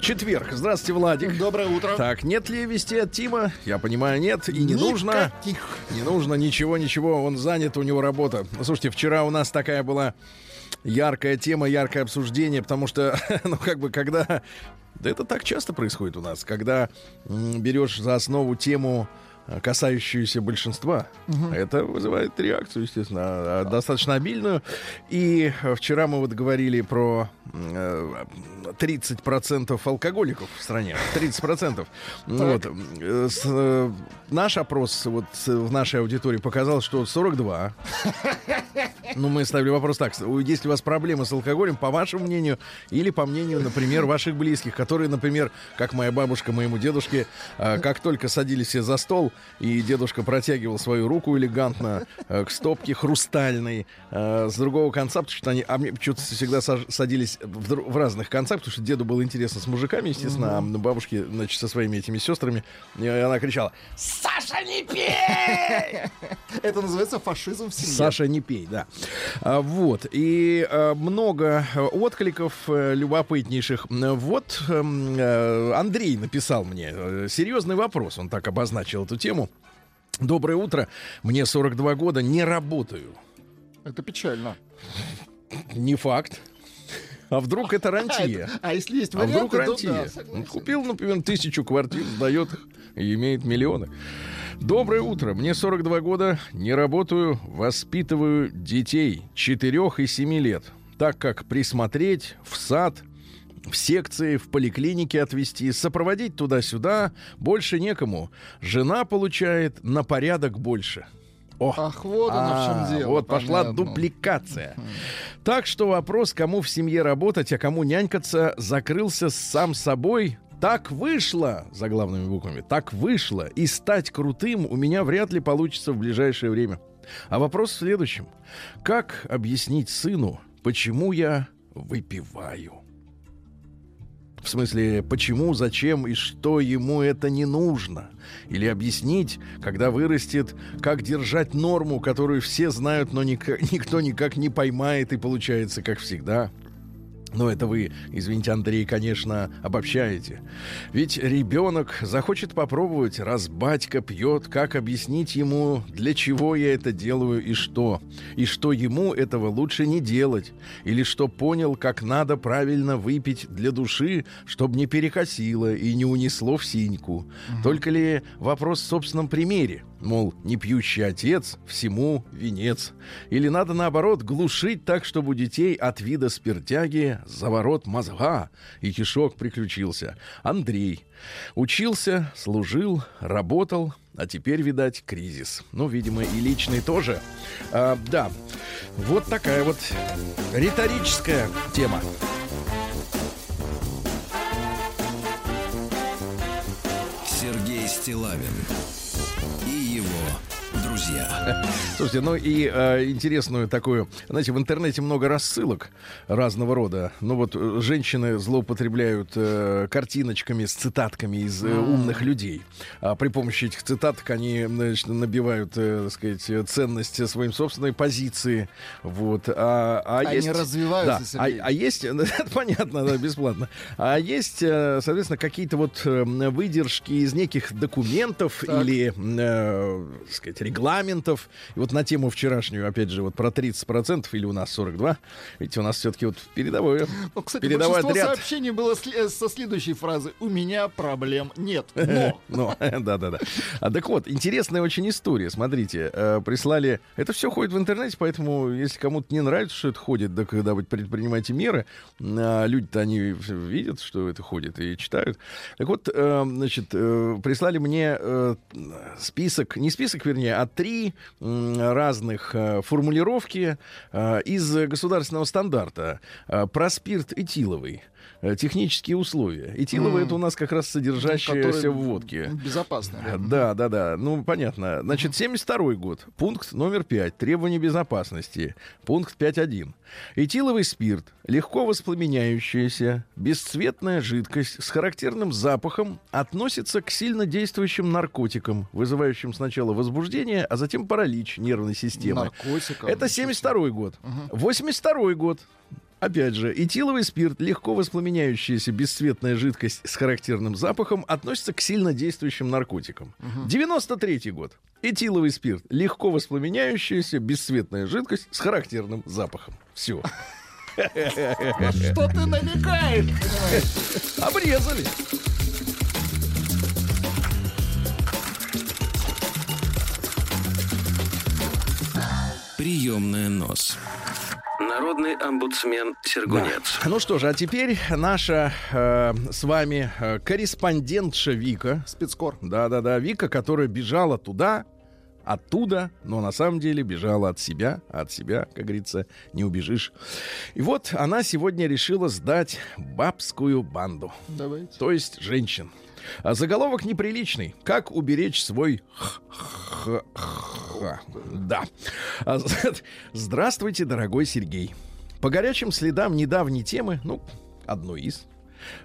Четверг. Здравствуйте, Владик. Доброе утро. Так, нет ли вести от Тима? Я понимаю, нет. И не нужно. Никаких. Не нужно ничего, ничего. Он занят, у него работа. Слушайте, вчера у нас такая была яркая тема, яркое обсуждение, потому что, ну, как бы, когда... Да это так часто происходит у нас, когда берешь за основу тему касающуюся большинства, это вызывает реакцию, естественно, а, достаточно обильную. И э, вчера мы вот говорили про э, 30% алкоголиков в стране. 30%. Вот. Э, с, э, наш опрос вот в нашей аудитории показал, что 42. Ну, мы ставили вопрос так. Есть ли у вас проблемы с алкоголем, по вашему мнению, или по мнению, например, ваших близких, которые, например, как моя бабушка моему дедушке, а, как только садились все за стол, и дедушка протягивал свою руку элегантно а, к стопке хрустальной а, с другого конца, потому что они, а мне почему-то всегда садились в, разных концах, потому что деду было интересно с мужиками, естественно, а бабушке, значит, со своими этими сестрами, и она кричала, Саша, не пей! Это называется фашизм в семье. Саша, не пей, да. А, вот. И а, много э, откликов э, любопытнейших. Вот эм, э, Андрей написал мне э, серьезный вопрос. Он так обозначил эту тему. Доброе утро. Мне 42 года, не работаю. Это печально. Не факт. А вдруг это рантье? А если есть А варианты, вдруг то рантье? да, Он согласен. купил, например, тысячу квартир, сдает и имеет миллионы. Доброе утро. Мне 42 года, не работаю, воспитываю детей 4 и 7 лет. Так как присмотреть в сад, в секции, в поликлинике отвезти, сопроводить туда-сюда больше некому. Жена получает на порядок больше. О, Ах, вот оно в а, чем дело. Вот пошла понятно. дупликация. Так что вопрос, кому в семье работать, а кому нянькаться, закрылся сам собой. Так вышло, заглавными буквами, так вышло. И стать крутым у меня вряд ли получится в ближайшее время. А вопрос в следующем. Как объяснить сыну, почему я выпиваю? В смысле, почему, зачем и что ему это не нужно? Или объяснить, когда вырастет, как держать норму, которую все знают, но ника- никто никак не поймает и получается, как всегда. Но это вы, извините, Андрей, конечно, обобщаете. Ведь ребенок захочет попробовать, раз батька пьет, как объяснить ему, для чего я это делаю и что. И что ему этого лучше не делать. Или что понял, как надо правильно выпить для души, чтобы не перекосило и не унесло в синьку. Только ли вопрос в собственном примере? Мол, не пьющий отец всему венец. Или надо, наоборот, глушить так, чтобы у детей от вида спиртяги заворот мозга и кишок приключился. Андрей. Учился, служил, работал, а теперь, видать, кризис. Ну, видимо, и личный тоже. А, да, вот такая вот риторическая тема. Сергей Стилавин друзья. Слушайте, ну и э, интересную такую, знаете, в интернете много рассылок разного рода. Ну вот э, женщины злоупотребляют э, картиночками с цитатками из э, умных людей. А при помощи этих цитаток они значит, набивают, э, так сказать, ценность своим собственной позиции. Вот. А, а Они есть, развиваются, да, а, а есть, это понятно, да, бесплатно. А есть, э, соответственно, какие-то вот э, выдержки из неких документов Так. или, э, так сказать, регламентов. И вот на тему вчерашнюю, опять же, вот про 30% или у нас 42. Ведь у нас все-таки вот передовое. Ну, кстати, передовой большинство отряд. сообщений было э, со следующей фразы. У меня проблем нет. Но. Ну, да-да-да. А так вот, интересная очень история. Смотрите, э, прислали... Это все ходит в интернете, поэтому, если кому-то не нравится, что это ходит, да когда вы предпринимаете меры, а люди-то они видят, что это ходит, и читают. Так вот, э, значит, прислали мне список, не список, вернее, а три разных э, формулировки э, из государственного стандарта. Э, про спирт этиловый технические условия. Этиловый mm. это у нас как раз содержащаяся в водке. Безопасная. Да, да, да. Ну, понятно. Значит, 72 год. Пункт номер 5. Требования безопасности. Пункт 5.1. Этиловый спирт. Легко воспламеняющаяся, бесцветная жидкость с характерным запахом относится к сильно действующим наркотикам, вызывающим сначала возбуждение, а затем паралич нервной системы. Наркотикам. Это 72 год. Угу. 82 год. Опять же, этиловый спирт, легко воспламеняющаяся бесцветная жидкость с характерным запахом, относится к сильно действующим наркотикам. Угу. 93 год. Этиловый спирт, легко воспламеняющаяся бесцветная жидкость с характерным запахом. Все. Что ты намекаешь? Обрезали. Приемная нос. Народный омбудсмен Сергунец. Да. Ну что же, а теперь наша э, с вами э, корреспондентша Вика. Спецкор. Да-да-да, Вика, которая бежала туда, оттуда, но на самом деле бежала от себя, от себя, как говорится, не убежишь. И вот она сегодня решила сдать бабскую банду. Давайте. То есть женщин. А заголовок неприличный. Как уберечь свой... Да. А, здравствуйте, дорогой Сергей. По горячим следам недавней темы, ну, одной из,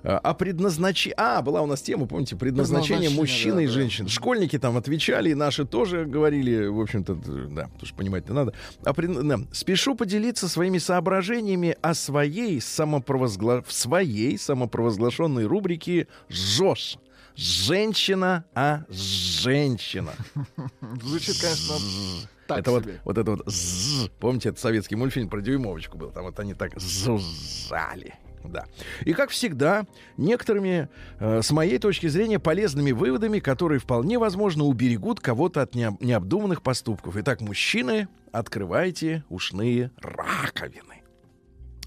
а, а предназначение... А, была у нас тема, помните, предназначение мужчины да, и женщин. Да. Школьники там отвечали, и наши тоже говорили, в общем-то, да, потому что понимать-то надо. А пред... да. Спешу поделиться своими соображениями о своей, самопровозгла... в своей самопровозглашенной рубрике «ЖОЖ» женщина, а женщина. Звучит, конечно, так это себе. вот, вот это вот, з, помните, это советский мультфильм про дюймовочку был, там вот они так зузали. Да. И как всегда, некоторыми, э, с моей точки зрения, полезными выводами, которые вполне возможно уберегут кого-то от необ- необдуманных поступков. Итак, мужчины, открывайте ушные раковины.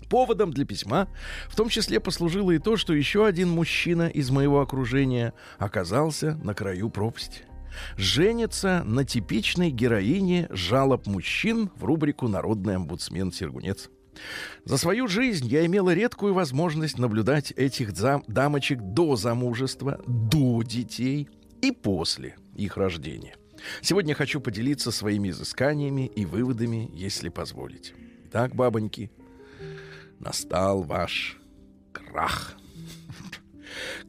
Поводом для письма в том числе послужило и то, что еще один мужчина из моего окружения оказался на краю пропасти. Женится на типичной героине жалоб мужчин в рубрику «Народный омбудсмен Сергунец». За свою жизнь я имела редкую возможность наблюдать этих зам- дамочек до замужества, до детей и после их рождения. Сегодня хочу поделиться своими изысканиями и выводами, если позволите. Итак, бабоньки, настал ваш крах.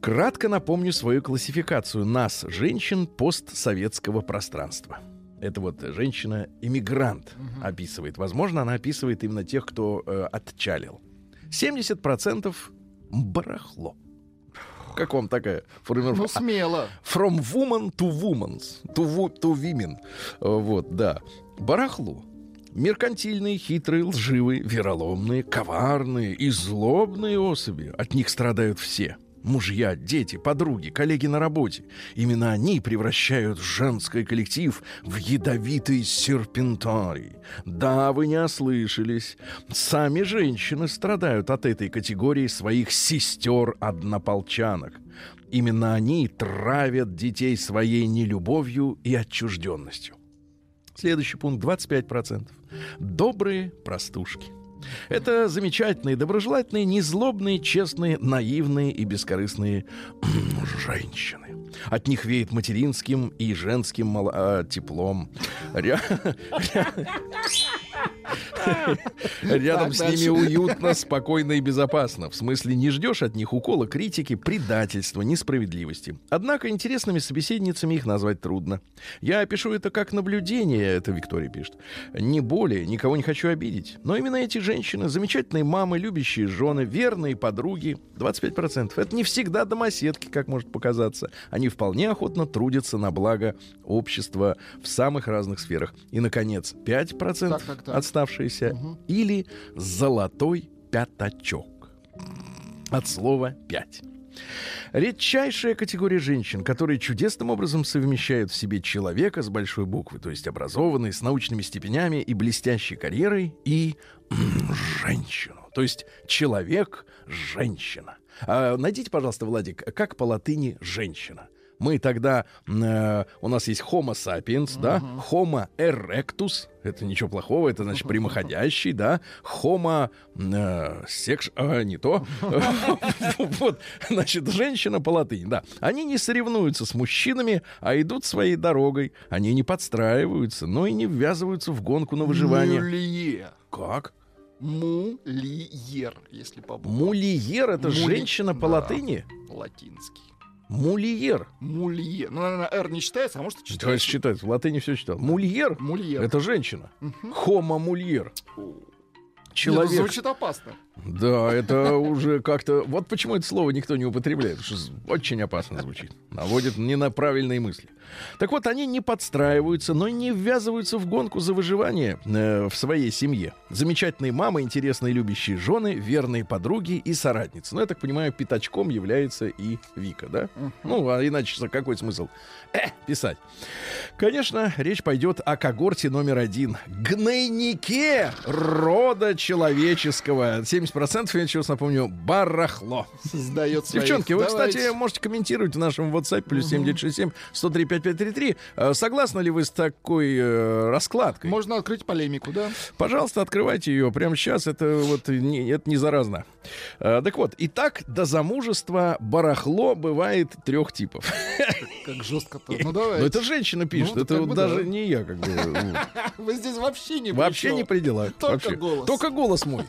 Кратко напомню свою классификацию нас, женщин постсоветского пространства. Это вот женщина-иммигрант угу. описывает. Возможно, она описывает именно тех, кто э, отчалил. 70% барахло. Как вам такая формулировка? Ну, смело. From woman to woman. To, to women. Вот, да. Барахло. Меркантильные, хитрые, лживые, вероломные, коварные и злобные особи. От них страдают все. Мужья, дети, подруги, коллеги на работе. Именно они превращают женский коллектив в ядовитый серпентарий. Да, вы не ослышались. Сами женщины страдают от этой категории своих сестер-однополчанок. Именно они травят детей своей нелюбовью и отчужденностью. Следующий пункт 25%. Добрые простушки. Это замечательные, доброжелательные, незлобные, честные, наивные и бескорыстные женщины. От них веет материнским и женским мало... а, теплом. Ря... Рядом с ними уютно, спокойно и безопасно. В смысле, не ждешь от них укола критики, предательства, несправедливости. Однако интересными собеседницами их назвать трудно. Я пишу это как наблюдение, это Виктория пишет. Не более, никого не хочу обидеть. Но именно эти женщины, замечательные мамы, любящие жены, верные подруги, 25%. Это не всегда домоседки, как может показаться. Они вполне охотно трудятся на благо общества в самых разных сферах. И, наконец, 5% так, так, так. Отставшиеся угу. или золотой пятачок. От слова «пять». Редчайшая категория женщин, которые чудесным образом совмещают в себе человека с большой буквы, то есть образованный, с научными степенями и блестящей карьерой, и женщину, то есть человек-женщина. А, найдите, пожалуйста, Владик, как по латыни «женщина»? Мы тогда, э, у нас есть Homo sapiens, да, Homo erectus, это ничего плохого, это значит прямоходящий, да, Homo э, секш... а, не то. Вот, значит, женщина по латыни, да. Они не соревнуются с мужчинами, а идут своей дорогой. Они не подстраиваются, но и не ввязываются в гонку на выживание. Мюлье. Как? Мулиер, если по. Мулиер — это женщина по латыни? Латинский. Мулиер. Мулье. Ну, наверное, «р» не читается, а может, и читается. читать, в латыни все читал. Мульер Мульер. это женщина. Хомо мульер. О. Человек. Нет, звучит опасно. Да, это уже как-то... Вот почему это слово никто не употребляет, потому что очень опасно звучит. Наводит не на правильные мысли. Так вот, они не подстраиваются, но не ввязываются в гонку за выживание э, в своей семье. Замечательные мамы, интересные любящие жены, верные подруги и соратницы. Ну, я так понимаю, пятачком является и Вика, да? Ну, а иначе за какой смысл э, писать? Конечно, речь пойдет о когорте номер один. Гнойнике рода человеческого. 70%, я сейчас напомню, барахло. Создает своих. Девчонки, вы, Давайте. кстати, можете комментировать в нашем WhatsApp плюс 7967 103 5533. Э, Согласны ли вы с такой э, раскладкой? Можно открыть полемику, да? Пожалуйста, открывайте ее прямо сейчас. Это вот не, это не заразно. Э, так вот, итак, до замужества барахло бывает трех типов. Как жестко-то. Ну, давай. Но это женщина пишет, Ну, это вот даже да. не я, как бы. ну, Вы здесь вообще не Вообще не при делах. Только Вообще. голос. Только голос мой.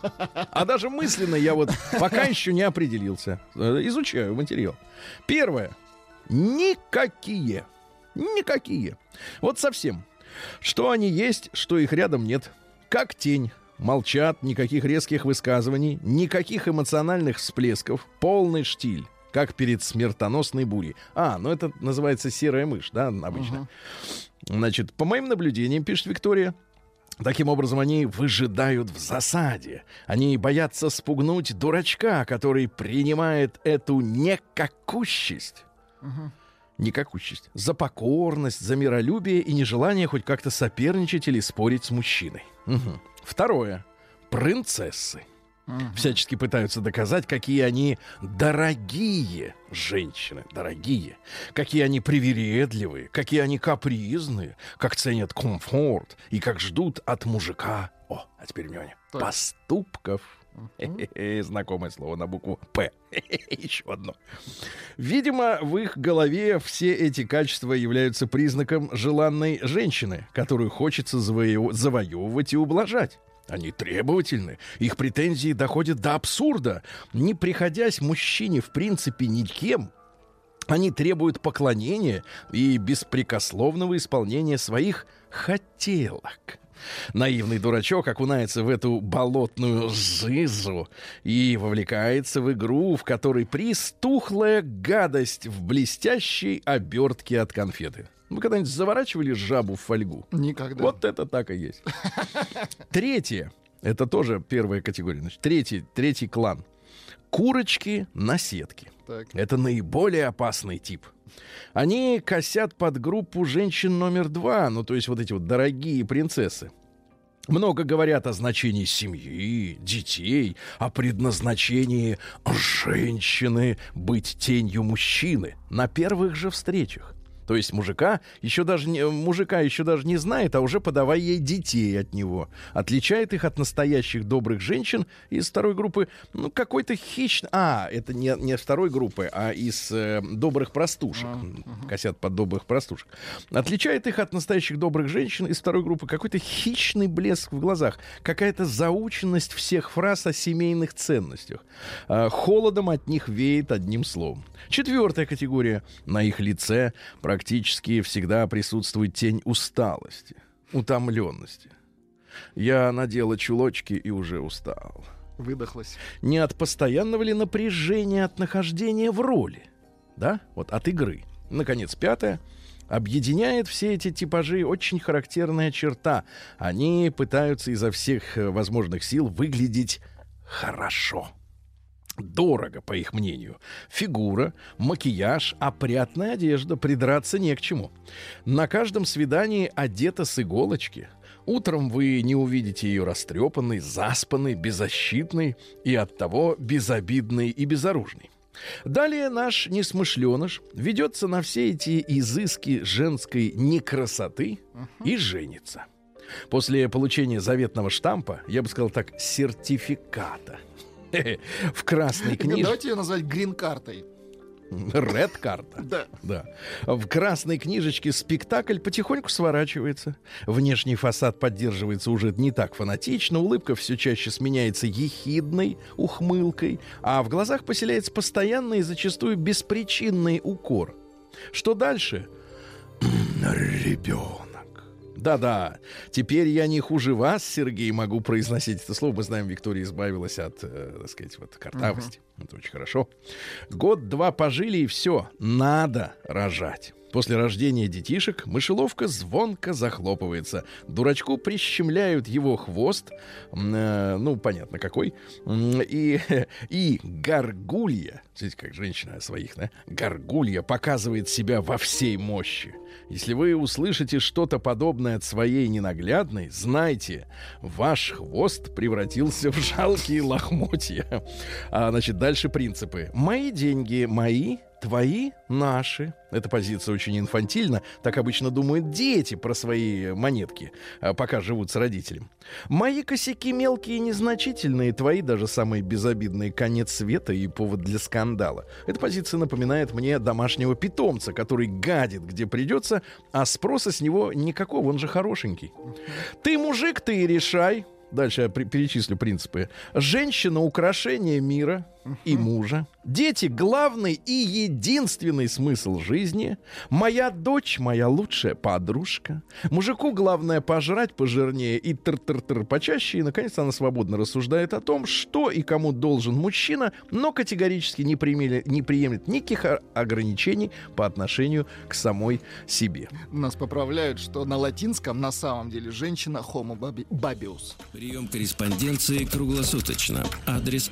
А даже мысленно я вот пока еще не определился. Изучаю материал. Первое. Никакие. Никакие. Вот совсем. Что они есть, что их рядом нет. Как тень. Молчат, никаких резких высказываний, никаких эмоциональных всплесков, полный штиль, как перед смертоносной бурей. А, ну это называется серая мышь, да, обычно. Значит, по моим наблюдениям, пишет Виктория, Таким образом, они выжидают в засаде. Они боятся спугнуть дурачка, который принимает эту некакущесть. Никакущесть. За покорность, за миролюбие и нежелание хоть как-то соперничать или спорить с мужчиной. Мгм. Второе. Принцессы. Всячески пытаются доказать, какие они дорогие женщины, дорогие, какие они привередливые, какие они капризные, как ценят комфорт и как ждут от мужика. О, а теперь внимание. Так. Поступков. Хе-хе-хе, Знакомое слово на букву П. Еще одно. Видимо, в их голове все эти качества являются признаком желанной женщины, которую хочется завоев- завоевывать и ублажать. Они требовательны, их претензии доходят до абсурда. Не приходясь мужчине в принципе никем, они требуют поклонения и беспрекословного исполнения своих хотелок. Наивный дурачок окунается в эту болотную зызу и вовлекается в игру, в которой приз тухлая гадость в блестящей обертке от конфеты. Вы когда-нибудь заворачивали жабу в фольгу? Никогда. Вот это так и есть. Третье. Это тоже первая категория. Значит, третий, третий клан. Курочки на сетке. Так. Это наиболее опасный тип. Они косят под группу женщин номер два, ну то есть вот эти вот дорогие принцессы. Много говорят о значении семьи, детей, о предназначении женщины быть тенью мужчины на первых же встречах. То есть мужика еще даже не, мужика еще даже не знает, а уже подавай ей детей от него. Отличает их от настоящих добрых женщин из второй группы, ну, какой-то хищный... А, это не, не второй группы, а из э, добрых простушек. Косят под добрых простушек. Отличает их от настоящих добрых женщин из второй группы какой-то хищный блеск в глазах, какая-то заученность всех фраз о семейных ценностях. А, холодом от них веет одним словом. Четвертая категория. На их лице практически всегда присутствует тень усталости, утомленности. Я надела чулочки и уже устал. Выдохлась. Не от постоянного ли напряжения от нахождения в роли? Да? Вот от игры. Наконец, пятое. Объединяет все эти типажи очень характерная черта. Они пытаются изо всех э, возможных сил выглядеть хорошо. Дорого, по их мнению. Фигура, макияж, опрятная одежда, придраться не к чему. На каждом свидании одета с иголочки. Утром вы не увидите ее растрепанной, заспанной, беззащитной и оттого безобидной и безоружной. Далее наш несмышленыш ведется на все эти изыски женской некрасоты и женится. После получения заветного штампа, я бы сказал так, сертификата, в красной книжке... Давайте ее назвать грин-картой. Ред карта. Да. Да. В красной книжечке спектакль потихоньку сворачивается. Внешний фасад поддерживается уже не так фанатично, улыбка все чаще сменяется ехидной ухмылкой, а в глазах поселяется постоянный и зачастую беспричинный укор. Что дальше? Ребенок. Да-да, теперь я не хуже вас, Сергей, могу произносить это слово. Мы знаем, Виктория избавилась от, э, так сказать, вот картавости. Это очень хорошо. Год-два пожили, и все. Надо рожать. После рождения детишек мышеловка звонко захлопывается. Дурачку прищемляют его хвост, э, ну, понятно какой, и, и горгулья, смотрите, как женщина о своих, да, горгулья показывает себя во всей мощи. Если вы услышите что-то подобное от своей ненаглядной, знайте, ваш хвост превратился в жалкие лохмотья. А, значит, дальше принципы. Мои деньги мои, твои наши. Эта позиция очень инфантильна. Так обычно думают дети про свои монетки, а, пока живут с родителем. Мои косяки мелкие и незначительные, твои даже самые безобидные конец света и повод для скандала. Эта позиция напоминает мне домашнего питомца, который гадит, где придется, а спроса с него никакого, он же хорошенький. Ты мужик, ты и решай. Дальше я перечислю принципы. Женщина украшение мира и мужа. Дети главный и единственный смысл жизни. Моя дочь моя лучшая подружка. Мужику главное пожрать пожирнее и тыр-тыр-тыр почаще. И, наконец, она свободно рассуждает о том, что и кому должен мужчина, но категорически не, примели- не приемлет никаких ограничений по отношению к самой себе. Нас поправляют, что на латинском на самом деле женщина homo babi- babius. Прием корреспонденции круглосуточно. Адрес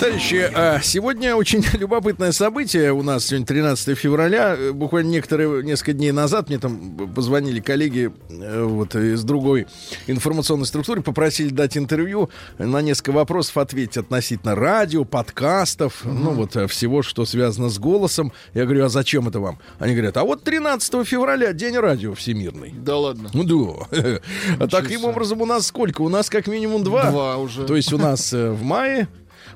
Товарищи, а, сегодня очень любопытное событие. У нас сегодня 13 февраля. Э, Буквально некоторые, несколько дней назад мне там позвонили коллеги э, вот, из другой информационной структуры, попросили дать интервью на несколько вопросов ответить относительно радио, подкастов, ну вот э, всего, что связано с голосом. Я говорю, а зачем это вам? Они говорят, а вот 13 февраля день радио всемирный. Да ладно. Ну да. А таким образом у нас сколько? У нас как минимум два. Два уже. То есть у нас в мае,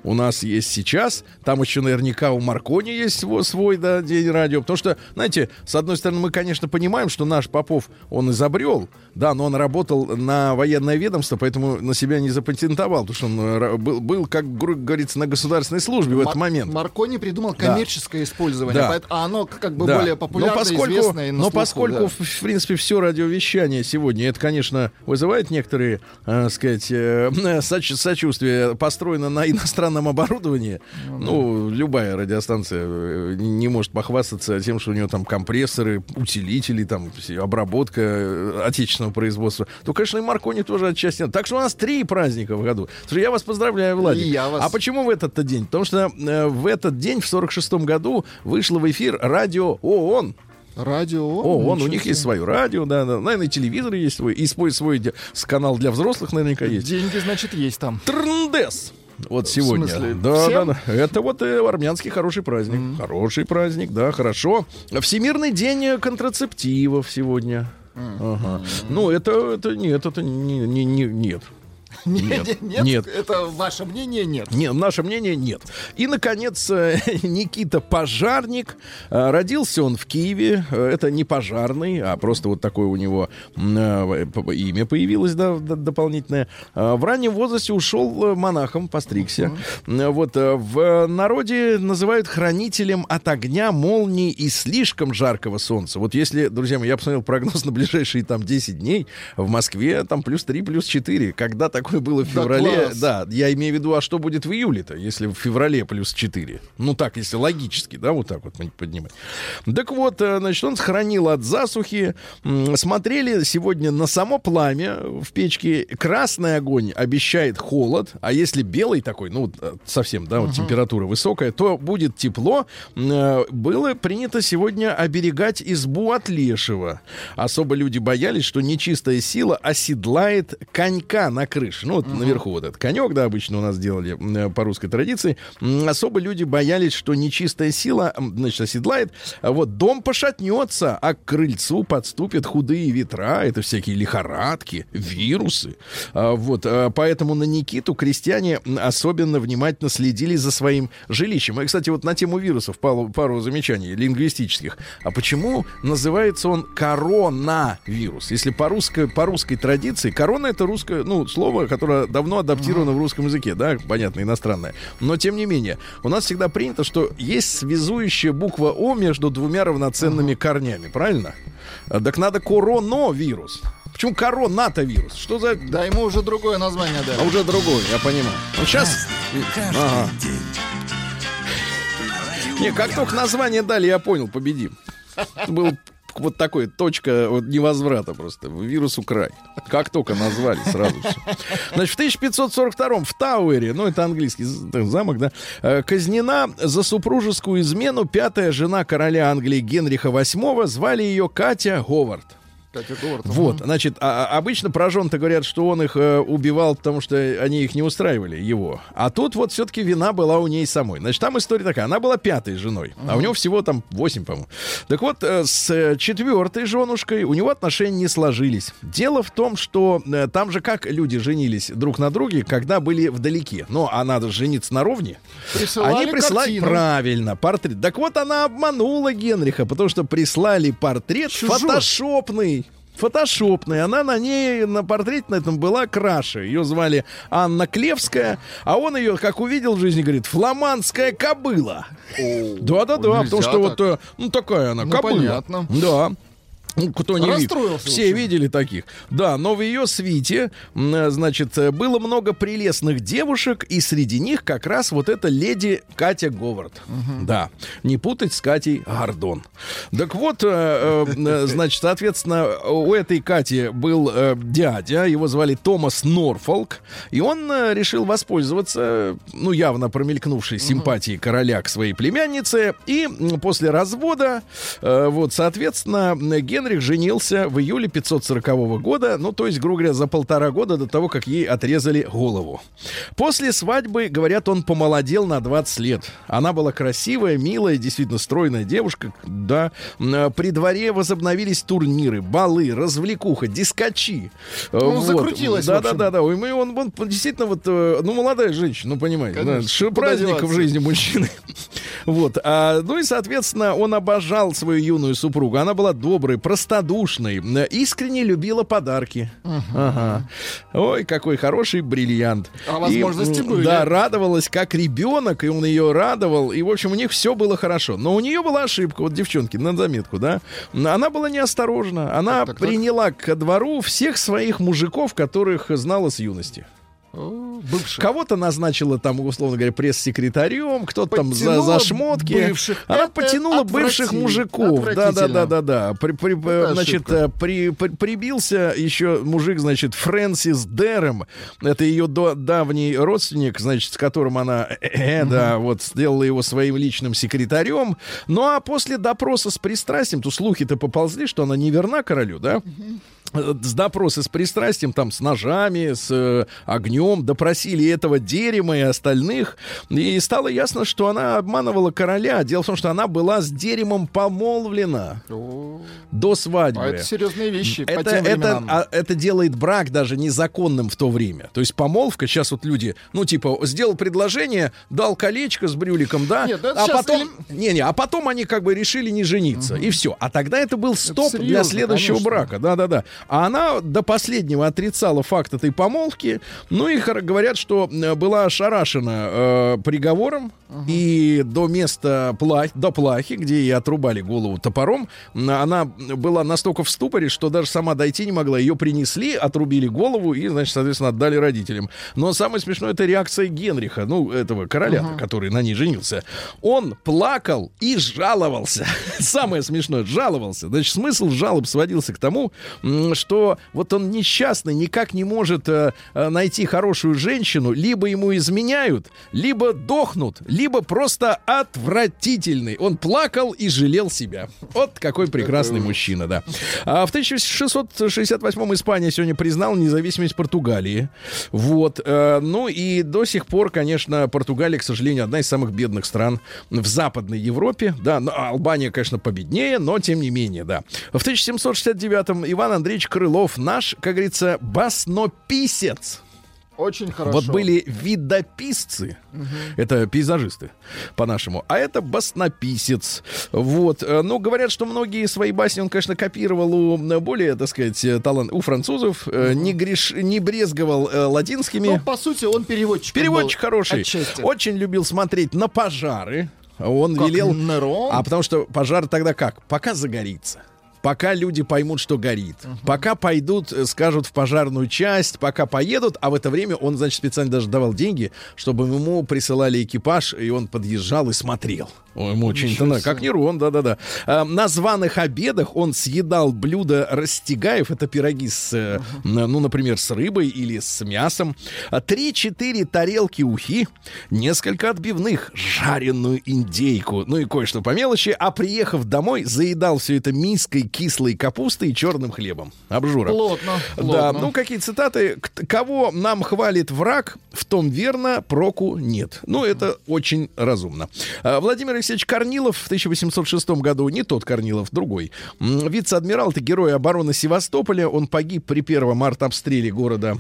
у нас есть сейчас, там еще наверняка у Маркони есть свой, свой да, день радио. Потому что, знаете, с одной стороны, мы, конечно, понимаем, что наш Попов, он изобрел, да, но он работал на военное ведомство, поэтому на себя не запатентовал, потому что он э, был, был, как говорится, на государственной службе в этот Мар- момент. Маркони придумал Да. коммерческое использование, Да. а оно как бы Да. более популярно, но поскольку, известно и на но слуху, поскольку да. в, в принципе, все радиовещание сегодня, это, конечно, вызывает некоторые, э, сказать, э, соч- сочувствие, построено на иностранном оборудовании. Ну, любая радиостанция э, не может похвастаться тем, что у нее там компрессоры, усилители, там обработка э, отечественного производства. То, конечно, и Маркони тоже отчасти. Так что у нас три праздника в году. Слушай, я вас поздравляю, Владик. И я вас. А почему в этот день? Потому что э, в этот день, в 46-м году, вышло в эфир радио ООН. Радио. О, он, у них себе. есть свое радио, да, да. Наверное, и телевизор есть свой. И свой, свой канал для взрослых наверняка есть. Деньги, значит, есть там. Трндес. Вот сегодня. смысле, да, всем? да, да. Это вот э, армянский хороший праздник. Хороший праздник, да, хорошо. Всемирный день э, контрацептивов сегодня. Ага. Ну, это, это нет, это не, не, не- нет. Нет, нет, нет. это ваше мнение, нет. Нет, наше мнение нет. И, наконец, э, Никита Пожарник. Э, Родился он в Киеве. Э, Это не пожарный, а просто вот такое у него имя появилось да, дополнительное. В раннем возрасте ушел монахом, постригся. Э, Вот в народе называют хранителем от огня, молний и слишком жаркого солнца. Вот если, друзья мои, я посмотрел прогноз на ближайшие там 10 дней, в Москве там плюс 3, плюс 4. Когда такое такое было в Да феврале. класс. Да, я имею в виду, а что будет в июле-то, если в феврале плюс 4? Ну так, если логически, да, вот так вот поднимать. Так вот, э, значит, он сохранил от засухи. Смотрели сегодня на само пламя в печке. Красный огонь обещает холод, а если белый такой, ну, э, совсем, да, вот температура высокая, то будет тепло. Э, Было принято сегодня оберегать избу от лешего. Особо люди боялись, что нечистая сила оседлает конька на крыше. Ну, вот наверху вот этот конек, да, обычно у нас делали э, по русской традиции. Особо люди боялись, что нечистая сила, значит, оседлает. А вот дом пошатнется, а к крыльцу подступят худые ветра. Это всякие лихорадки, вирусы. А, Вот, а, поэтому на Никиту крестьяне особенно внимательно следили за своим жилищем. И, кстати, вот на тему вирусов пару, пару замечаний лингвистических. А почему называется он коронавирус? Если по русской, по русской традиции, корона это русское, ну, слово, которое давно адаптировано в русском языке, да, понятно, иностранное. Но, тем не менее, у нас всегда принято, что есть связующая буква О между двумя равноценными корнями, правильно? А, Так надо коронавирус. Почему коронато вирус? Что за... Да, ему уже другое название А дали. уже другой, я понимаю. Вот сейчас... Ага. Не, как только название дали, я понял, победим. Это был вот такой точка вот, невозврата просто. Вирусу край. Как только назвали, сразу все. Значит, в 1542 в Тауэре, ну, это английский замок, да, э, казнена за супружескую измену пятая жена короля Англии Генриха VIII. Звали ее Катя Говард. Вот, значит, а- а- обычно про жен-то говорят, что он их э, убивал, потому что они их не устраивали, его. А тут вот все-таки вина была у ней самой. Значит, там история такая. Она была пятой женой, а у него всего там восемь, по-моему. Так вот, э, с э, четвертой женушкой у него отношения не сложились. Дело в том, что э, там же как люди женились друг на друге, когда были вдалеке. Ну, а надо же жениться наровне. Присылали Они прислали картину. правильно портрет. Так вот, она обманула Генриха, потому что прислали портрет Чужой. фотошопный. Фотошопный. Она на ней, на портрете на этом была краше. Ее звали Анна Клевская, а он ее, как увидел в жизни, говорит, фламандская кобыла. Да-да-да, потому что вот, так. э, ну, такая она, Ну, кобыла. понятно. Да. Кто не видел. Все видели таких. Да, но в ее свите, э, значит, э, было много прелестных девушек, и среди них как раз вот эта леди Катя Говард. Да, не путать с Катей Гордон. Так вот, э, значит, соответственно, у этой Кати был дядя, его звали Томас Норфолк, и он решил воспользоваться, ну, явно промелькнувшей симпатией короля к своей племяннице, и после развода, вот, соответственно, Генрих женился в июле 540 года, ну, то есть, грубо говоря, за полтора года до того, как ей отрезали голову. После свадьбы, говорят, он помолодел на 20 лет. Она была красивая, милая, действительно стройная девушка, да. При дворе возобновились турниры, балы, развлекуха, дискачи. Ну, вот. закрутилась, Да, да, да, да. Ой, мы- он, он действительно вот, э, ну, молодая женщина, ну, понимаете, да, Конечно. Куда праздник в жизни мужчины. Вот. А, ну и, соответственно, он обожал свою юную супругу. Она была доброй, простодушной, искренне любила подарки. Ага. Ой, какой хороший бриллиант. А возможности И, были. Да, радовалась как ребенок, и он ее радовал. И, в общем, у них все было хорошо. Но у нее была ошибка, вот девчонки, на заметку, да. Она была неосторожна. Она Так, так, так. приняла ко двору всех своих мужиков, которых знала с юности. О, Бывший. Кого-то назначила там, условно говоря, пресс-секретарем, кто-то там за, за шмотки. бывших. Она Это потянула бывших мужиков. Да, да, да, да, да. При- при- Это значит, ошибка. э, при- при- прибился еще мужик, значит, Фрэнсис Дерем. Это ее до- давний родственник, значит, с которым она, э, э, да, вот, сделала его своим личным секретарем. Ну, а после допроса с пристрастием, то слухи-то поползли, что она не верна королю, да? Э, с допроса с пристрастием, там, с ножами, с э, огнем, допросили этого Дерема и остальных, и стало ясно, что она обманывала короля. Дело в том, что она была с Деремом помолвлена О, до свадьбы. А это серьезные вещи Это, это, а, это делает брак даже незаконным в то время. То есть помолвка, сейчас вот люди, ну, типа, сделал предложение, дал колечко с брюликом, да, Нет, это а потом, элем- не-не, а потом они как бы решили не жениться, и все. А тогда это был стоп для серьезно, следующего конечно. брака, да-да-да. А она до последнего отрицала факт этой помолвки. Ну и говорят, что э, была ошарашена э, приговором. И до места пла- до плахи, где ей отрубали голову топором, она была настолько в ступоре, что даже сама дойти не могла. Ее принесли, отрубили голову и, значит, соответственно, отдали родителям. Но самое смешное это реакция Генриха, ну, этого короля, который на ней женился. Он плакал и жаловался. Самое смешное, жаловался. Значит, смысл жалоб сводился к тому, что вот он несчастный, никак не может э, э, найти хорошую женщину, либо ему изменяют, либо дохнут, либо просто отвратительный. Он плакал и жалел себя. Вот какой прекрасный мужчина, да. А в 1668 Испания сегодня признала независимость Португалии. Вот. э, Ну и до сих пор, конечно, Португалия, к сожалению, одна из самых бедных стран в Западной Европе. Да, Албания, конечно, победнее, но тем не менее, да. В 1769-м Иван Андреевич Крылов, наш, как говорится, баснописец. Очень хорошо. Вот были видописцы, это пейзажисты по-нашему, а это баснописец. Вот, э, ну, говорят, что многие свои басни он, конечно, копировал у э, более, так сказать, э, талант у французов, э, не, греш... не брезговал э, латинскими. Ну, по сути, он переводчик. Переводчик был хороший. Отчасти. Очень любил смотреть на пожары. Он Как велел... Нерон? А потому что пожар тогда как? Пока загорится. Пока люди поймут, что горит. Пока пойдут, э, скажут в пожарную часть, пока поедут, а в это время он, значит, специально даже давал деньги, чтобы ему присылали экипаж, и он подъезжал и смотрел. Ой, Ему очень да, себе. как Нерон, да-да-да. А, на званых обедах он съедал блюда растягаев, это пироги с, э, н- ну, например, с рыбой или с мясом. А, Три-четыре тарелки ухи, несколько отбивных, жареную индейку, ну и кое-что по мелочи. А приехав домой, заедал все это миской кислой капусты и черным хлебом. Обжора. Плотно, Да, плотно. ну какие цитаты? Кого нам хвалит враг, в том верно, проку нет. Ну, это очень разумно. А, Владимир Алексеевич Корнилов в 1806 году, не тот Корнилов, другой. Вице-адмирал, это герой обороны Севастополя. Он погиб при первом артобстреле города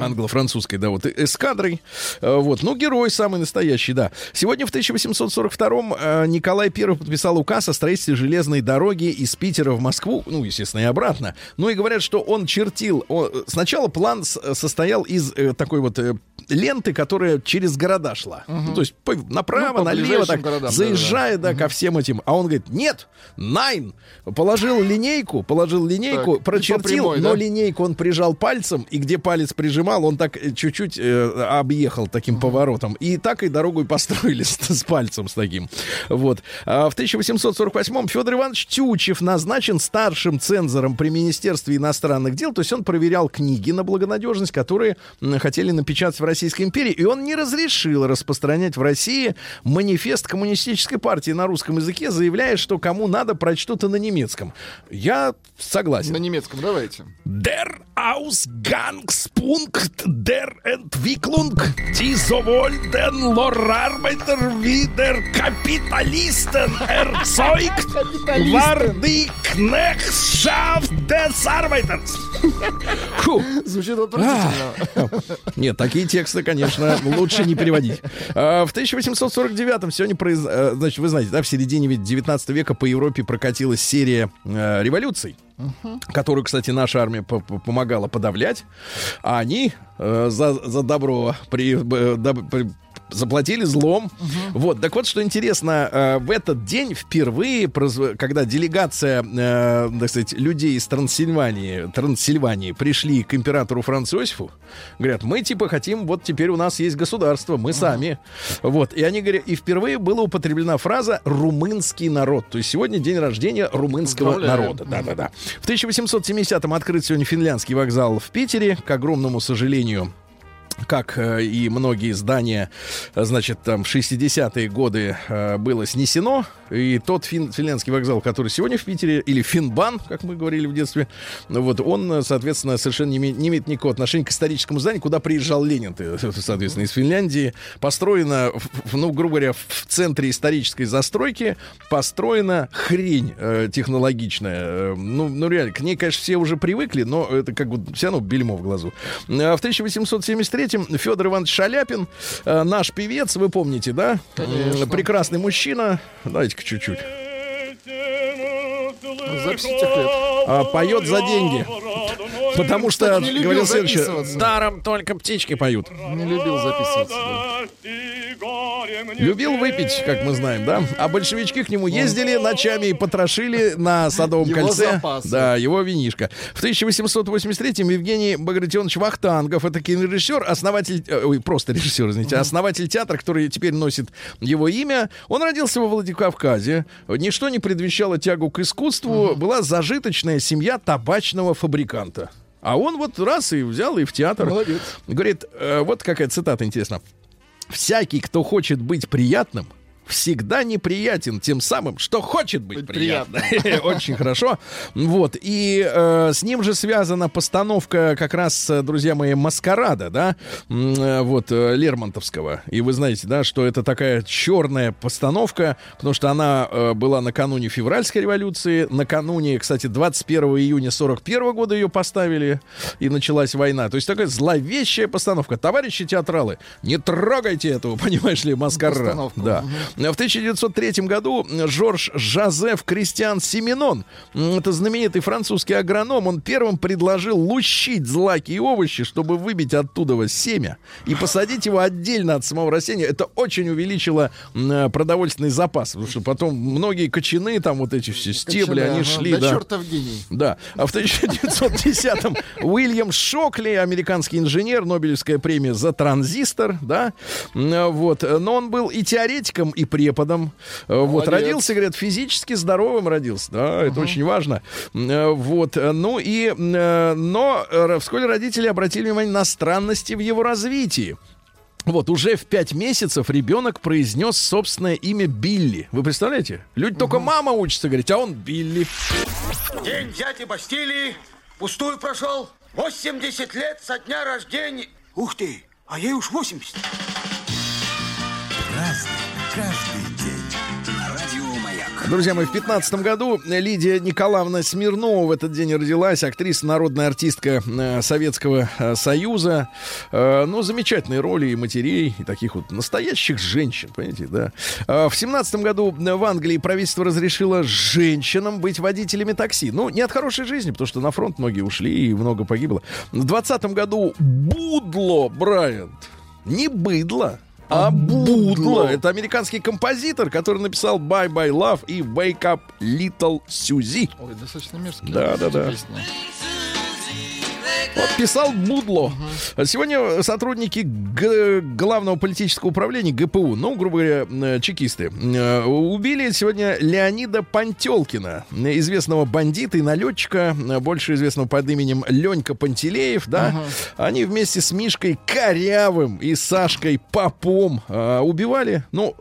англо-французской, да, вот, э, эскадрой. Э, Вот, ну, герой самый настоящий, да. Сегодня в 1842-м э, Николай I подписал указ о строительстве железной дороги из Питера в Москву, ну, естественно, и обратно. Ну, и говорят, что он чертил... он- сначала план состоял из э, такой вот э, ленты, которая через города шла. Ну, то есть по- направо, Ну, по налево, так, городам, заезжая, да, ко всем этим. А он говорит, нет, найн. Положил линейку, положил линейку, Так, прочертил, прямой, но да? линейку он прижал пальцем, и где палец прижимал, он так э, чуть-чуть э, объехал таким поворотом. И так и дорогу и построили с, с пальцем с таким. Вот. А в 1848-м Федор Иванович Тючев назначен старшим цензором при Министерстве иностранных дел. То есть он проверял книги на благонадежность, которые хотели напечатать в Российской империи. И он не разрешил распространять в России манифест коммунистической партии на русском языке, заявляя, что кому надо, прочтут и на немецком. Я согласен. На немецком давайте. Der Ausgangspunkt der Entwicklung, die sowohl den Lohrarbeiter wie der Kapitalisten erzeugt, war die Knechtschaft des Arbeiters. Фу. Звучит отвратительно. Нет, такие тексты, конечно, лучше не переводить. А, В 1849-м сегодня, произ- э, значит, вы знаете, да, в середине ведь 19 века по Европе прокатилась серия э, революций, которую, кстати, наша армия по- по- помогала подавлять, а они э, за, за добро при, э, доб- при- заплатили злом. Вот, так вот, что интересно, э, в этот день впервые, когда делегация, э, так сказать, людей из Трансильвании, Трансильвании пришли к императору Францу Иосифу, говорят, мы типа хотим, вот теперь у нас есть государство, мы сами. Вот, и они говорят, и впервые была употреблена фраза «румынский народ». То есть сегодня день рождения румынского Поздравляю. народа. Да-да-да. В 1870-м открыт сегодня финляндский вокзал в Питере, к огромному сожалению как э, и многие здания, значит, там в 60-е годы э, было снесено. И тот фин- финляндский вокзал, который сегодня в Питере, или Финбан, как мы говорили в детстве, ну вот он, э, соответственно, совершенно не, име- не имеет никакого отношения к историческому зданию, куда приезжал Ленин, соответственно, из Финляндии. Построено, ну, грубо говоря, в центре исторической застройки построена хрень э, технологичная. Ну, ну, реально, к ней, конечно, все уже привыкли, но это как бы все равно бельмо в глазу. А В 1873-м Федор Иванович Шаляпин, э, наш певец, вы помните, да? Конечно. Прекрасный мужчина. Давайте-ка чуть-чуть. Записи лет. А, поет за деньги. Потому что, Кстати, не говорил следующее, даром только птички поют. Не любил записываться. да. Любил выпить, как мы знаем, да? А большевички к нему ездили ночами и потрошили на Садовом Его кольце. запасы. Да, его винишко. В 1883-м Евгений Багратионович Вахтангов, это кинорежиссер, основатель, э, ой, просто режиссер, извините, основатель театра, который теперь носит его имя. Он родился во Владикавказе. Ничто не предвещало тягу к искусству. Была зажиточная семья табачного фабриканта. А он вот раз и взял и в театр. Молодец. Говорит, э, вот какая цитата интересна. Всякий, кто хочет быть приятным, всегда неприятен тем самым, что хочет быть, приятным. Очень хорошо. Вот. И э, с ним же связана постановка как раз, э, друзья мои, «Маскарада», да, э, вот, э, Лермонтовского. И вы знаете, да, что это такая черная постановка, потому что она э, была накануне февральской революции, накануне, кстати, 21 июня 41 года ее поставили, и началась война. То есть такая зловещая постановка. Товарищи театралы, не трогайте этого, понимаешь ли, маскарад. Постановку. Да. В 1903 году Жорж Жозеф Кристиан Семенон, это знаменитый французский агроном, он первым предложил лущить злаки и овощи, чтобы выбить оттуда семя и посадить его отдельно от самого растения. Это очень увеличило продовольственный запас, потому что потом многие кочаны, там вот эти все стебли, Кочаны, они ага. шли, Да да. чертов гений. Да. А в 1910-м Уильям Шокли, американский инженер, Нобелевская премия за транзистор, да, вот. Но он был и теоретиком, и преподом. Э, Вот. Молодец. Родился, говорят, физически здоровым родился. Да, это очень важно. Э, Вот. Ну и... э, Но э, вскоре родители обратили внимание на странности в его развитии. Вот, уже в пять месяцев ребенок произнес собственное имя Билли. Вы представляете? Люди только мама учится говорить, а он Билли. День взятия Бастилии пустую прошел. 80 лет со дня рождения. Ух ты, а ей уж 80. Друзья мои, в 15 году Лидия Николаевна Смирнова в этот день родилась, актриса, народная артистка э, Советского э, Союза. Э, ну, замечательные роли и матерей, и таких вот настоящих женщин, понимаете, да. В 17 году в Англии правительство разрешило женщинам быть водителями такси. Ну, не от хорошей жизни, потому что на фронт многие ушли и много погибло. В 20 году Будло, Брайант, не быдло, а Будло. Это американский композитор, который написал Bye Bye Love и Wake Up Little Suzy. Ой, достаточно мерзкие. Да, да, да. песни. Писал Будло. Сегодня сотрудники Г- главного политического управления ГПУ, ну, грубо говоря, чекисты, э, убили сегодня Леонида Пантелкина, известного бандита и налетчика, э, больше известного под именем Ленька Пантелеев, да. Они вместе с Мишкой Корявым и Сашкой Попом э, убивали. Ну,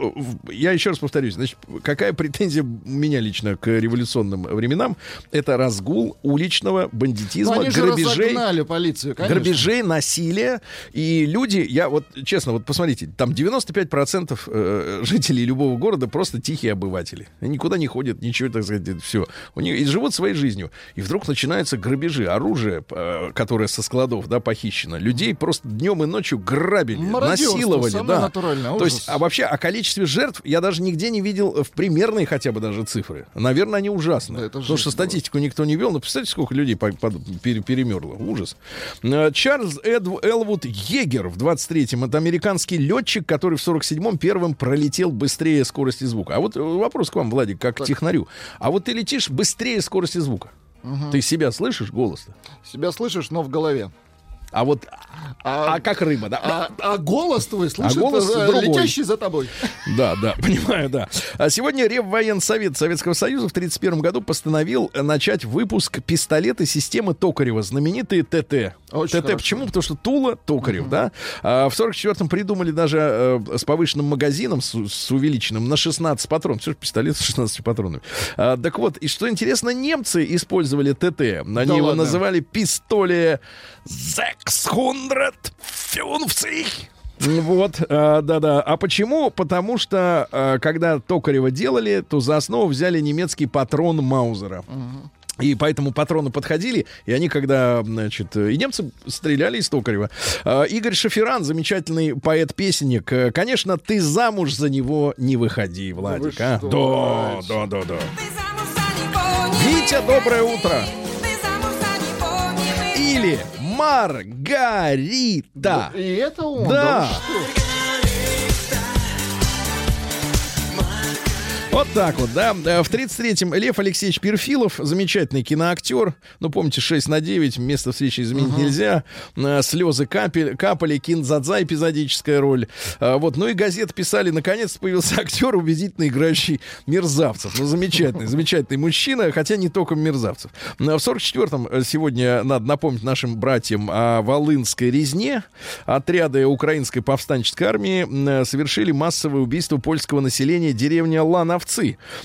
я еще раз повторюсь, значит, какая претензия у меня лично к революционным временам? Это разгул уличного Ну, бандитизма, же грабежей. Разогнали полицию, конечно. Грабежей, насилия. И люди, я вот, честно, вот посмотрите, там 95% э, жителей любого города просто тихие обыватели. Они никуда не ходят, ничего, так сказать, все. У них, и живут своей жизнью. И вдруг начинаются грабежи. Оружие, э, которое со складов, да, похищено. Людей просто днем и ночью грабили, насиловали, да. То есть, а вообще о количестве жертв я даже нигде не видел в примерные хотя бы даже цифры. Наверное, они ужасны. Да, это Потому что статистику никто не вел. Но представьте, сколько людей по- под- пере- перемерло. Ужас. Э, Чарльз Эдв- Элвуд Егер в 23-м. Это американский летчик, который в 47-м первым пролетел быстрее скорости звука. А вот э, вопрос к вам, Владик, как к технарю. А вот ты летишь быстрее скорости звука. Ты себя слышишь, голос-то? Себя слышишь, но в голове. А вот, А- а, как рыба, да? А, а голос твой слышит, голос э, другой. летящий за тобой. Да, да, понимаю, да. А сегодня Реввоенсовет Советского Союза в 1931 году постановил начать выпуск пистолеты системы Токарева, знаменитые ТТ. Очень ТТ хорошо. почему? Потому что Тула, Токарев, да. А в 44-м придумали даже э, с повышенным магазином, с, с увеличенным на 16 патронов. Все же пистолет с 16 патронами. А, так вот, и что интересно, немцы использовали ТТ. Они Да его ладно? называли пистоле 600 фюнфцих. Вот, э, да-да. А почему? Потому что, э, когда Токарева делали, то за основу взяли немецкий патрон Маузера. И поэтому патроны подходили, и они, когда, значит, и немцы стреляли из Токарева. Э, Игорь Шаферан, замечательный поэт-песенник. Конечно, ты замуж за него не выходи, Владик, а? что, Да, да, да, да. Ты замуж за него не Витя, доброе утро. Ты Маргарита. И это он. Да. вы Вот так вот, да. Э, В 33-м Лев Алексеевич Перфилов, замечательный киноактер. Ну, помните, 6 на 9, место встречи изменить нельзя. Э, Слезы капель, капали, Кинзадза, эпизодическая роль. Э, Вот, ну и газеты писали, наконец появился актер, убедительно играющий мерзавцев. Ну, замечательный, замечательный мужчина, хотя не только мерзавцев. В 44-м э, сегодня надо напомнить нашим братьям о Волынской резне. Отряды украинской повстанческой армии совершили массовое убийство польского населения деревня Лановцы.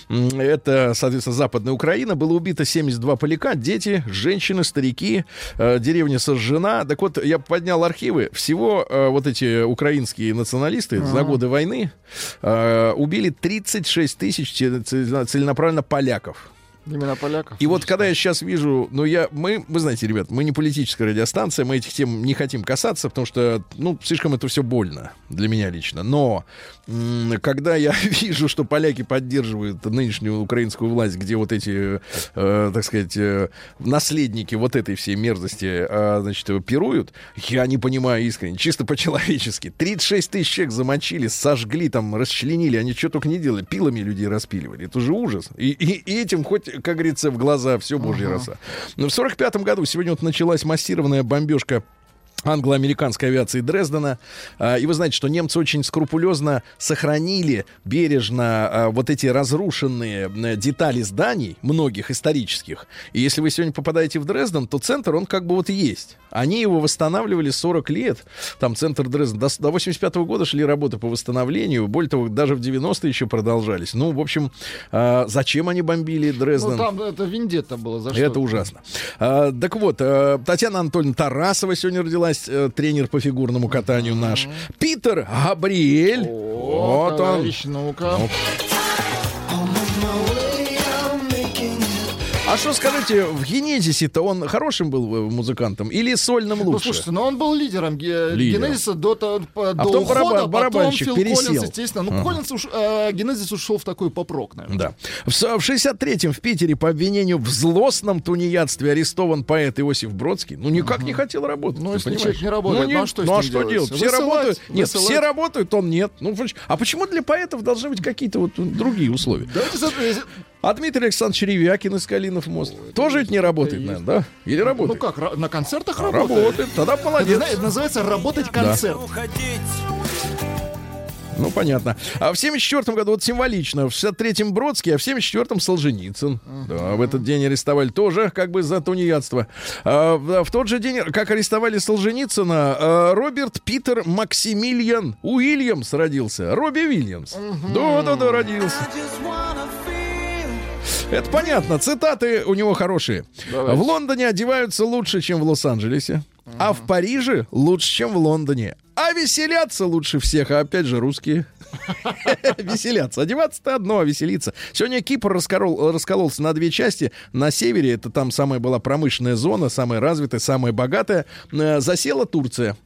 М, Это, соответственно, Западная Украина. Было убито 72 поляка, дети, женщины, старики. Э, Деревня сожжена. Так вот, я поднял архивы. Всего э, вот эти украинские националисты за годы войны э, убили 36 тысяч целенаправленно поляков. Именно поляков. И вот когда я сейчас вижу, ну я, мы, вы знаете, ребят, мы не политическая радиостанция, мы этих тем не хотим касаться, потому что, ну, слишком это все больно для меня лично. Но когда я вижу, что поляки поддерживают нынешнюю украинскую власть, где вот эти, э, так сказать, э, наследники вот этой всей мерзости, э, значит, пируют, я не понимаю искренне, чисто по-человечески. 36 тысяч человек замочили, сожгли, там, расчленили, они что только не делали, пилами людей распиливали. Это же ужас. И, и- и этим хоть, как говорится, в глаза все божья роса. Но в 45 году, сегодня вот началась массированная бомбежка англо-американской авиации Дрездена. А, И вы знаете, что немцы очень скрупулезно сохранили бережно а, вот эти разрушенные э, детали зданий, многих исторических. И если вы сегодня попадаете в Дрезден, то центр, он как бы вот есть. Они его восстанавливали 40 лет. Там центр Дрезден. До, до 85 года шли работы по восстановлению. Более того, даже в 90-е еще продолжались. Ну, в общем, а, зачем они бомбили Дрезден? Ну, там это виндетта было. За что? Это ужасно. Так вот, а, Татьяна Анатольевна Тарасова сегодня родилась, э, тренер по фигурному катанию наш. Питер Габриэль. О, вот он. товарищ, А что скажите, в Генезисе-то он хорошим был э, музыкантом или сольным Ну, лучше? слушайте, ну он был лидером Лидером. Генезиса до, то- по- до потом ухода, бараба- потом барабанщик Фил пересел. Коллинз, естественно. Ну, Коллинз уж, э, Генезис ушел в такой поп-рок, наверное. Да. В в 63-м в Питере по обвинению в злостном тунеядстве арестован поэт Иосиф Бродский. Ну, никак не хотел работать. Ну, если понимаешь? человек не работает, ну, а что ну, а что делать? делать? Все Высылать, работают. Нет, высылать. все работают, он нет. Ну, а почему для поэтов должны быть какие-то вот другие условия? Давайте э, А Дмитрий Александрович Ревякин из Калинов мост тоже ведь не работает, есть. наверное, да? Или Ну работает? как, ра- на концертах А, работает? работает. Тогда молодец. это называется работать концерт. Ну, понятно. А в 74 году, вот символично, в 63-м Бродский, а в 74-м Солженицын. Да, в этот день арестовали тоже как бы за тунеядство. А, в, в тот же день, как арестовали Солженицына, а, Роберт Питер Максимилиан Уильямс родился. Робби Вильямс. Да-да-да, родился. Это понятно. Цитаты у него хорошие. Давайте. В Лондоне одеваются лучше, чем в Лос-Анджелесе. А в Париже лучше, чем в Лондоне. А веселятся лучше всех, а опять же русские. Веселятся. Одеваться-то одно, а веселиться. Сегодня Кипр раскорол- раскололся на две части. На севере, это там самая была промышленная зона, самая развитая, самая богатая. Э, Засела Турция.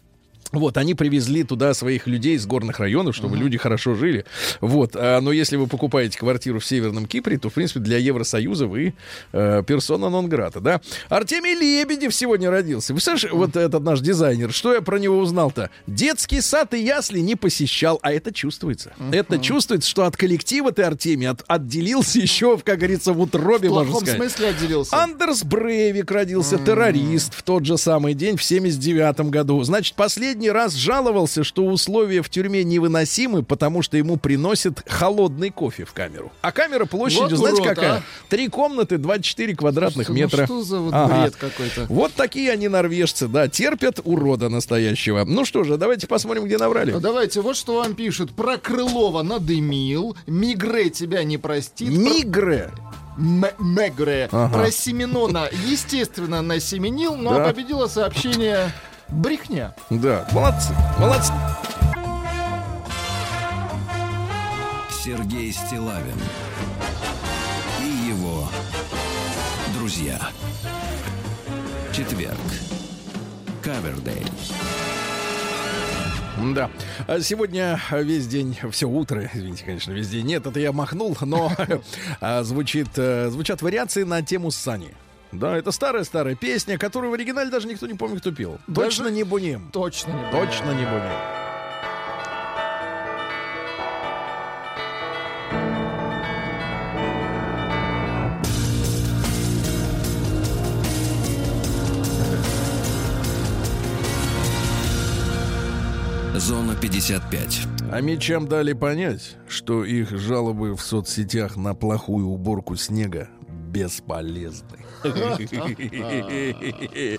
Вот, они привезли туда своих людей из горных районов, чтобы люди хорошо жили. Вот, а, но если вы покупаете квартиру в Северном Кипре, то, в принципе, для Евросоюза вы э, персона нон-грата, да? Артемий Лебедев сегодня родился. Вы слышите, вот этот наш дизайнер, что я про него узнал-то? Детский сад и ясли не посещал, а это чувствуется. Это чувствуется, что от коллектива ты, Артемий, от- отделился еще, как говорится, в утробе, В можно плохом сказать. смысле отделился. Андерс Брейвик родился, террорист, в тот же самый день, в 79 году. Значит, последний раз жаловался, что условия в тюрьме невыносимы, потому что ему приносят холодный кофе в камеру. А камера площадью, Вот знаете, урод, какая? а. Три комнаты, 24 квадратных Слушайте, метра. Ну что за вот Ага. бред какой-то? Вот такие они норвежцы, да, терпят урода настоящего. Ну что же, давайте посмотрим, где наврали. Ну, Давайте, вот что вам пишут. Про Крылова надымил, Мигре тебя не простит. про- Мигре. Мегре. Ага. Про Семенона, естественно, насеменил, но Да. победило сообщение брехня. Да, молодцы, молодцы. Сергей Стилавин и его друзья. Четверг. Кавердей. Да. А Сегодня весь день, все утро, извините, конечно, весь день нет, это я махнул, но а, звучит, э, звучат вариации на тему Сани. Да, это старая-старая песня, которую в оригинале даже никто не помнит, кто пел. Даже- Точно не Буним. Точно не Точно не Буним. Зона 55. А мечам дали понять, что их жалобы в соцсетях на плохую уборку снега бесполезны.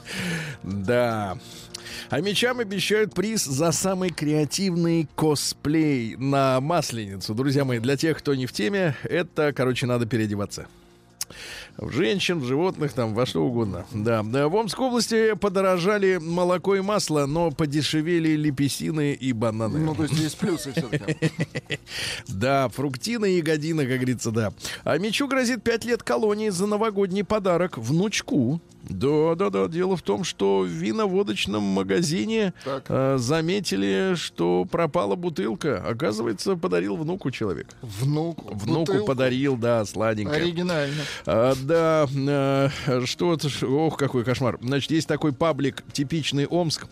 Да. А мечам обещают приз за самый креативный косплей на Масленицу. Друзья мои, для тех, кто не в теме, это, короче, надо переодеваться. В женщин, в животных, там, во что угодно. Да. Да, В Омской области подорожали молоко и масло, но подешевели лепесины и бананы. Ну, то есть есть плюсы все-таки. Да, фруктина и ягодина, как говорится, да. А Мичу грозит 5 лет колонии за новогодний подарок внучку. Да, да, да. Дело в том, что в виноводочном магазине э, заметили, что пропала бутылка. Оказывается, подарил внуку человек. Внуку. Внуку бутылку. подарил, да, сладенькое. Оригинально. А, да, э, что это, ж- ох, какой кошмар. Значит, есть такой паблик, типичный Омск.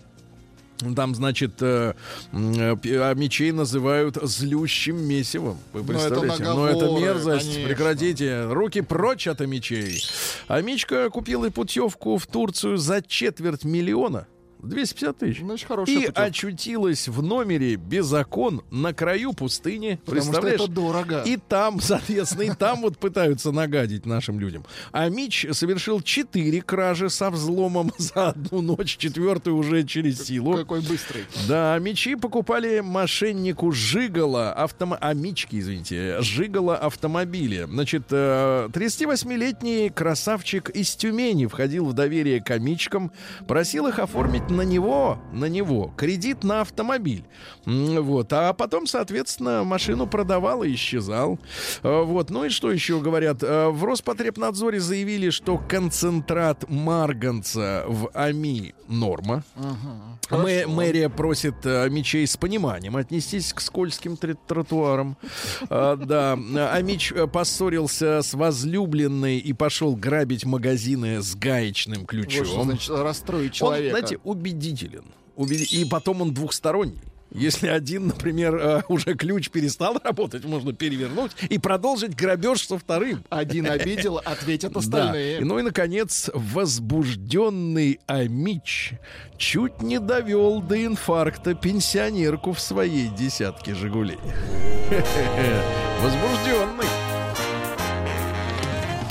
Там, значит, э, э, а мечей называют злющим месивом. Вы Ну, это представляете? Ну, это наговоры, мерзость. конечно. Прекратите. Руки прочь от мечей. А Мичка купила путевку в Турцию за четверть миллиона. 250 тысяч. Значит, хорошая И путевка. очутилась в номере без окон на краю пустыни. Потому что Представляешь? это дорого. И там, соответственно, и там вот пытаются нагадить нашим людям. А Мич совершил четыре кражи со взломом за одну ночь, четвертую уже через силу. Какой быстрый. Да, мечи покупали мошеннику Жигала, автомо... а Мички, извините, Жигала автомобили. Значит, э, 38-летний красавчик из Тюмени входил в доверие к амичкам, просил их оформить на него, на него, кредит на автомобиль. Вот, а потом, соответственно, машину продавал и исчезал. Э, Вот, ну и что еще говорят? Э, В Роспотребнадзоре заявили, что концентрат марганца в АМИ норма. Мэ- мэрия просит э, мечей с пониманием отнестись к скользким тр- тротуарам. А, да, а Мич э, поссорился с возлюбленной и пошел грабить магазины с гаечным Вот ключом. что значит расстроить Он, человека. знаете, убедителен. Убеди- И потом он двухсторонний. Если один, например, э, уже ключ перестал работать, можно перевернуть и продолжить грабеж со вторым. Один обидел, ответят Да. остальные. И, Ну и, наконец, возбужденный Амич чуть не довел до инфаркта пенсионерку в своей десятке «Жигулей». Возбужденный.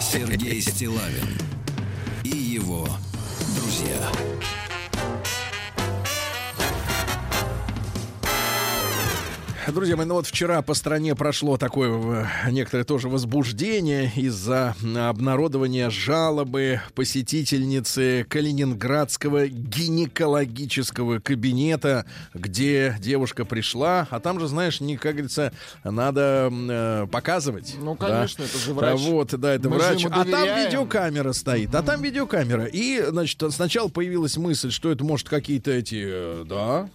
Сергей Стилавин и его друзья. Друзья мои, ну вот вчера по стране прошло такое э, некоторое тоже возбуждение из-за обнародования жалобы посетительницы Калининградского гинекологического кабинета, где девушка пришла, а там же, знаешь, не, как говорится, надо э, показывать. Ну, да. конечно, это же врач. А вот, да, это Мы врач. А там видеокамера стоит, а там видеокамера. И, значит, сначала появилась мысль, что это может какие-то эти, э, да,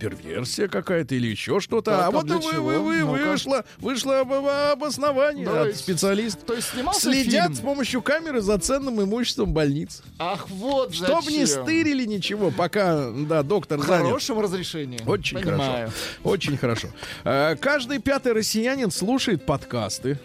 перверсия какая-то или еще что-то. А вот для вы, вы, вы, вышло, вышло об- об- обоснование от специалиста. То есть снимался Следят с помощью камеры за ценным имуществом больниц. Ах, вот Чтоб не стырили ничего, пока, да, доктор В занят. хорошем разрешении. Очень Понимаю. хорошо. Очень хорошо. Э, Каждый пятый россиянин слушает подкасты.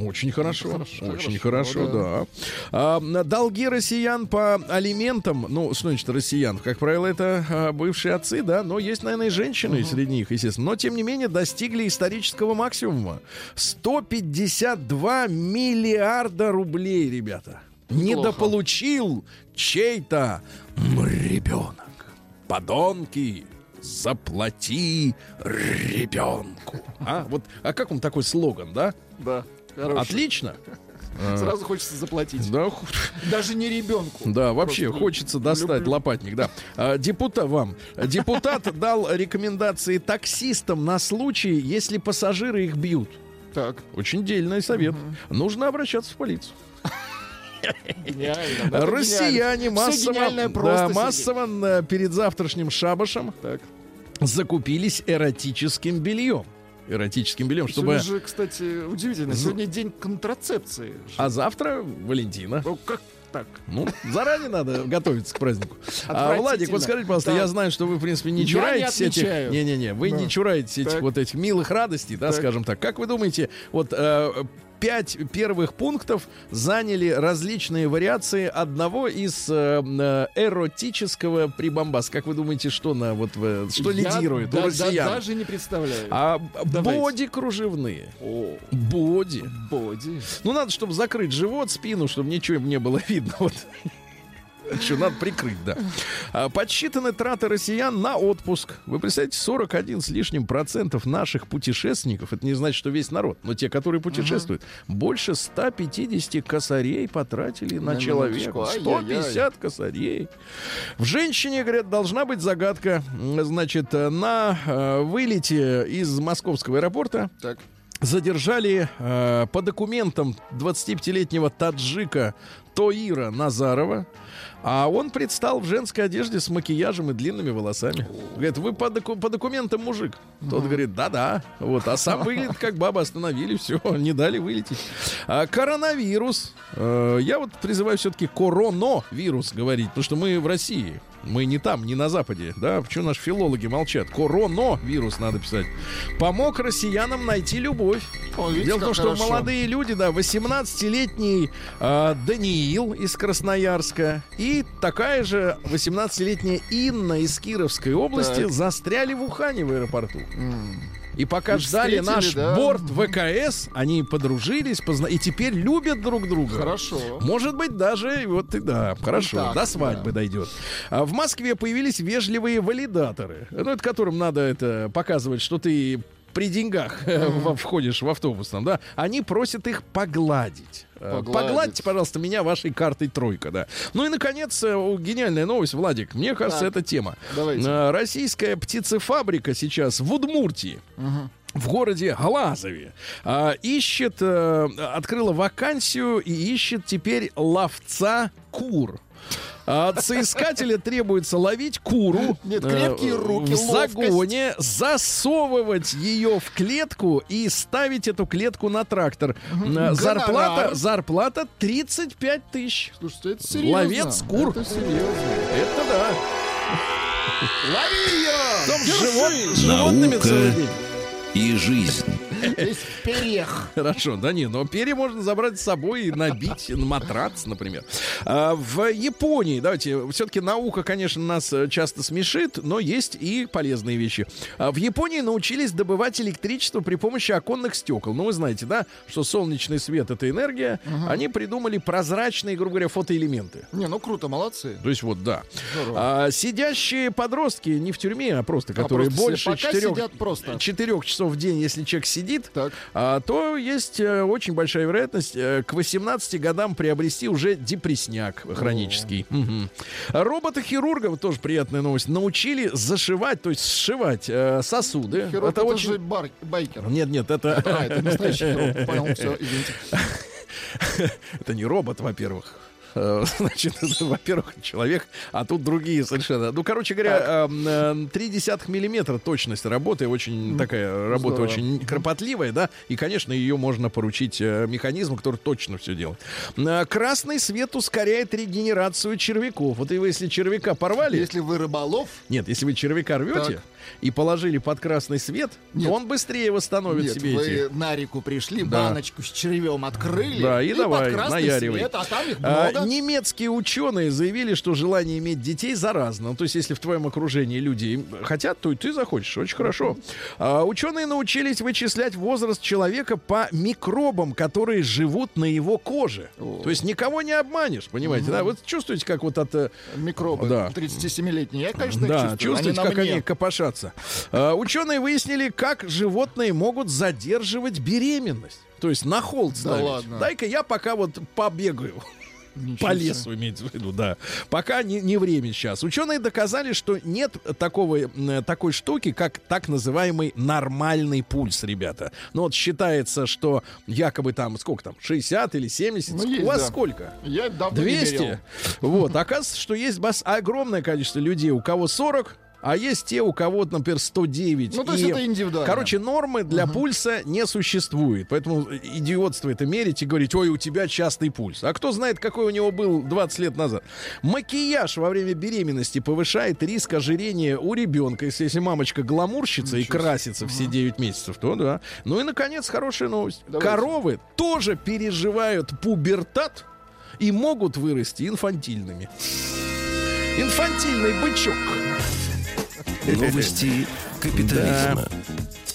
Очень хорошо, хорошо, очень хорошо, хорошо, да. А, м, долги россиян по алиментам, ну, что значит россиян? Как правило, это а, бывшие отцы, да, но есть, наверное, и женщины среди них, естественно. Но, тем не менее, достигли исторического максимума. 152 миллиарда рублей, ребята. Недополучил чей-то ребенок. Подонки, заплати ребенку. А вот, а как он такой слоган, да? Да, хороший. Отлично. Сразу хочется заплатить. Да, Даже не ребенку. да, вообще Просто хочется достать люблю. лопатник, да. А, депутат вам. Депутат дал рекомендации таксистам на случай, если пассажиры их бьют. Так, Очень дельный совет. Нужно обращаться в полицию. гениально. Россияне гениально. Массово, да, массово э, перед завтрашним шабашем Так. закупились эротическим бельем. Эротическим бельем, чтобы... Сегодня же, кстати, удивительно. Сегодня день контрацепции. А завтра Валентина. Ну, как так. Ну, заранее надо готовиться к празднику. А. Владик, вот скажите, пожалуйста, Да. я знаю, что вы, в принципе, не Я не чураетесь этих... Не-не-не, вы Да. не чураетесь этих Так. вот этих милых радостей, да, Так. скажем так. Как вы думаете, вот э, пять первых пунктов заняли различные вариации одного из э, э, эротического прибамбаса. Как вы думаете, что на вот в- что Я лидирует да- у да- россиян? даже не представляю. А Давайте. боди кружевные. О, Боди. боди. Ну, надо, чтобы закрыть живот, спину, чтобы ничего не было видно. Вот. Что, надо прикрыть, да. А, Подсчитаны траты россиян на отпуск. Вы представляете, 41 с лишним процентов наших путешественников, это не значит, что весь народ, но те, которые путешествуют, больше 150 косарей потратили на, На человека. минуточку, ай-яй-яй. 150 косарей. В женщине, говорят, должна быть загадка. Значит, на э, вылете из московского аэропорта Так. задержали э, по документам 25-летнего таджика Тоира Назарова, а он предстал в женской одежде с макияжем и длинными волосами. Говорит, вы по, доку- по документам мужик. Тот говорит, да-да. Вот, а сам выглядит как баба, остановили, все, не дали вылететь. А, коронавирус. Э, я вот призываю все-таки коронавирус говорить, потому что мы в России. Мы не там, не на Западе, да? Почему наши филологи молчат? Коронавирус надо писать. Помог россиянам найти любовь. О, видите, Дело в том, что хорошо. молодые люди, да, 18-летний э, Даниил из Красноярска и такая же 18-летняя Инна из Кировской области Так. застряли в Ухане в аэропорту. М. И пока И ждали наш да. борт ВКС, они подружились, позна... и теперь любят друг друга. Хорошо. Может быть, даже вот и да, хорошо, так, до свадьбы дойдет. А в Москве появились вежливые валидаторы, ну, это которым надо это показывать, что ты при деньгах во- входишь в автобус там, да, они просят их погладить. Погладить. Погладьте, пожалуйста, меня вашей картой тройка, да. Ну и, наконец, э, гениальная новость, Владик. Мне кажется, Так. это тема. Давайте. Э, Российская птицефабрика сейчас в Удмуртии в городе Глазове а, ищет, э, открыла вакансию и ищет теперь ловца кур. От соискателя требуется ловить куру Нет, э, крепкие руки, в ловкость. загоне, засовывать ее в клетку и ставить эту клетку на трактор. Э, Зарплата, зарплата 35 тысяч. Слушайте, это серьезно. Ловец кур. Это серьезно. Это да. Лови ее! Живот- животными Наука. И жизнь. Здесь перех. Хорошо, да не, но перья можно забрать с собой и набить на матрац, например. А, в Японии, давайте, все-таки наука, конечно, нас э, часто смешит, но есть и полезные вещи. А, в Японии научились добывать электричество при помощи оконных стекол. Ну, вы знаете, да, что солнечный свет — это энергия. Они придумали прозрачные, грубо говоря, фотоэлементы. Не, ну круто, молодцы. То есть вот, да. Здорово. А, сидящие подростки, не в тюрьме, а просто, которые просто больше четырех, четырех часов в день, если человек сидит, Так. а, то есть э, очень большая вероятность э, к 18 годам приобрести уже депрессняк хронический. Мгм. Робота-хирурга, вот тоже приятная новость, научили зашивать, то есть сшивать э, сосуды. Хирург, это это очень... же бар- байкер. Нет, нет, это, А, это настоящий хирург. Понял, все, извините. это не робот, во-первых. Э, Значит, во-первых, человек, а тут другие совершенно. Ну, короче говоря, три десятых миллиметра точность работы, очень такая работа здорово. очень кропотливая, да, и, конечно, ее можно поручить э, механизму, который точно все делает. Э, Красный свет ускоряет регенерацию червяков. Вот и вы, если червяка порвали, Если вы рыболов, нет, если вы червяка рвете Так. И положили под красный свет, Нет. то он быстрее восстановит нет, себе вы эти. на реку пришли, Да. баночку с червем открыли, Да, и давай, под красный наяривай. свет, а там их А, много. немецкие ученые заявили, что желание иметь детей заразно. Ну, то есть, если в твоем окружении люди хотят, то и ты захочешь. Очень хорошо. А, ученые научились вычислять возраст человека по микробам, которые живут на его коже. О. То есть никого не обманешь, понимаете? Да, вот чувствуете, как вот от э, Микробы Да. 37-летние. Я, конечно, да, чувствую. чувствуете, они как мне. они копошатся. А, ученые выяснили, как животные могут задерживать беременность. То есть на холод Да ставить. ладно. Дай-ка я пока вот побегаю. Ничего По лесу имеется в виду, да. Пока не, не время сейчас. Ученые доказали, что нет такого, э, такой штуки, как так называемый нормальный пульс, ребята. Ну вот считается, что якобы там, сколько там, 60 или 70? Ну, У есть, вас да. сколько? Я давно не 200? мерил. Вот, оказывается, что есть бас- огромное количество людей, у кого 40, а есть те, у кого, например, 109. Ну, то есть И, это индивидуально. Короче, нормы для пульса не существует. Поэтому идиотство это мерить и говорить, ой, у тебя частый пульс. А кто знает, какой у него был 20 лет назад. Макияж во время беременности повышает риск ожирения у ребенка. Если, если мамочка гламурщица и красится все 9 месяцев, то да. Ну и, наконец, хорошая новость. Давайте. Коровы тоже переживают пубертат и могут вырасти инфантильными. Инфантильный бычок. Новости капитализма.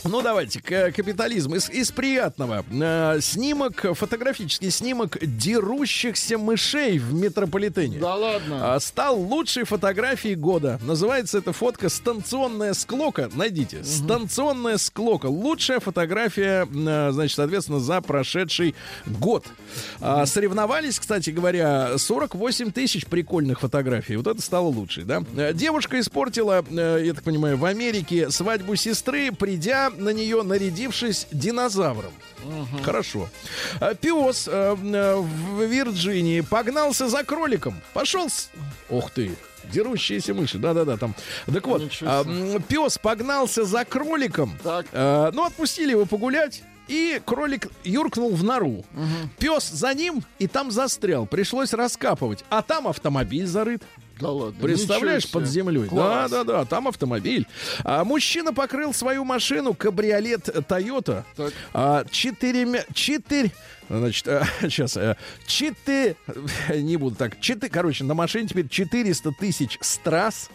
Ну, давайте, к- капитализм. Из, из приятного. Э, снимок, фотографический снимок дерущихся мышей в метрополитене. Да ладно. А, Стал лучшей фотографией года. Называется эта фотка «Станционная склока». Найдите. «Станционная склока». Лучшая фотография, э, значит, соответственно, за прошедший год. А, Соревновались, кстати говоря, 48 тысяч прикольных фотографий. Вот это стало лучшей, да? Э, Девушка испортила, э, я так понимаю, в Америке свадьбу сестры, придя на нее, нарядившись динозавром. Хорошо. А, Пес э, э, в Вирджинии погнался за кроликом. Пошел с... Ух ты. Дерущиеся мыши, да-да-да, там. Так вот, Ничего а, пес погнался за кроликом. Так. Э, ну, отпустили его погулять. И кролик юркнул в нору. Пес за ним и там застрял. Пришлось раскапывать. А там автомобиль зарыт. Да ладно. Представляешь, под землей. Класс. Да, да, да, там автомобиль. А, мужчина покрыл свою машину кабриолет Toyota. Так. А, четырьмя, четыре, значит, а, сейчас, а, четыре, не буду так, четыре, короче, на машине теперь 400 тысяч страз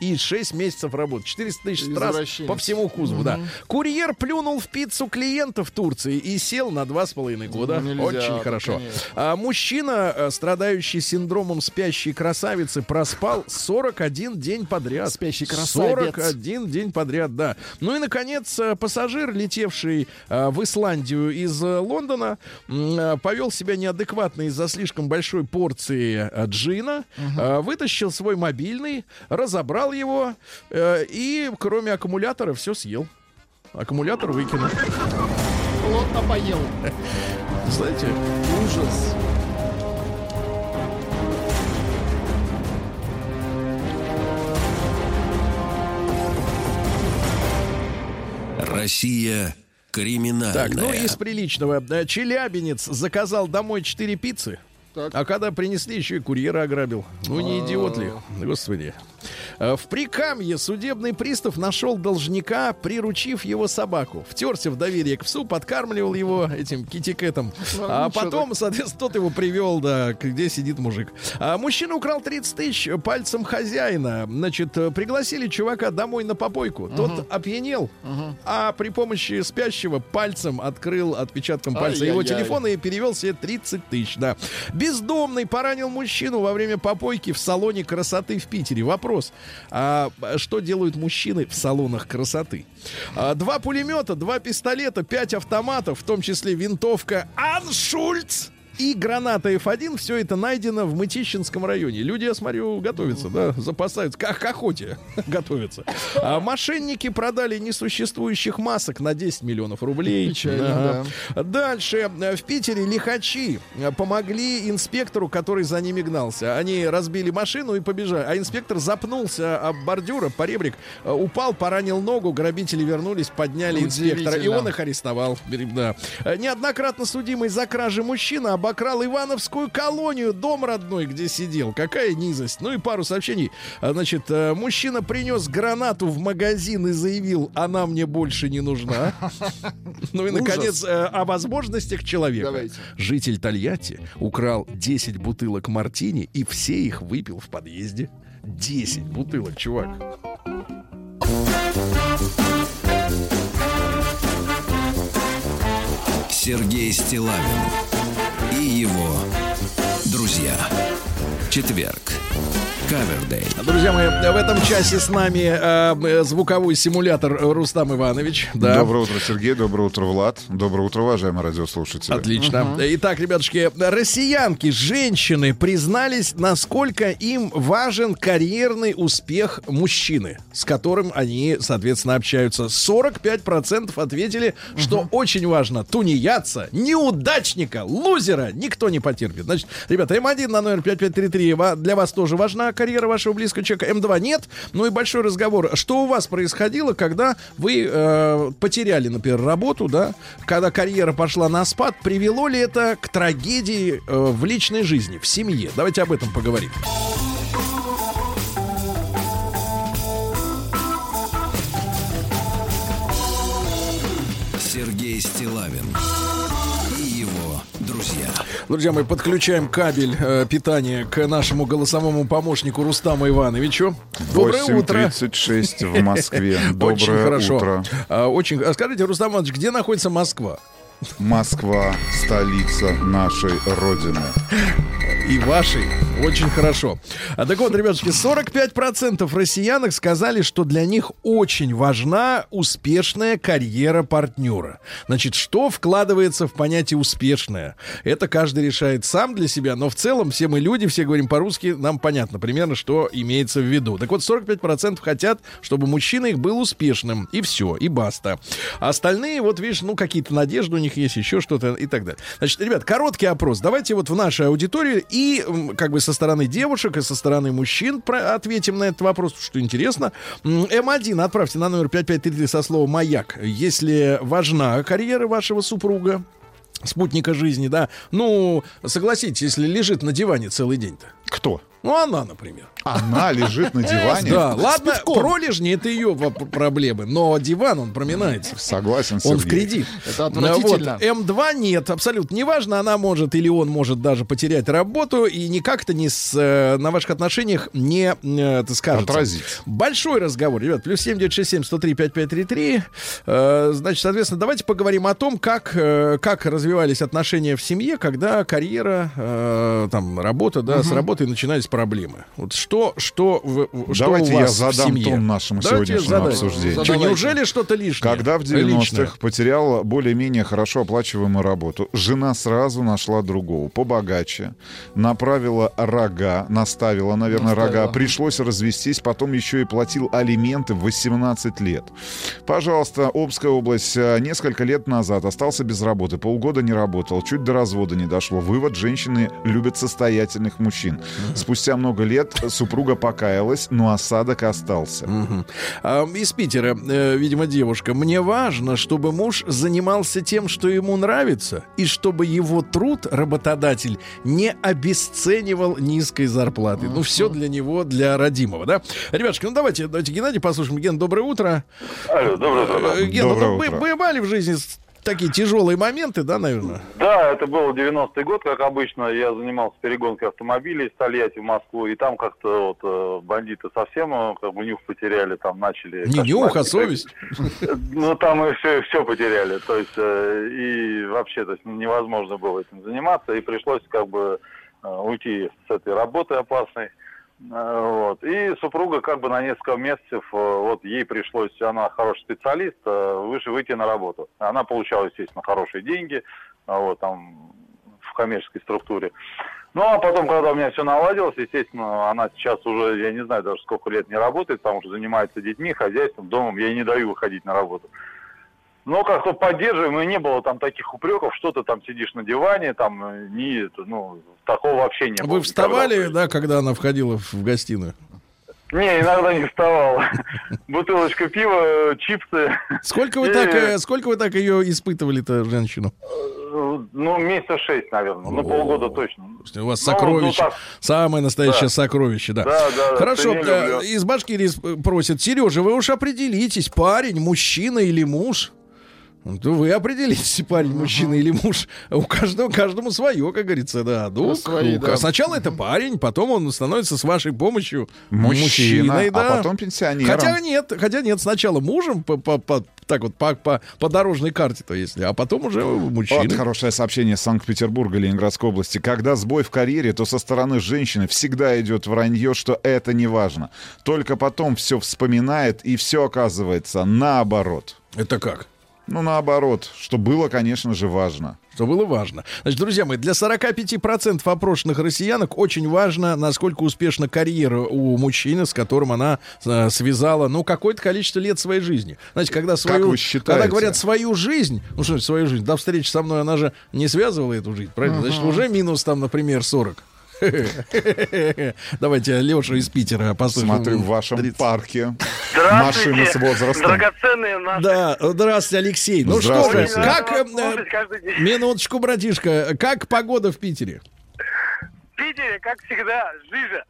и 6 месяцев работы. 400 тысяч Извращенец. по всему кузову, да. Курьер плюнул в пиццу клиента в Турции и сел на два с половиной года. Нельзя, Очень хорошо. конечно. А мужчина, э, страдающий синдромом спящей красавицы, проспал 41 день подряд. Спящий красавец. 41 день подряд, да. Ну и, наконец, э, пассажир, летевший э, в Исландию из Лондона, повел себя неадекватно из-за слишком большой порции джина, э, вытащил свой мобильный, разобрал его э, и, кроме аккумулятора, все съел. Аккумулятор выкинул. Плотно поел. Знаете, Ужас. Россия криминальная. Так, ну из приличного. Э, Челябинец заказал домой 4 пиццы. Так. А когда принесли, еще и курьера ограбил. Ну, не идиот ли? Господи. Э, В Прикамье судебный пристав нашел должника, приручив его собаку. Втерся в доверие к псу, подкармливал его этим китикетом. Ну, А потом, соответственно, тот его привел, да, где сидит мужик. А мужчина украл 30 тысяч пальцем хозяина. Значит, э, пригласили чувака домой на попойку. Тот опьянел, а при помощи спящего пальцем открыл отпечатком пальца его Ай-яй-яй. телефон и перевел себе 30 тысяч, да. Бездомный поранил мужчину во время попойки в салоне красоты в Питере. Вопрос, а что делают мужчины в салонах красоты? А, два пулемета, два пистолета, пять автоматов, в том числе винтовка Аншульц и граната F1. Все это найдено в Мытищинском районе. Люди, я смотрю, готовятся, да, запасаются, как к охоте готовятся. А мошенники продали несуществующих масок на 10 миллионов рублей. Печально, Дальше. Э, В Питере лихачи помогли инспектору, который за ними гнался. Они разбили машину и побежали. А инспектор запнулся об бордюра, поребрик, э, упал, поранил ногу, грабители вернулись, подняли инспектора. И он их арестовал. Да. Э, Неоднократно судимый за кражи мужчина обокрал Ивановскую колонию, дом родной, где сидел. Какая низость. Ну и пару сообщений. А, Значит, э, мужчина принес гранату в магазин и заявил, она мне больше не нужна. Ну и, наконец, э, о возможностях человека. Житель Тольятти украл 10 бутылок мартини и все их выпил в подъезде. 10 бутылок, чувак. Сергей Стилавин его друзья. Четверг. Кавердей. Друзья мои, в этом часе с нами э, э, звуковой симулятор Рустам Иванович. Да. Доброе утро, Сергей. Доброе утро, Влад. Доброе утро, уважаемые радиослушатели. Отлично. Итак, ребятушки, россиянки, женщины признались, насколько им важен карьерный успех мужчины, с которым они, соответственно, общаются. 45% ответили, что очень важно тунеядца, неудачника, лузера никто не потерпит. Значит, ребята, М1 на номер 5533 ва- для вас тоже важна карьера вашего близкого человека? М2 нет. Ну и большой разговор. Что у вас происходило, когда вы э, потеряли, например, работу, да? Когда карьера пошла на спад, привело ли это к трагедии э, в личной жизни, в семье? Давайте об этом поговорим. Сергей Стилавин друзья. Мы подключаем кабель э, питания к нашему голосовому помощнику Рустаму Ивановичу. Доброе утро. 8.36 в Москве. Доброе Очень хорошо. утро. А, очень. а Скажите, Рустам Иванович, где находится Москва? Москва, столица нашей Родины. И вашей. Очень хорошо. А так вот, ребятушки, 45% россиянок сказали, что для них очень важна успешная карьера партнера. Значит, что вкладывается в понятие успешная? Это каждый решает сам для себя, но в целом все мы люди, все говорим по-русски, нам понятно примерно, что имеется в виду. Так вот, 45% хотят, чтобы мужчина их был успешным. И все, и баста. А остальные, вот видишь, ну, какие-то надежды у них есть, еще что-то и так далее. Значит, ребят, короткий опрос. Давайте вот в нашей аудитории и как бы со стороны девушек, и со стороны мужчин про- ответим на этот вопрос, что интересно. М, М1 отправьте на номер 5533 со словом «Маяк», если важна карьера вашего супруга, спутника жизни, да. Ну, согласитесь, если лежит на диване целый день-то. Кто? Ну, она, например. Она лежит на диване. Да, ладно, пролежни это ее проблемы, но диван, он проминается. Согласен, Он в кредит. Это отвратительно. Вот. М2 нет, абсолютно неважно. Она может или он может даже потерять работу и никак-то не с, э, на ваших отношениях не, э, это скажется. Отразится. Большой разговор, ребят. Плюс 7967 103 5533. Э, значит, соответственно, давайте поговорим о том, как, э, как развивались отношения в семье, когда карьера, там, работа, да, с работой начинались проблемы. Вот что, что, в- в- что Давайте у я вас в задам семье? тон нашему Давайте сегодняшнему задай. обсуждению. Что, неужели что-то лишнее? Когда в Личное? 90-х потерял более-менее хорошо оплачиваемую работу, жена сразу нашла другого, побогаче, направила рога, наставила, наверное, Наставила. рога, пришлось развестись, потом еще и платил алименты в 18 лет. Пожалуйста, Обская область э, несколько лет назад остался без работы, полгода не работал, чуть до развода не дошло. Вывод, женщины любят состоятельных мужчин. Спустя много лет супруга покаялась, но осадок остался. А, из Питера, э, видимо, девушка. Мне важно, чтобы муж занимался тем, что ему нравится, и чтобы его труд работодатель не обесценивал низкой зарплаты. Ну, все для него, для родимого, да? Ребятушки, ну давайте, давайте Геннадий послушаем. Ген, доброе утро. Алло, доброе утро. Э, Ген, Доброе ну, утро. бывали в жизни такие тяжелые моменты, да, наверное? Да, это был 90-й год, как обычно. Я занимался перегонкой автомобилей из Тольятти в Москву, и там как-то вот э, бандиты совсем э, как бы нюх потеряли, там начали... Не нюх, а совесть. Ну, там и все, все потеряли. То есть, э, и вообще, то есть, невозможно было этим заниматься, и пришлось как бы уйти с этой работы опасной. Э, Вот. И супруга как бы на несколько месяцев, э, вот ей пришлось, она хороший специалист, э, выше выйти на работу. Она получала, естественно, хорошие деньги, вот там в коммерческой структуре. Ну, а потом, когда у меня все наладилось, естественно, она сейчас уже, я не знаю даже сколько лет не работает, потому что занимается детьми, хозяйством, домом, я ей не даю выходить на работу. Но как-то поддерживаем, и не было там таких упреков, что ты там сидишь на диване, там, не, ну, такого вообще не было. Вы вставали, никогда. да, когда она входила в гостиную? Не, иногда не вставал. Бутылочка пива, чипсы. Сколько вы И- так, э, сколько вы так ее испытывали-то, женщину? Ну, месяца шесть, наверное. Ну, полгода точно. У вас Ну, сокровище. ну, так. Самое настоящее Да. сокровище, да. Да, да, Хорошо, э, из Башкирии просят, Сережа, вы уж определитесь, парень, мужчина или муж? Ну, вы определитесь, парень, мужчина или муж. У каждого, каждому свое, как говорится, да. Ну, Свои, да. Сначала это парень, потом он становится с вашей помощью Мужчина, мужчиной, да. а потом пенсионером. Хотя нет, хотя нет, сначала мужем по, по- по- так вот по, по, по дорожной карте-то если, а потом уже Вот мужчиной. хорошее сообщение Санкт-Петербурга, Ленинградской области. Когда сбой в карьере, то со стороны женщины всегда идет вранье, что это не важно. Только потом все вспоминает, и все оказывается наоборот. Это как? Ну, наоборот, что было, конечно же, важно. Что было важно. Значит, друзья мои, для 45% опрошенных россиянок очень важно, насколько успешна карьера у мужчины, с которым она э, связала, ну, какое-то количество лет своей жизни. Знаете, когда свою... вы считаете? Когда говорят свою жизнь, ну, что значит свою жизнь? До встречи со мной она же не связывала эту жизнь, правильно? Значит, уже минус там, например, 40. Давайте Леша из Питера послушаем. Смотрю, в вашем 30. парке Здравствуйте, машины с возрастом. драгоценные наши. Да, здравствуйте, Алексей. Ну что Здравствуйте. вы, как... Э. Минуточку, братишка. Как погода в Питере? В Питере, как всегда, жижа.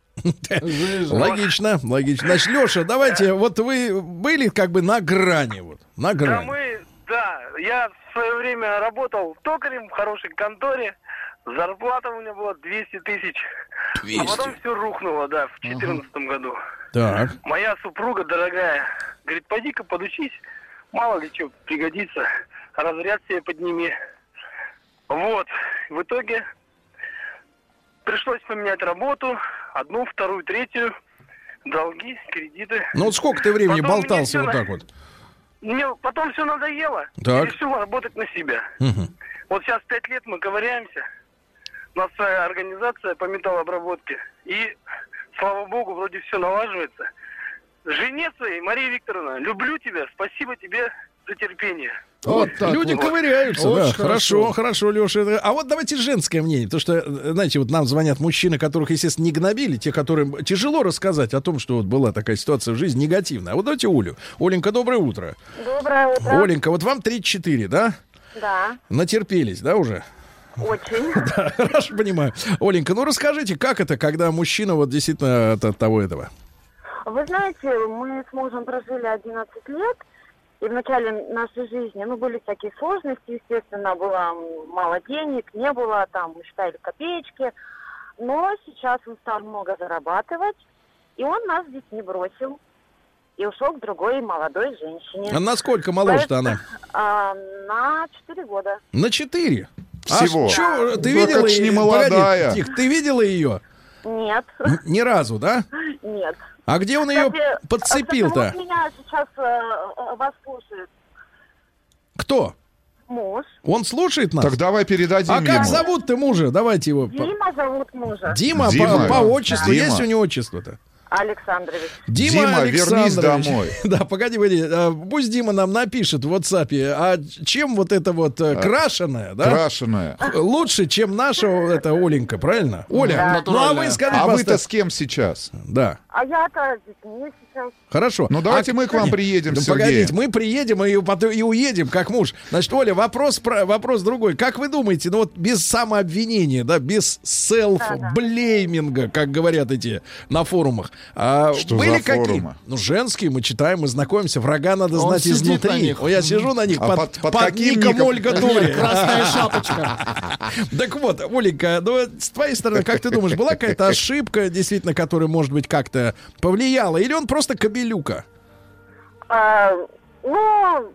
Логично, логично. Значит, Леша, давайте, вот вы были как бы на грани, вот, на Да грани. мы, да, я в свое время работал токарем в хорошей конторе. Зарплата у меня была 200 тысяч. А потом все рухнуло, да, в 2014 году. Так, Моя супруга дорогая говорит, пойди-ка подучись, мало ли что пригодится, разряд себе подними. Вот, в итоге пришлось поменять работу, одну, вторую, третью, долги, кредиты. ну вот сколько ты времени Потом болтался вот на- так вот? Мне потом все надоело, Так. и решил работать на себя. Мгм. Вот сейчас пять лет мы ковыряемся. У нас своя организация по металлообработке. И, слава богу, вроде все налаживается. Жене своей, Мария Викторовна, люблю тебя, спасибо тебе за терпение. Вот так Люди вот. ковыряются, да. Очень Хорошо, хорошо. хорошо, Леша. А вот давайте женское мнение. Потому что, э, знаете, вот нам звонят мужчины, которых, естественно, не гнобили, те, которым тяжело рассказать о том, что вот была такая ситуация в жизни негативная. А вот давайте Олю. Оленька, доброе утро. Доброе утро. Оленька, вот вам 34, да? Да, Натерпелись, да, уже? Очень. Да, Хорошо понимаю. Оленька, ну расскажите, как это, когда мужчина вот действительно от, того этого? Вы знаете, мы с мужем прожили 11 лет, и в начале нашей жизни, ну, были всякие сложности, естественно, было мало денег, не было, там, мы считали копеечки, но сейчас он стал много зарабатывать, и он нас здесь не бросил, и ушел к другой молодой женщине. А насколько моложе-то она? А, на 4 года. На 4. Всего. А чё, ты Ну, видела как ж не её? молодая. Погоди, Тих, ты видела ее? Нет, Ни разу, да? нет. А где он ее Кстати, кстати, подцепил-то? вот меня сейчас э, э, вас слушает Кто? муж. Он слушает нас? Так давай передадим а как ему. зовут ты мужа? Давайте его. Дима зовут мужа. Дима, Дима. По, по отчеству. Дима. Есть у него отчество-то? Александрович. Дима, вернись Александрович. домой. Да, погоди, погоди. А, Пусть Дима нам напишет в WhatsApp, а чем вот это вот э, крашеная, да? Крашеная. Лучше, чем наша это Оленька, правильно? Оля, Да. ну а вы скажите, А вы-то с кем сейчас? Да, А я-то детьми сейчас. хорошо. Ну, давайте А, мы к вам приедем, ну, Сергей. погодите, мы приедем и, потом, и уедем, как муж. Значит, Оля, вопрос, про, вопрос другой. Как вы думаете, ну вот без самообвинения, да, без селф-блейминга, как говорят эти на форумах, а Что были за какие? форумы? Ну, женские, мы читаем, мы знакомимся, врага надо Он знать сидит изнутри. на них. О, я сижу на них А под, под- под под каким ником ником? Ольга Тури. Красная шапочка. Так вот, Оленька, ну с твоей стороны, как ты думаешь, была какая-то ошибка, действительно, которая, может быть, как-то повлияла? Или он просто кобелюка? А, ну,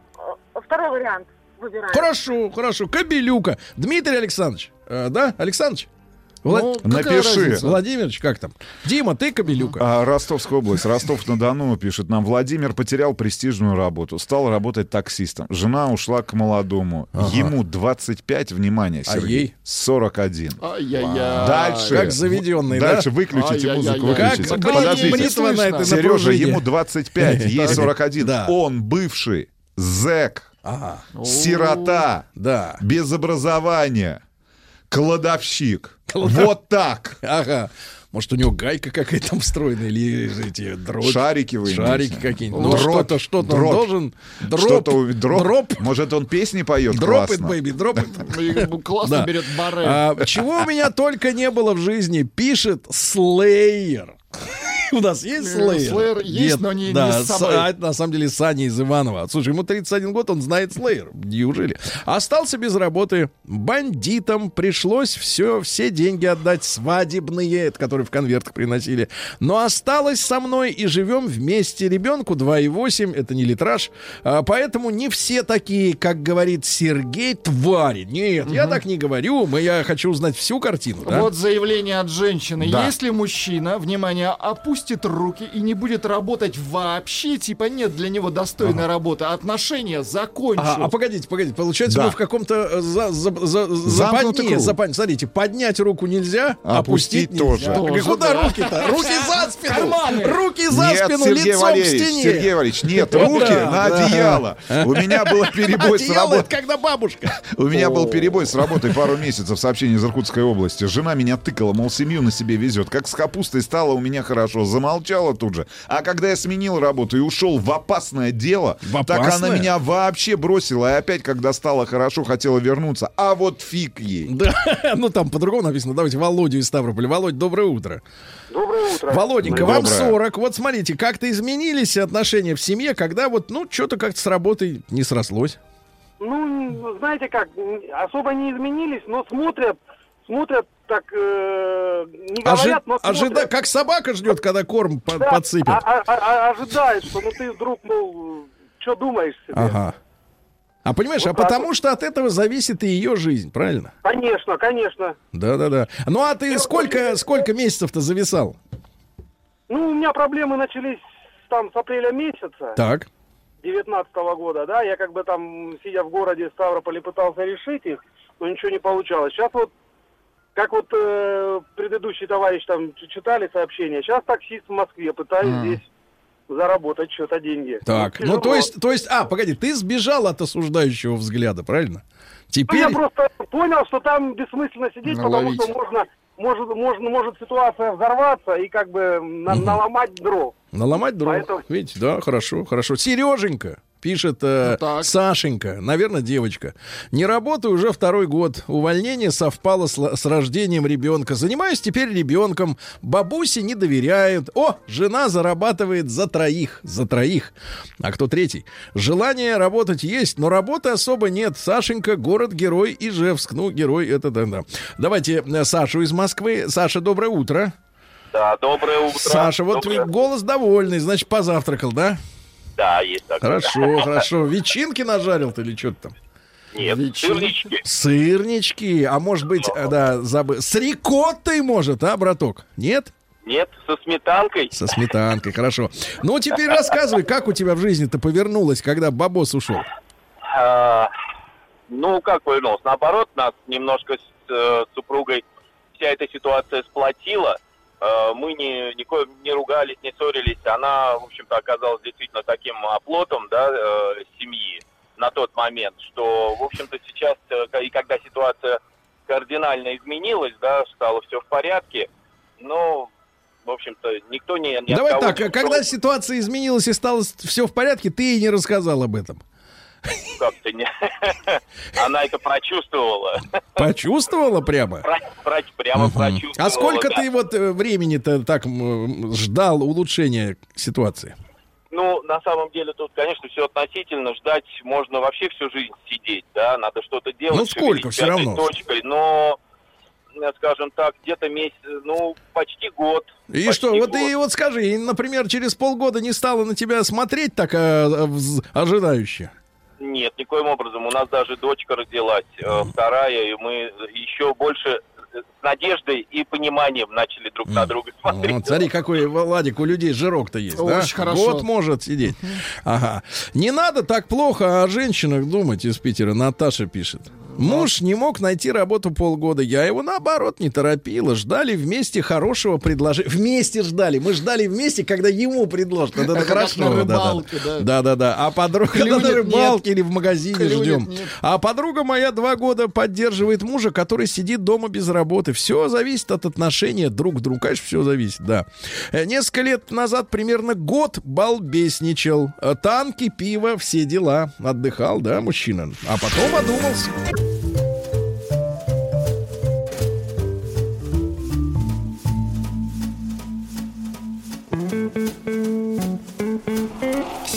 второй вариант выбираю. Хорошо, хорошо, кобелюка. Дмитрий Александрович, э, да, Александрович? Влад- Ну, Напиши. разница? Владимирович, как там? Дима, ты кобелюка. А, Ростовская область, Ростов-на-Дону пишет нам. Владимир потерял престижную работу, стал работать таксистом. Жена ушла к молодому. Ему 25, внимание, А Сергей, ей? 41. Ай-яй-яй. Дальше. Как заведенный, да? Дальше выключите Ай-яй-яй-яй. музыку, Как выключите. бритва Подождите. бритва на этой Сережа, ему 25, ей 41. Да. Он бывший зэк, Ага, сирота, да. без образования, кладовщик. Вот так. Ага. Может, у него гайка какая-то там встроена, или эти дробь. Шарики вы Шарики какие-нибудь. Ну, что-то, что-то он должен. Дроп, Что-то дроп. дроп, Может, он песни поет дроп классно? baby, дроп. И Классно берет баре. А, чего у меня только не было в жизни, пишет Слеер. У нас есть Э, Слеер? Slayer есть, но не- не да, с собой. а это на самом деле Саня из Иванова. Слушай, ему 31 год, он знает Слеер. Неужели? Остался без работы. Бандитам пришлось все, все деньги отдать свадебные, которые в конвертах приносили. Но осталось со мной и живем вместе. Ребенку 2,8, это не литраж. А, поэтому не все такие, как говорит Сергей, твари. Нет, я так не говорю. Мы, я хочу узнать всю картину. да? Вот заявление от женщины. Да. Если мужчина, внимание, опустил опустит руки и не будет работать вообще, типа нет для него достойной работы, отношения закончу. А, а погодите, погодите, получается, Да. мы в каком-то э, за, за, за, западне- западне. Смотрите, поднять руку нельзя, А опустить, опустить тоже. нельзя. Тоже, Куда да. руки-то? Руки за спину! Карманы. Руки за нет, спину, Сергей лицом Валерьевич, к стене! Сергей Валерьевич, нет, руки да, на да. одеяло. У меня был перебой с работой. когда бабушка. У меня был перебой с работой пару месяцев, сообщение из Иркутской области. Жена меня тыкала, мол, семью на себе везет. Как с капустой стало у меня хорошо. Замолчала тут же. А когда я сменил работу и ушел в опасное дело, В так она опасное? меня вообще бросила. И опять, когда стало хорошо, хотела вернуться. А вот фиг ей. Да, ну там по-другому написано. Давайте Володю из Ставрополя. Володь, доброе утро. Доброе утро. Володенька, вам Доброе. 40. Вот смотрите, как-то изменились отношения в семье, когда вот, ну, что-то как-то с работой не срослось. Ну, знаете как, особо не изменились, но смотрят, смотрят так, э, не Ожи- говорят, но ожида-. Как собака ждет, когда корм по- Да, подсыпят. а- а- а- ожидает, что ну ты вдруг, ну, что думаешь себе? Ага. А понимаешь, Вот а потому что от этого зависит и ее жизнь, правильно? Конечно, конечно. Да-да-да. Ну а ты сколько, сколько месяцев-то зависал? Ну, у меня проблемы начались там с апреля месяца Так. 19 года, да, я как бы там, сидя в городе Ставрополе, пытался решить их, но ничего не получалось. Сейчас вот, как вот э, предыдущий товарищ там читали сообщение, сейчас таксист в Москве, пытаюсь здесь заработать что-то деньги. Так. Ну, тяжело. то есть, то есть, а, погоди, ты сбежал от осуждающего взгляда, правильно? Ну, Теперь. я просто понял, что там бессмысленно сидеть, потому Наловить. что можно, может, можно, может ситуация взорваться и как бы на- наломать дров. Наломать дров. Поэтому- Видите, да, хорошо, хорошо. Сереженька пишет э, Ну. Сашенька, наверное, девочка. Не работаю уже второй год. Увольнение совпало с, с рождением ребенка. Занимаюсь теперь ребенком. Бабусе не доверяют. О, жена зарабатывает за троих. За троих. А кто третий? Желание работать есть, но работы особо нет. Сашенька, город-герой Ижевск. Ну, герой это да, да. Давайте э, Сашу из Москвы. Саша, доброе утро. Да, доброе утро. Саша, вот Доброе- голос довольный, значит, позавтракал, да? Да, есть такое. Хорошо, хорошо. Ветчинки нажарил ты или что там? Нет, сырнички. Сырнички, а может быть, э, да, забыл. С рикоттой, может, а, браток? Нет? Нет, со сметанкой. Со сметанкой, хорошо. Ну, теперь рассказывай, как у тебя в жизни-то повернулось, когда бабос ушел? А, ну, как повернулся? Наоборот, нас немножко с э, супругой вся эта ситуация сплотила. Э, мы не, нико- не ругались, не ссорились. Она, в общем-то, оказалась действительно таким оплотом да, э, семьи на тот момент, что, в общем-то, сейчас, э, и когда ситуация кардинально изменилась, да, стало все в порядке, ну, в общем-то, никто не... от Давай так, не а когда ситуация изменилась и стало все в порядке, ты и не рассказал об этом. Как-то не... Она это прочувствовала. Почувствовала прямо? Про- про- Прямо Мгм. прочувствовала. А сколько да. ты вот э, времени-то так ждал улучшения ситуации? Ну, на самом деле, тут, конечно, все относительно. Ждать можно вообще всю жизнь сидеть, да, надо что-то делать. Ну, сколько пятой равно? Точкой, но, э, скажем так, где-то месяц, ну, почти год. И Почти что, вот год. ты вот скажи, и, например, через полгода не стала на тебя смотреть так а, а, ожидающе? Нет, никоим образом. У нас даже дочка родилась, э, вторая, и мы еще больше э, с надеждой и пониманием начали друг на друга смотреть. Вот, смотри, какой, Владик, у людей жирок-то есть, да? Очень хорошо. Год может сидеть. Ага. Не надо так плохо о женщинах думать из Питера, Наташа пишет. Муж не мог найти работу полгода. Я его, наоборот, не торопила. Ждали вместе хорошего предложения. Вместе ждали. Мы ждали вместе, когда ему предложат. Вот Это хорошо. на да, да, рыбалке, да. Да, да, да. А подруга когда на рыбалке или в магазине Клюнет, ждем. нет. А подруга моя два года поддерживает мужа, который сидит дома без работы. Все зависит от отношения друг к другу. Конечно, все зависит, да. Э, Несколько лет назад, примерно год, балбесничал. Э, Танки, пиво, все дела. Отдыхал, да, мужчина. А потом одумался.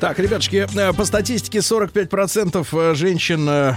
Так, ребятушки, э, по статистике 45% женщин э,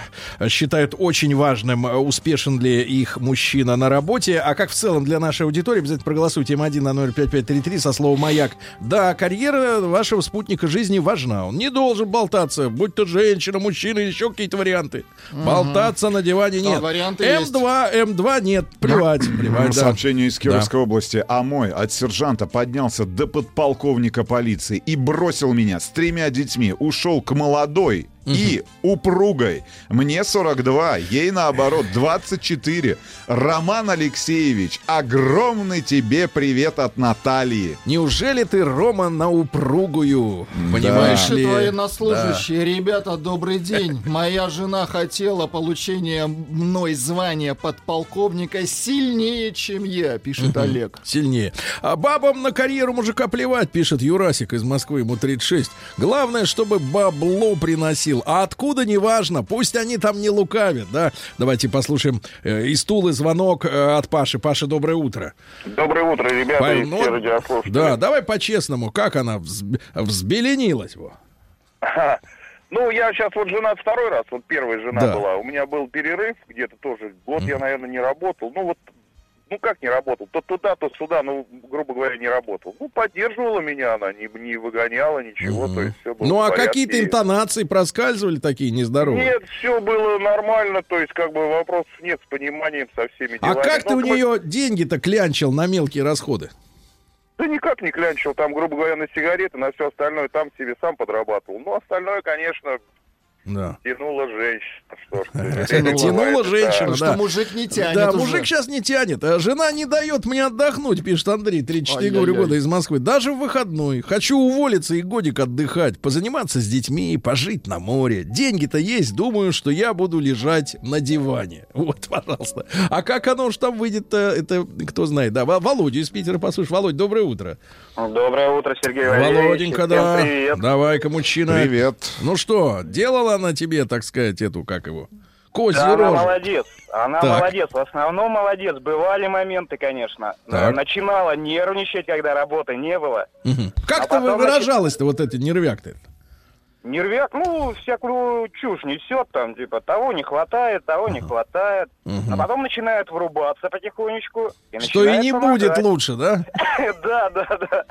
считают очень важным, э, успешен ли их мужчина на работе. А как в целом для нашей аудитории, обязательно проголосуйте М1 на 05533 со словом «Маяк». Да, карьера вашего спутника жизни важна. Он не должен болтаться, будь то женщина, мужчина или еще какие-то варианты. Болтаться на диване Да, нет. варианты есть. М2, М2 нет, плевать, плевать, да. Сообщение из Кировской области. А мой от сержанта поднялся до подполковника полиции и бросил меня с тремя детьми. Ушел к молодой и упругой. Мне 42, ей наоборот 24. Роман Алексеевич, огромный тебе привет от Натальи. Неужели ты, Рома, на упругую? Понимаешь Наши ли? военнослужащие, ребята, добрый день. Моя жена хотела получения мной звания подполковника сильнее, чем я, пишет Олег. Сильнее. А бабам на карьеру мужика плевать, пишет Юрасик из Москвы, ему 36. Главное, чтобы бабло приносил. А откуда, неважно. Пусть они там не лукавят, да? Давайте послушаем э, из Тулы звонок э, от Паши. Паша, доброе утро. Доброе утро, ребята и ну, все. Да, давай по-честному. Как она взб- взбеленилась? Во? Ну, я сейчас вот жена второй раз, вот первая жена Да. была. У меня был перерыв, где-то тоже год я, наверное, не работал. Ну, вот, ну как не работал? То туда, то сюда, ну, грубо говоря, не работал. Ну, поддерживала меня она, не, не выгоняла ничего, то есть все было Ну, а какие-то интонации проскальзывали такие нездоровые? Нет, все было нормально, то есть как бы вопросов нет с пониманием со всеми А делами. как ты Ну, у мы- нее деньги-то клянчил на мелкие расходы? Да никак не клянчил, там, грубо говоря, на сигареты, на все остальное, там себе сам подрабатывал. Ну, остальное, конечно, Да. тянула женщина. Что ж, Тянула женщина, да. Что мужик не тянет Да, уже. мужик сейчас не тянет. А жена не дает мне отдохнуть, пишет Андрей, 34 Ай-яй-яй. говорю, года из Москвы. Даже в выходной. Хочу уволиться и годик отдыхать, позаниматься с детьми, пожить на море. Деньги-то есть, думаю, что я буду лежать на диване. Вот, пожалуйста. А как оно уж там выйдет-то, это кто знает. Да, Во- Володю из Питера послушай. Володь, доброе утро. Доброе утро, Сергей Валерьевич. Володенька, да. привет. Давай-ка, мужчина. Привет. Ну что, делала она тебе, так сказать, эту, как его, козью Да, она рожу? молодец. Она Так. молодец. В основном молодец. Бывали моменты, конечно. Так. Начинала нервничать, когда работы не было. Мгм. Как-то А потом, выражалась-то вот эти нервяк-то? Нервяк, ну, всякую чушь несет там, типа, того не хватает, того не хватает. Мгм. А потом начинает врубаться потихонечку. И Что и не помогать. будет лучше, да? Да, да, да.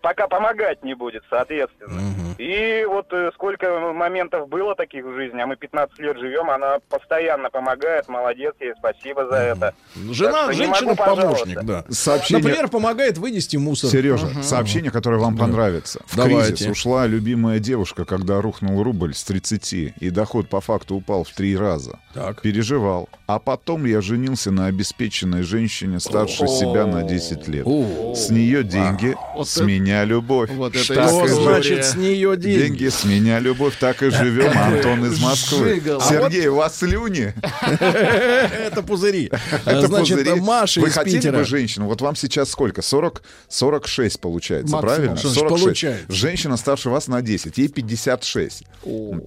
Пока помогать не будет, соответственно. И вот э, сколько моментов было таких в жизни, а мы 15 лет живем, она постоянно помогает, молодец, ей спасибо за это. Жена, женщина-помощник, да. Сообщение... Например, помогает вынести мусор. Сережа, сообщение, которое вам понравится. В Давайте. кризис ушла любимая девушка, когда рухнул рубль с 30, и доход по факту упал в три раза. Так. Переживал. А потом я женился на обеспеченной женщине старше себя на 10 лет. С нее деньги, Вот с меня любовь. Вот это Так Что значит с нее деньги? Деньги с меня любовь, так и живем. Антон из Москвы. Жигало. Сергей, у вас слюни? Это пузыри. Это Значит, пузыри. Маша Вы из хотели Питера. бы женщину? Вот вам сейчас сколько? 40, 46 получается, Максимум. правильно? Что значит 46. получается? Женщина старше вас на 10, ей 56.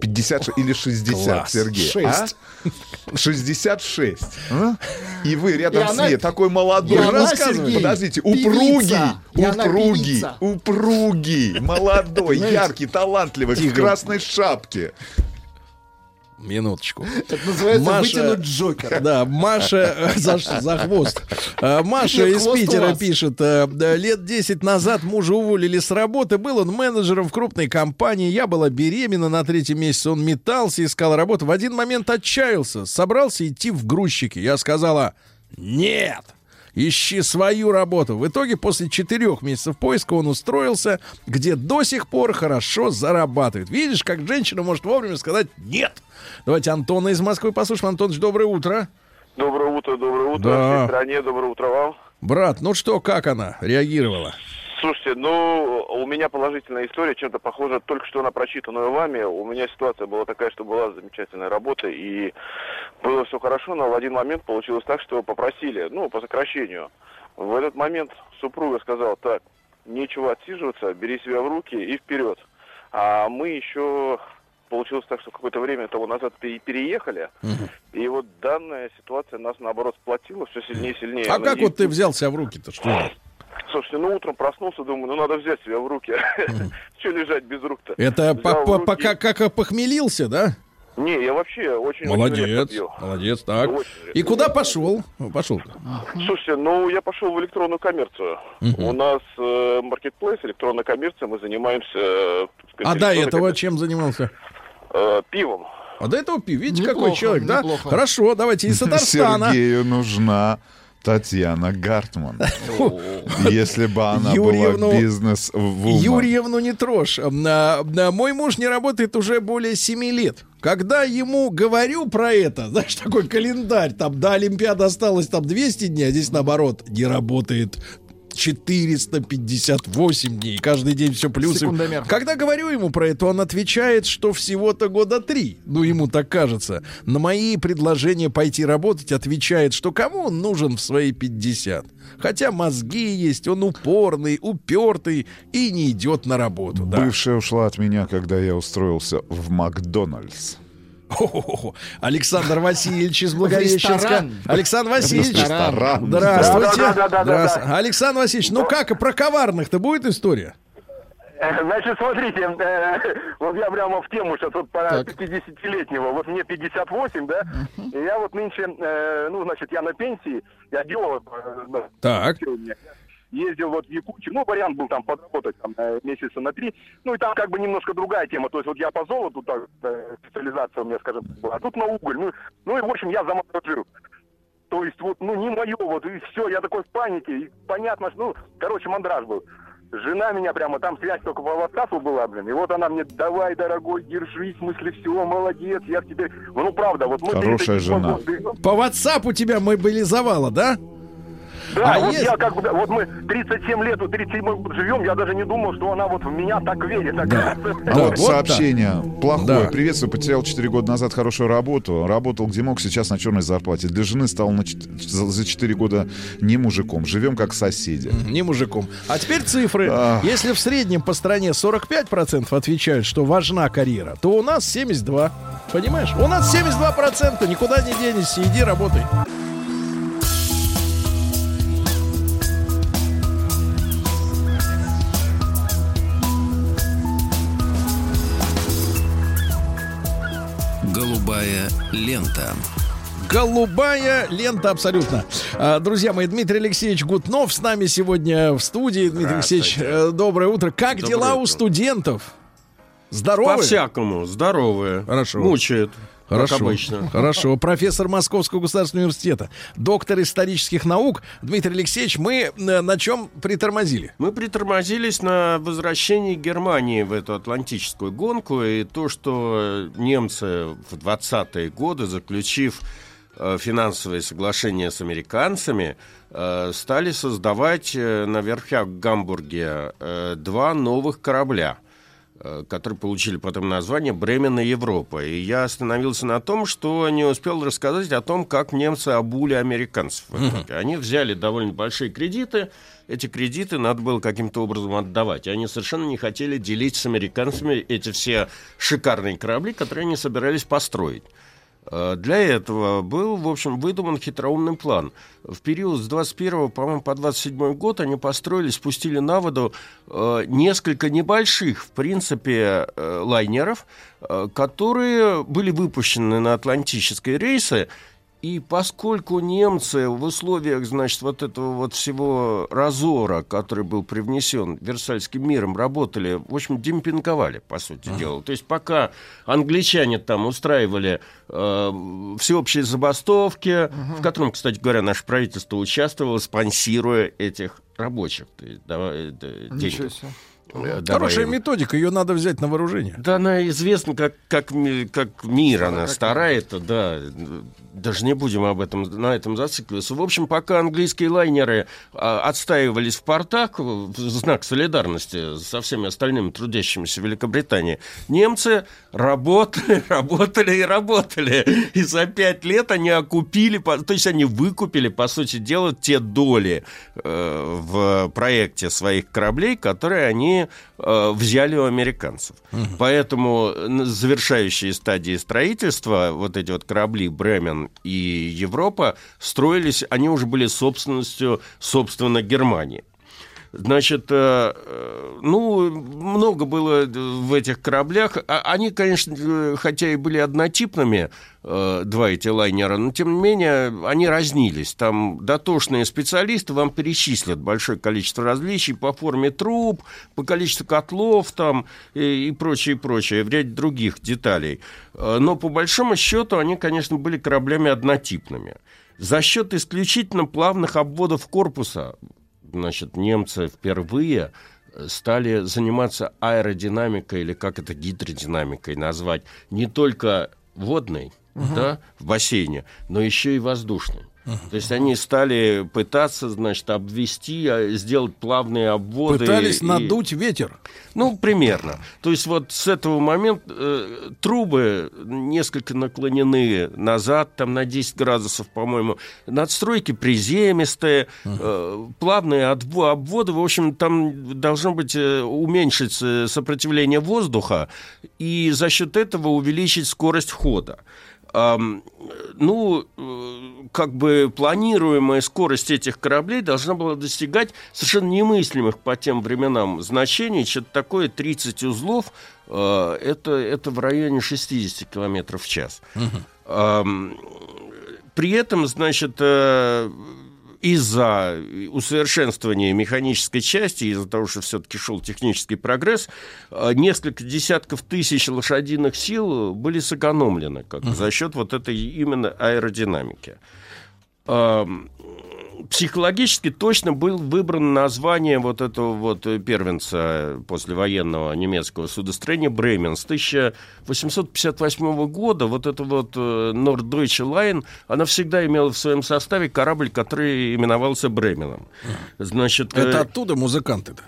56 или 60, Класс. Сергей. Шесть. А? 66. а? И вы рядом И с она- ней такой молодой. и она, Подождите, упругий, она упругий, певица. упругий, молодой, яркий, талантливый, в красной шапке. Минуточку. Это называется Маша- вытянуть Джокера. Да, Маша э, за, за хвост. А, Маша Нет, из хвост Питера пишет: э, лет 10 назад мужа уволили с работы. Был он менеджером в крупной компании. Я была беременна на третьем месяце. Он метался, искал работу. В один момент отчаялся, собрался идти в грузчики. Я сказала: Нет. Ищи свою работу. В итоге после четырех месяцев поиска он устроился, где до сих пор хорошо зарабатывает. Видишь, как женщина может вовремя сказать «нет». Давайте Антона из Москвы послушаем. Антонович, доброе утро. Доброе утро, доброе утро Да. всей стране, доброе утро вам. Брат, ну что, как она реагировала? Слушайте, ну, у меня положительная история, чем-то похожа только что на прочитанную вами. У меня ситуация была такая, что была замечательная работа, и было все хорошо, но в один момент получилось так, что попросили, ну, по сокращению. В этот момент супруга сказала, так, нечего отсиживаться, бери себя в руки и вперед. А мы еще получилось так, что какое-то время того назад пере- переехали, и вот данная ситуация нас, наоборот, сплотила все сильнее и сильнее. А Она как вот ты взял себя в руки-то? Что? Слушайте, ну утром проснулся, думаю, ну надо взять себя в руки. Че лежать без рук-то? Это пока как похмелился, да? Не, я вообще очень... очень Молодец, пью. молодец, так. Очень И куда пошел? Пошел. Слушайте, ну я пошел в электронную коммерцию. У нас э, маркетплейс, электронная коммерция, мы занимаемся... э, А до этого чем занимался? Э, пивом. А до этого пи- видите, Неплохо, какой человек, да? неплохо. Хорошо, давайте из Татарстана. Сергею нужна Татьяна Гартман. Если бы она Юрьевну- была бизнес в Юрьевну не трожь. А, а, Мой муж не работает уже более 7 лет. Когда ему говорю про это, знаешь, такой календарь, там до Олимпиады осталось там 200 дней, а здесь наоборот, не работает 458 дней. Каждый день все плюсы. Секундомер. Когда говорю ему про это, он отвечает, что всего-то года три. Ну, ему так кажется. На мои предложения пойти работать отвечает, что кому он нужен в свои 50. Хотя мозги есть, он упорный, упертый и не идет на работу. Да. Бывшая ушла от меня, когда я устроился в Макдональдс. Александр Васильевич из Благовещенска. Александр Васильевич. Ресторан. Здравствуйте. Да-да-да-да-да-да. Здравствуйте. Александр Васильевич, ну как, про коварных-то будет история? Значит, смотрите, э, вот я прямо в тему сейчас вот по Так. 50-летнего. Вот мне 58, да? И я вот нынче, э, ну, значит, я на пенсии, я геолог. э, да, Так. меня. Ездил вот в Якутию, ну, вариант был там подработать там э, месяца на три. Ну, и там как бы немножко другая тема. То есть вот я по золоту, так, э, специализация у меня, скажем, была. А тут на уголь. Ну, ну и, в общем, я заморожил. То есть вот, ну, не мое, вот, и все, я такой в панике. И понятно, что, ну, короче, мандраж был. Жена меня прямо, там связь только по WhatsApp была, блин. И вот она мне, давай, дорогой, держись, в смысле, все, молодец, я к тебе... Ну, правда, вот мы... Хорошая жена. По WhatsApp у тебя мобилизовала, да? Да, А вот есть- я как бы, да, вот мы 37 лет, вот 37 год живем, я даже не думал, что она вот в меня так верит. Да. А Да, вот вот сообщение. Плохое. Да. Приветствую. Потерял 4 года назад хорошую работу. Работал где мог, сейчас на черной зарплате. Для жены стал на за за 4 года не мужиком. Живем как соседи. Не мужиком. А теперь цифры. Ах. Если в среднем по стране 45% отвечают, что важна карьера, то у нас 72. Понимаешь? У нас 72%. Никуда не денешься. Иди работай. Голубая лента. Голубая лента абсолютно. А, Друзья мои, Дмитрий Алексеевич Гутнов с нами сегодня в студии. Дмитрий Алексеевич, э, доброе утро. Как Доброе дела у утро. студентов? Здоровы? По-всякому, здоровые. Хорошо. Мучают, Хорошо, как обычно. хорошо. Профессор Московского государственного университета, доктор исторических наук. Дмитрий Алексеевич, мы э, на чем притормозили? Мы притормозились на возвращении Германии в эту атлантическую гонку, и то, что немцы в 20-е годы, заключив э, финансовые соглашения с американцами, э, стали создавать на верфях Гамбурге два новых корабля которые получили потом название «Бремен и Европа». И я остановился на том, что не успел рассказать о том, как немцы обули американцев. Они взяли довольно большие кредиты, эти кредиты надо было каким-то образом отдавать. И они совершенно не хотели делить с американцами эти все шикарные корабли, которые они собирались построить. Э, Для этого был, в общем, выдуман хитроумный план. В период с 21 по-моему, по 27 год они построили, спустили на воду э, несколько небольших, в принципе, э, лайнеров, которые были выпущены на атлантические рейсы. И поскольку немцы в условиях, значит, вот этого вот всего разора, который был привнесен Версальским миром, работали, в общем, демпинговали, по сути дела. То есть пока англичане там устраивали э, всеобщие забастовки, в котором, кстати говоря, наше правительство участвовало, спонсируя этих рабочих. То есть, давай, э, деньги. Э, давая Хорошая методика, ее надо взять на вооружение. Да, она известна как, как, как мир, она старая, это, да. Даже не будем об этом, на этом зацикливаться. В общем, пока английские лайнеры а, отстаивались в портах в знак солидарности со всеми остальными трудящимися в Великобритании, немцы работали, работали и работали. И за пять лет они окупили, то есть они выкупили, по сути дела, те доли э, в проекте своих кораблей, которые они э, взяли у американцев. Поэтому на завершающие стадии строительства вот эти вот корабли Бремен и Европа строились, они уже были собственностью, собственно, Германии. Значит, э, э, ну, много было в этих кораблях. А, они, конечно, хотя и были однотипными, э, два эти лайнера, но, тем не менее, они разнились. Там дотошные специалисты вам перечислят большое количество различий по форме труб, по количеству котлов там и, и прочее, прочее, в ряде других деталей. Но, по большому счету, они, конечно, были кораблями однотипными. За счет исключительно плавных обводов корпуса значит, немцы впервые э, стали заниматься аэродинамикой, или как это гидродинамикой назвать, не только водной, угу. да, в бассейне, но еще и воздушной. То есть они стали пытаться, значит, обвести, а, сделать плавные обводы. Пытались и... надуть ветер. Ну, примерно. То есть вот с этого момента э, трубы несколько наклонены назад, там на 10 градусов, по-моему. Надстройки приземистые, э, плавные обводы. В общем, там должно быть э, уменьшить сопротивление воздуха и за счет этого увеличить скорость хода ну, как бы планируемая скорость этих кораблей должна была достигать совершенно немыслимых по тем временам значений. Что-то такое 30 узлов, э, это, это в районе 60 километров в час. Угу. При этом, значит, э, из-за усовершенствования механической части, из-за того, что все-таки шел технический прогресс, э, несколько десятков тысяч лошадиных сил были сэкономлены как, uh-huh. за счет вот этой именно аэродинамики психологически точно был выбран название вот этого вот первенца послевоенного немецкого судостроения Бремен. С 1858 года вот эта вот Norddeutsche Line, она всегда имела в своем составе корабль, который именовался Бременом. Значит, Это э, оттуда музыканты-то?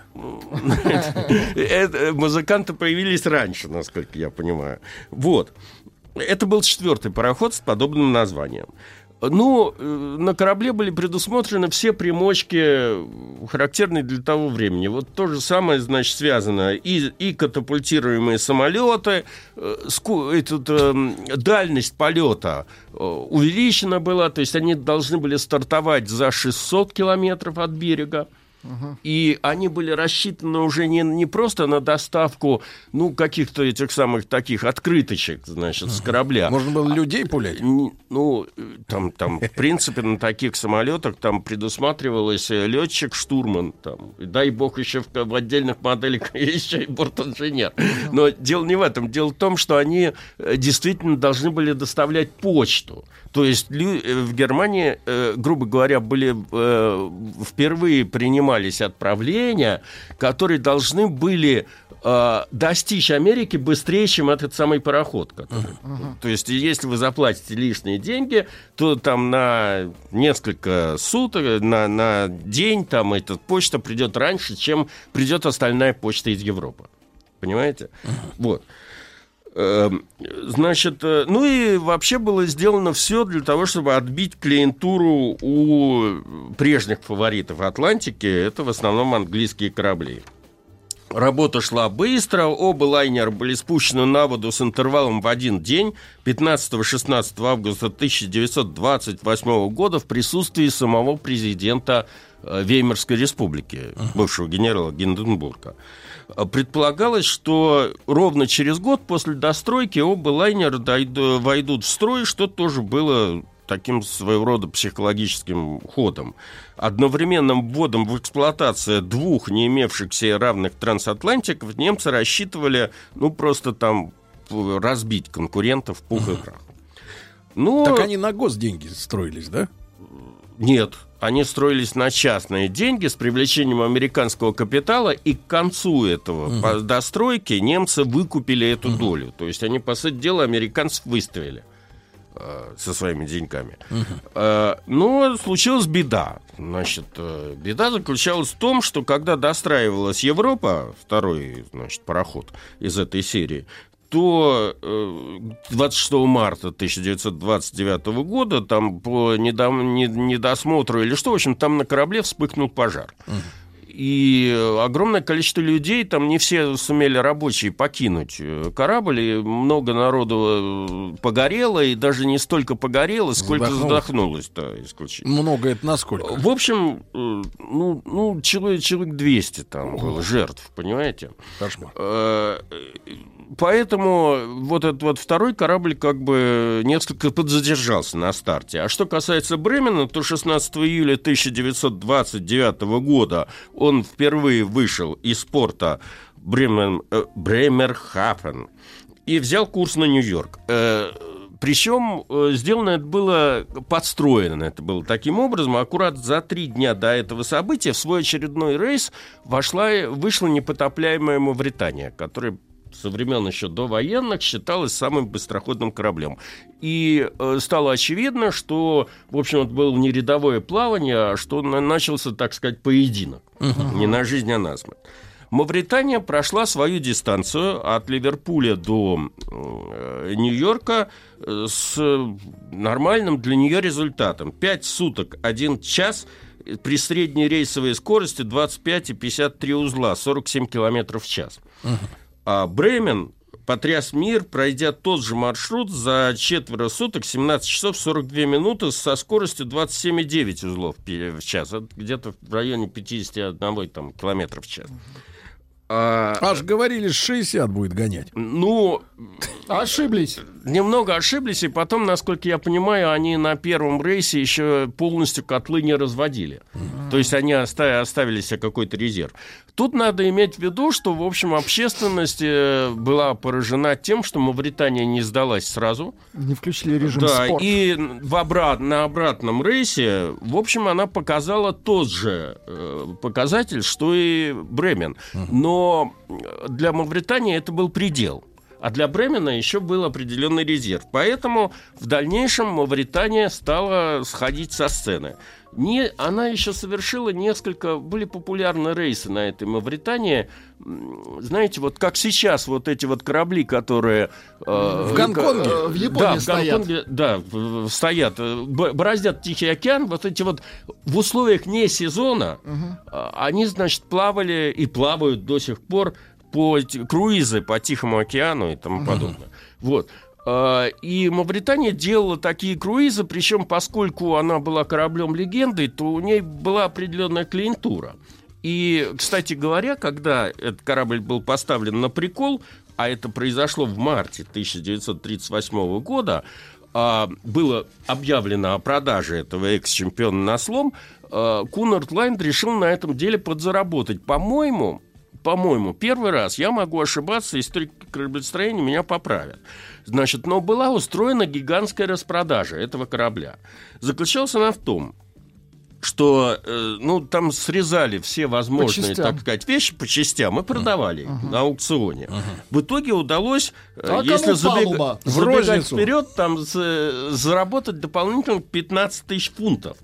Музыканты появились раньше, насколько я понимаю. Вот. Это был четвертый пароход с подобным названием. Ну, э, на корабле были предусмотрены все примочки, характерные для того времени. Вот то же самое, значит, связано и, и катапультируемые самолеты, э, ску, этот, э, дальность полета э, увеличена была, то есть они должны были стартовать за 600 километров от берега. И они были рассчитаны уже не, не просто на доставку, ну, каких-то этих самых таких открыточек, значит, с корабля. Можно было людей пулять? Ну, там, там, в принципе, на таких самолетах там предусматривалось э, летчик, штурман, там, дай бог еще в, в отдельных моделях еще и бортинженер. Но дело не в этом. Дело в том, что они э, действительно должны были доставлять почту. То есть э, в Германии, грубо говоря, были впервые принимались отправления, которые должны были э, достичь Америки быстрее, чем этот самый пароход. Который... Uh-huh. То есть, если вы заплатите лишние деньги, то там на несколько суток, на, на день там эта почта придет раньше, чем придет остальная почта из Европы. Понимаете? Uh-huh. Вот. Эм, значит, э, ну и вообще было сделано все для того, чтобы отбить клиентуру у прежних фаворитов Атлантики. Это в основном английские корабли. Работа шла быстро, оба лайнера были спущены на воду с интервалом в один день, 15-16 августа 1928 года в присутствии самого президента э, Веймарской республики, бывшего генерала Гинденбурга. Предполагалось, что ровно через год после достройки оба лайнера войдут в строй, что тоже было таким своего рода психологическим ходом. Одновременным вводом в эксплуатацию двух не имевших себе равных трансатлантиков немцы рассчитывали, ну, просто там разбить конкурентов пух и прах. Ну, так они на госденьги строились, да? Нет, они строились на частные деньги с привлечением американского капитала, и к концу этого угу. достройки немцы выкупили эту угу. долю. То есть они, по сути дела, американцев выставили. Э, со своими деньгами. Uh-huh. Но случилась беда. Значит, э, беда заключалась в том, что когда достраивалась Европа, второй, значит, пароход из этой серии, то 26 марта 1929 года там по недосмотру или что, в общем, там на корабле вспыхнул пожар. И огромное количество людей, там не все сумели рабочие покинуть э, корабль, и много народу э, погорело, и даже не столько погорело, сколько задохнулось. Да, исключительно. Много это насколько? В общем, ну, ну человек, человек 200 там было жертв, понимаете? Кошмар. Поэтому вот этот вот второй корабль как бы несколько подзадержался на старте. А что касается Бремена, то 16 июля 1929 года он впервые вышел из порта Бремен, э, Бремерхафен и взял курс на Нью-Йорк. Э, причем э, сделано это было подстроено, это было таким образом. Аккурат за три дня до этого события в свой очередной рейс вошла, вышла непотопляемая Мавритания, которая со времен еще до военных считалось самым быстроходным кораблем. И э, стало очевидно, что, в общем, это было не рядовое плавание, а что начался, так сказать, поединок. Не на жизнь, а на смерть. Мавритания прошла свою дистанцию от Ливерпуля до э, Нью-Йорка э, с нормальным для нее результатом. 5 суток, 1 час при средней рейсовой скорости 25 и 53 узла, 47 километров в час. Uh-huh. А Бремен потряс мир, пройдя тот же маршрут за четверо суток, 17 часов 42 минуты со скоростью 27,9 узлов в час. Это где-то в районе 51 там, километров в час. А, Аж говорили, 60 будет гонять. Ну, ошиблись. Немного ошиблись, и потом, насколько я понимаю, они на первом рейсе еще полностью котлы не разводили. Mm-hmm. То есть они оставили, оставили себе какой-то резерв. Тут надо иметь в виду, что, в общем, общественность э, была поражена тем, что Мавритания не сдалась сразу. Не включили режим да, спорт. и в обрат, на обратном рейсе, в общем, она показала тот же э, показатель, что и Бремен. Но для Мавритании это был предел. А для Бремена еще был определенный резерв. Поэтому в дальнейшем Мавритания стала сходить со сцены. Не, она еще совершила несколько, были популярны рейсы на этой Мавритании. Знаете, вот как сейчас вот эти вот корабли, которые... Э, в Гонконге, э, в Японии да, в Гонконге, Да, стоят, э, бороздят Тихий океан. Вот эти вот в условиях не сезона, угу. они, значит, плавали и плавают до сих пор по круизы по Тихому океану и тому подобное. Вот. А, и Мавритания делала такие круизы, причем поскольку она была кораблем легендой, то у ней была определенная клиентура. И, кстати говоря, когда этот корабль был поставлен на прикол, а это произошло в марте 1938 года, а, было объявлено о продаже этого экс-чемпиона на слом, а, Кунард Лайн решил на этом деле подзаработать. По-моему, по-моему, первый раз, я могу ошибаться, историк кораблестроения меня поправят. Значит, но была устроена гигантская распродажа этого корабля. Заключалась она в том, что э, ну, там срезали все возможные, так сказать, вещи по частям и продавали uh-huh. на аукционе. Uh-huh. В итоге удалось, э, а если забег... забегать вперед, там заработать дополнительно 15 тысяч фунтов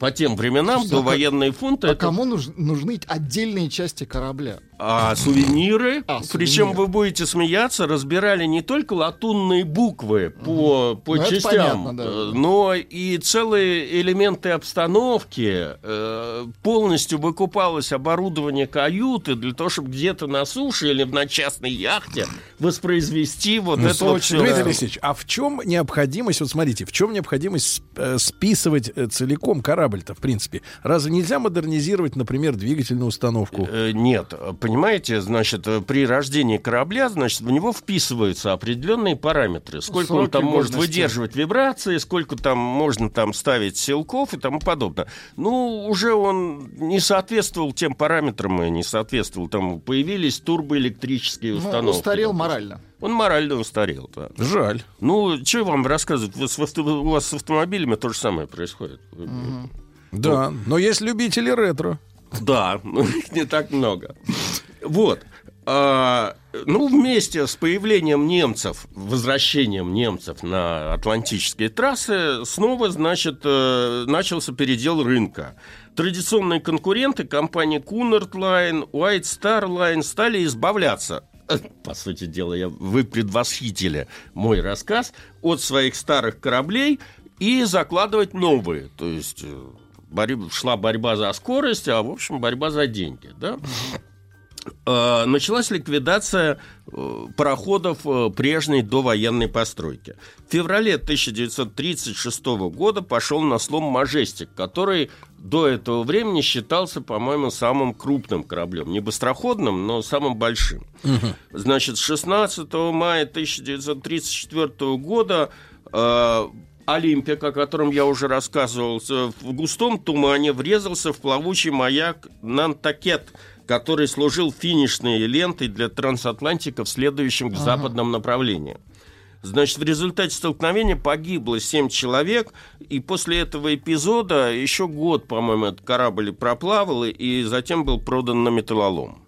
по тем временам, Слушайте, до а военные фунты. А это... кому нужны отдельные части корабля? А сувениры, а, причем вы будете смеяться, разбирали не только латунные буквы по, по ну, частям, понятно, да. Э, но и целые элементы обстановки. Э, полностью выкупалось оборудование каюты для того, чтобы где-то на суше или на частной яхте воспроизвести вот ну, это вот все. Дмитрий Алексеевич, а в чем необходимость, вот смотрите, в чем необходимость э, списывать целиком корабль-то, в принципе? Разве нельзя модернизировать, например, двигательную установку? Нет, понимаете, значит, э, при рождении корабля, значит, в него вписываются определенные параметры. Сколько Сроки он там может выдерживать вибрации, сколько там можно там ставить силков и тому подобное. Ну, уже он не соответствовал тем параметрам и не соответствовал тому. Появились турбоэлектрические ну, установки. Ну, устарел морально. Он морально устарел, да. Жаль. Ну, что вам рассказывать? У вас с автомобилями то же самое происходит. Угу. Да, но есть любители ретро. Да, но их не так много. Вот. А, ну, вместе с появлением немцев, возвращением немцев на атлантические трассы, снова, значит, э, начался передел рынка. Традиционные конкуренты компании Cunard Line, White Star Line стали избавляться по сути дела, я, вы предвосхитили мой рассказ, от своих старых кораблей и закладывать новые. То есть э, борь- шла борьба за скорость, а, в общем, борьба за деньги, да. Э, началась ликвидация э, пароходов э, прежней довоенной постройки. В феврале 1936 года пошел на слом «Мажестик», который до этого времени считался, по-моему, самым крупным кораблем. Не быстроходным, но самым большим. Значит, 16 мая 1934 года э, Олимпик, о котором я уже рассказывал, в густом тумане врезался в плавучий маяк Нантакет, который служил финишной лентой для трансатлантиков, следующим к Ага. западном направлении. Значит, в результате столкновения погибло 7 человек, и после этого эпизода еще год, по-моему, этот корабль проплавал, и затем был продан на металлолом.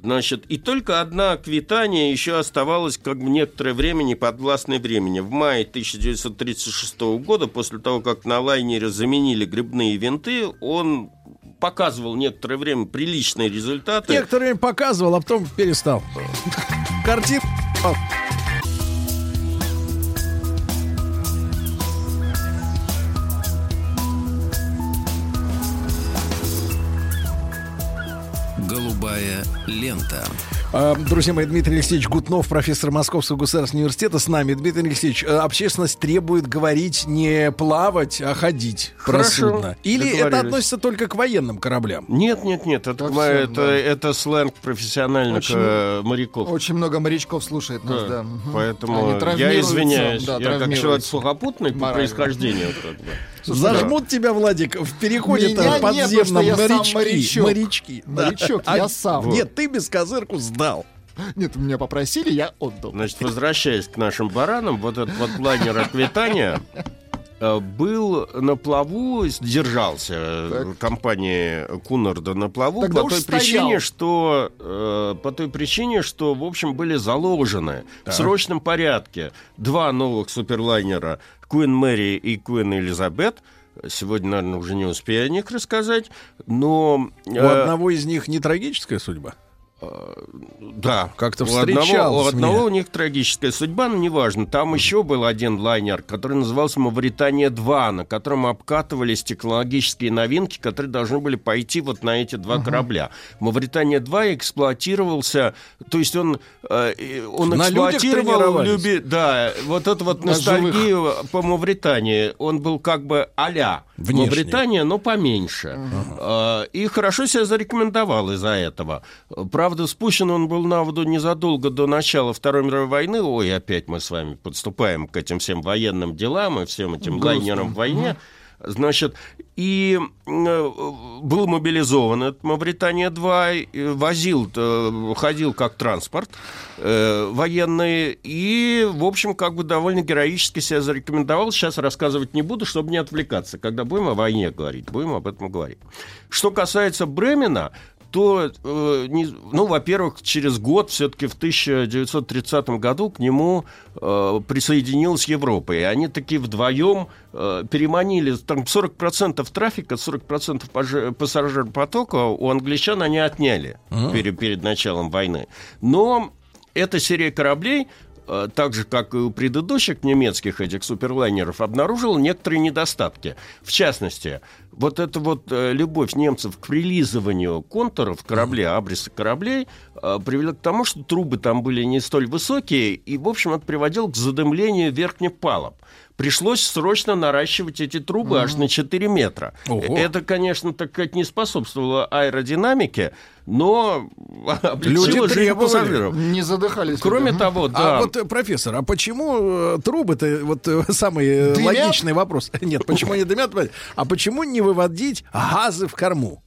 Значит, и только одна квитания еще оставалась как бы некоторое время неподвластной времени. В мае 1936 года, после того, как на лайнере заменили грибные винты, он показывал некоторое время приличные результаты. Некоторое время показывал, а потом перестал. Картин. Голубая лента. А, Друзья мои, Дмитрий Алексеевич Гутнов, профессор Московского государственного университета, с нами. Дмитрий Алексеевич, э, общественность требует говорить не плавать, а ходить Хорошо, судно. Или это относится только к военным кораблям? Нет, нет, нет, это, это, всё, да. это сленг профессиональных Очень- э, моряков. Очень много морячков слушает нас, Да. да. Поэтому я извиняюсь, да, я как человек сухопутный по происхождению. как бы. Зажмут тебя, Владик, в переходе Меня нет, подземном сам морячки. морячок. Морячки. да. Морячок, А- я сам. Нет, ты без козырку сдал. Нет, меня попросили, я отдал. Значит, возвращаясь к нашим баранам, вот этот вот лайнер Аквитания был на плаву, держался э, компании Кунарда на плаву Тогда по той стоял. причине, что э, по той причине, что в общем были заложены в срочном порядке два новых суперлайнера Queen Мэри и Queen Элизабет. Сегодня, наверное, уже не успею о них рассказать, но У э, одного из них не трагическая судьба? Да, Как-то у одного, встречалось у одного у них трагическая судьба, но неважно. Там еще был один лайнер, который назывался «Мавритания-2», на котором обкатывались технологические новинки, которые должны были пойти вот на эти два корабля. «Мавритания-2» эксплуатировался, то есть он, э, он На эксплуатировал, люби- да, вот эту вот На ностальгию по Мавритании. Он был как бы а-ля. Мавритания, но поменьше. Э, И хорошо себя зарекомендовал из-за этого. Правда, спущен он был на воду незадолго до начала Второй мировой войны. Ой, опять мы с вами подступаем к этим всем военным делам и всем этим лайнерам в войне. Значит, и э, был мобилизован этот Мавритания-2, и возил, э, ходил как транспорт э, военный, и, в общем, как бы довольно героически себя зарекомендовал. Сейчас рассказывать не буду, чтобы не отвлекаться. Когда будем о войне говорить, будем об этом говорить. Что касается Бремена, то, э, не- ну, во-первых, через год, все-таки в 1930 году, к нему э, присоединилась Европа. И они такие вдвоем э, переманили, там 40% трафика, 40% паже- пассажиропотока у англичан они отняли перед, перед началом войны. Но эта серия кораблей так же, как и у предыдущих немецких этих суперлайнеров, обнаружила некоторые недостатки. В частности, вот эта вот э, любовь немцев к прилизыванию контуров кораблей, абриса кораблей, э, привела к тому, что трубы там были не столь высокие, и, в общем, это приводило к задымлению верхних палуб. Пришлось срочно наращивать эти трубы аж на 4 метра. Ого. Это, конечно, так сказать, не способствовало аэродинамике, но Люди требовали. Не задыхались. Кроме люди. того, да. А вот, професор, а почему э, трубы-то, вот э, самый э, Дымят? логичный вопрос. Нет, почему они дымят? А почему не выводить газы в корму?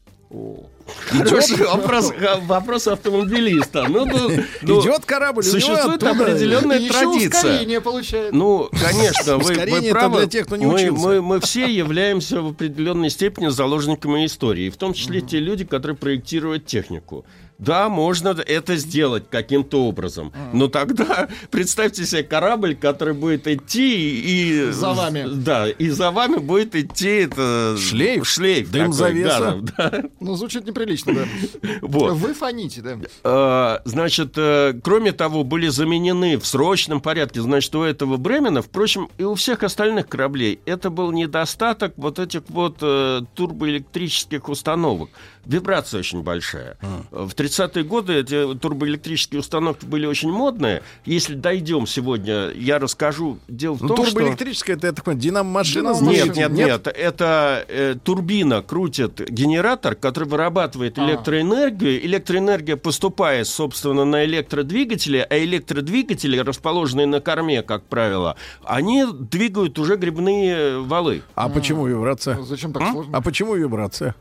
Хороший вопрос, вопрос автомобилиста. Ну, ну, ну, Идет корабль, Существует определенная Еще традиция. ускорение получает. Ну, конечно, вы, вы правы. для тех, кто не мы, учился. мы- мы все являемся в определенной степени заложниками истории, в том числе те люди, которые проектируют технику. Да, можно это сделать каким-то образом. Но тогда представьте себе корабль, который будет идти и... За вами. Да, и за вами будет идти это... Шлейф? Шлейф. Дым такой, завеса? да, да. Ну, звучит неприлично, да. Вот. Вы фоните, да. Э, Значит, э, кроме того, были заменены в срочном порядке, значит, у этого Бремена, впрочем, и у всех остальных кораблей, это был недостаток вот этих вот э, турбоэлектрических установок. Вибрация очень большая. В 30-е годы эти турбоэлектрические установки были очень модные. Если дойдем сегодня, я расскажу. Дело в Ну, том, что... турбоэлектрическая, это, я так понимаю, динамо-машина? Нет, значит? нет, нет, Это э, турбина крутит генератор, который вырабатывает электроэнергию. Электроэнергия поступает, собственно, на электродвигатели, а электродвигатели, расположенные на корме, как правило, они двигают уже грибные валы. А почему вибрация? Зачем так сложно? А почему вибрация?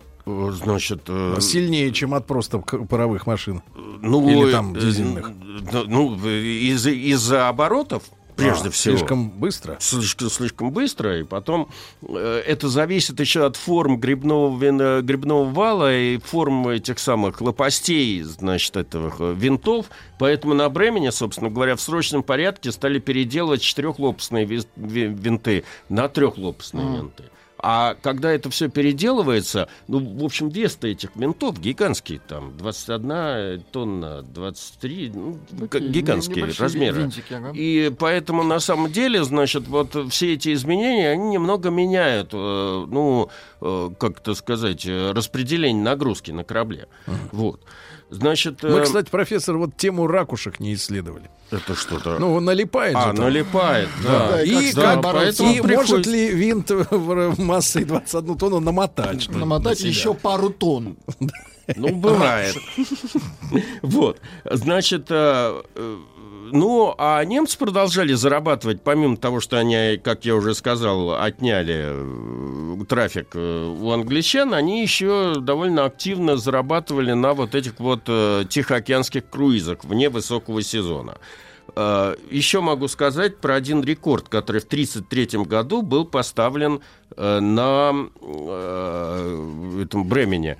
Значит, э, Сильнее, чем от просто паровых машин. ну, Или там э, дизельных. э, Ну, из- из-за оборотов, прежде А, всего. Слишком быстро. слишком, слишком быстро, и потом э, это зависит еще от форм грибного, вин- э, грибного вала и форм этих самых лопастей, значит, этого э, винтов. Поэтому на Бремене, собственно говоря, в срочном порядке стали переделывать четырехлопастные винты на трехлопастные винты. А когда это все переделывается, ну, в общем, вес-то этих винтов гигантский, там, 21 тонна, 23, ну, как Такие гигантские размеры. винтики, ага. И поэтому, на самом деле, значит, вот все эти изменения, они немного меняют, э, ну, э, как это сказать, э, распределение нагрузки на корабле. Вот. Значит, Мы, э, кстати, профессор, вот тему ракушек не исследовали. это что-то... Ну, налипает а, же там. налипает, да. Да, и И, как бороться? и Поэтому может ли винт в- массой 21 тонну намотать? Намотать на еще пару тонн. Ну, бывает. Вот. Значит, э, э, ну, а немцы продолжали зарабатывать, помимо того, что они, как я уже сказал, отняли э, трафик э, у англичан, они еще довольно активно зарабатывали на вот этих вот э, тихоокеанских круизах вне высокого сезона. Еще могу сказать про один рекорд, который в 1933 году был поставлен на этом Бремене.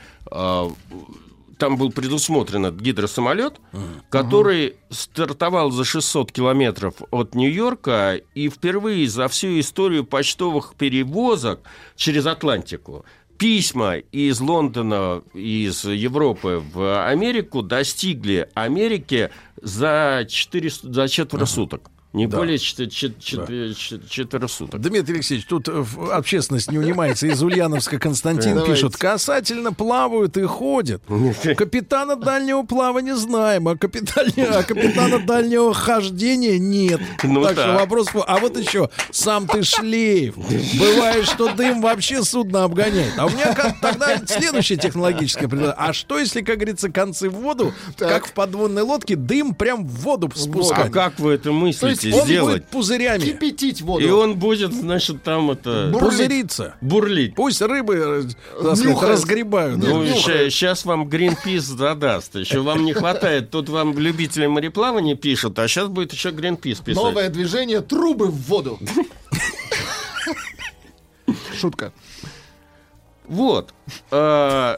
Там был предусмотрен этот гидросамолет, который стартовал за 600 километров от Нью-Йорка и впервые за всю историю почтовых перевозок через Атлантику письма из Лондона, из Европы в Америку достигли Америки за, 4, за четверо суток. Не Да. более чет- чет- чет- чет- четверо суток. Дмитрий Алексеевич, тут э, общественность не унимается. Из Ульяновска Константин Давайте. пишет, касательно плавают и ходят. Капитана дальнего плавания знаем, а, капитане- а капитана дальнего хождения нет. Ну так что так. вопрос, а вот еще, сам ты шлейф. Бывает, что дым вообще судно обгоняет. А у меня как- тогда следующее технологическое предложение. А что, если, как говорится, концы в воду, как в подводной лодке, дым прям в воду А спускать? как вы это мыслите Он сделать? будет пузырями Кипятить воду. И он будет, значит, там это... пузыриться. Бурлить. Пусть рыбы э, сказать, разгребают. Ну, сейчас вам Гринпис задаст. Еще вам не хватает. Тут вам любители мореплавания пишут, а сейчас будет еще Гринпис писать. Новое движение трубы в воду. Шутка. Вот. А,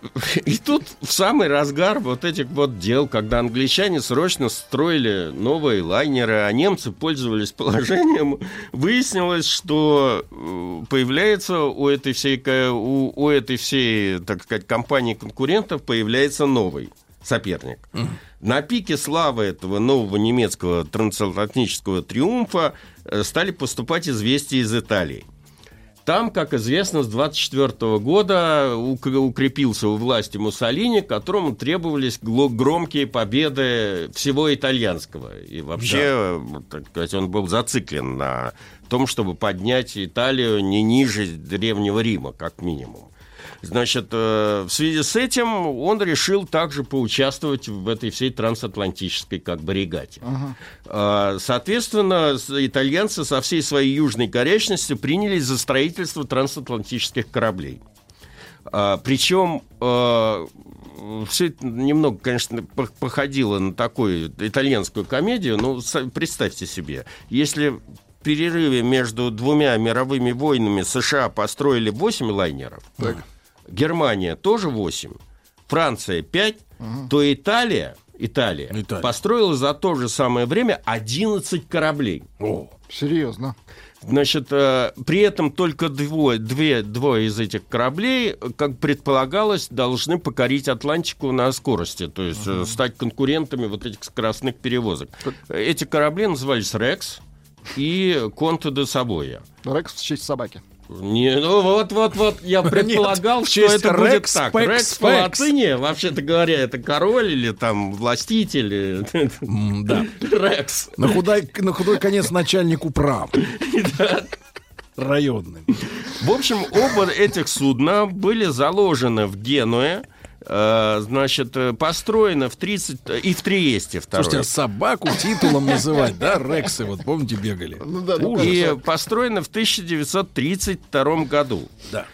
И тут в самый разгар вот этих вот дел, когда англичане срочно строили новые лайнеры, а немцы пользовались положением, выяснилось, что э, появляется у этой всей, у, у этой всей, так сказать, компании конкурентов появляется новый соперник. На пике славы этого нового немецкого трансатлантического триумфа э, стали поступать известия из Италии. Там, как известно, с 24 года ук- укрепился у власти Муссолини, которому требовались громкие победы всего итальянского. И вообще, так сказать, он был зациклен на том, чтобы поднять Италию не ниже Древнего Рима, как минимум. Значит, э, в связи с этим он решил также поучаствовать в этой всей трансатлантической как бы регате. Э, Соответственно, с- итальянцы со всей своей южной горячностью принялись за строительство трансатлантических кораблей. А, Причем все это немного, конечно, по- походило на такую итальянскую комедию. Са- представьте себе, если в перерыве между двумя мировыми войнами США построили 8 лайнеров, Германия тоже 8, Франция 5, то Италия, Италия, Италия. построила за то же самое время 11 кораблей. О, Серьезно. Значит, э, при этом только двое, две, двое из этих кораблей, как предполагалось, должны покорить Атлантику на скорости, то есть э, стать конкурентами вот этих скоростных перевозок. Эти корабли назывались «Рекс» и «Конте де Сабоя». Рекс в честь собаки. Не, ну вот, вот, вот, я предполагал, в что это будет Рекс, так. Пекс, Рекс по латыни, вообще-то говоря, это король или там властитель. м, да. Рекс. На худой, на худой конец начальник управ. Районный. В общем, оба этих судна были заложены в Генуе, значит, э, построены в 30... И в Триесте второе. Слушайте, а собаку титулом называть, да? Рексы, вот помните, бегали. Ну да, ну, и построены в 1932 году. Да.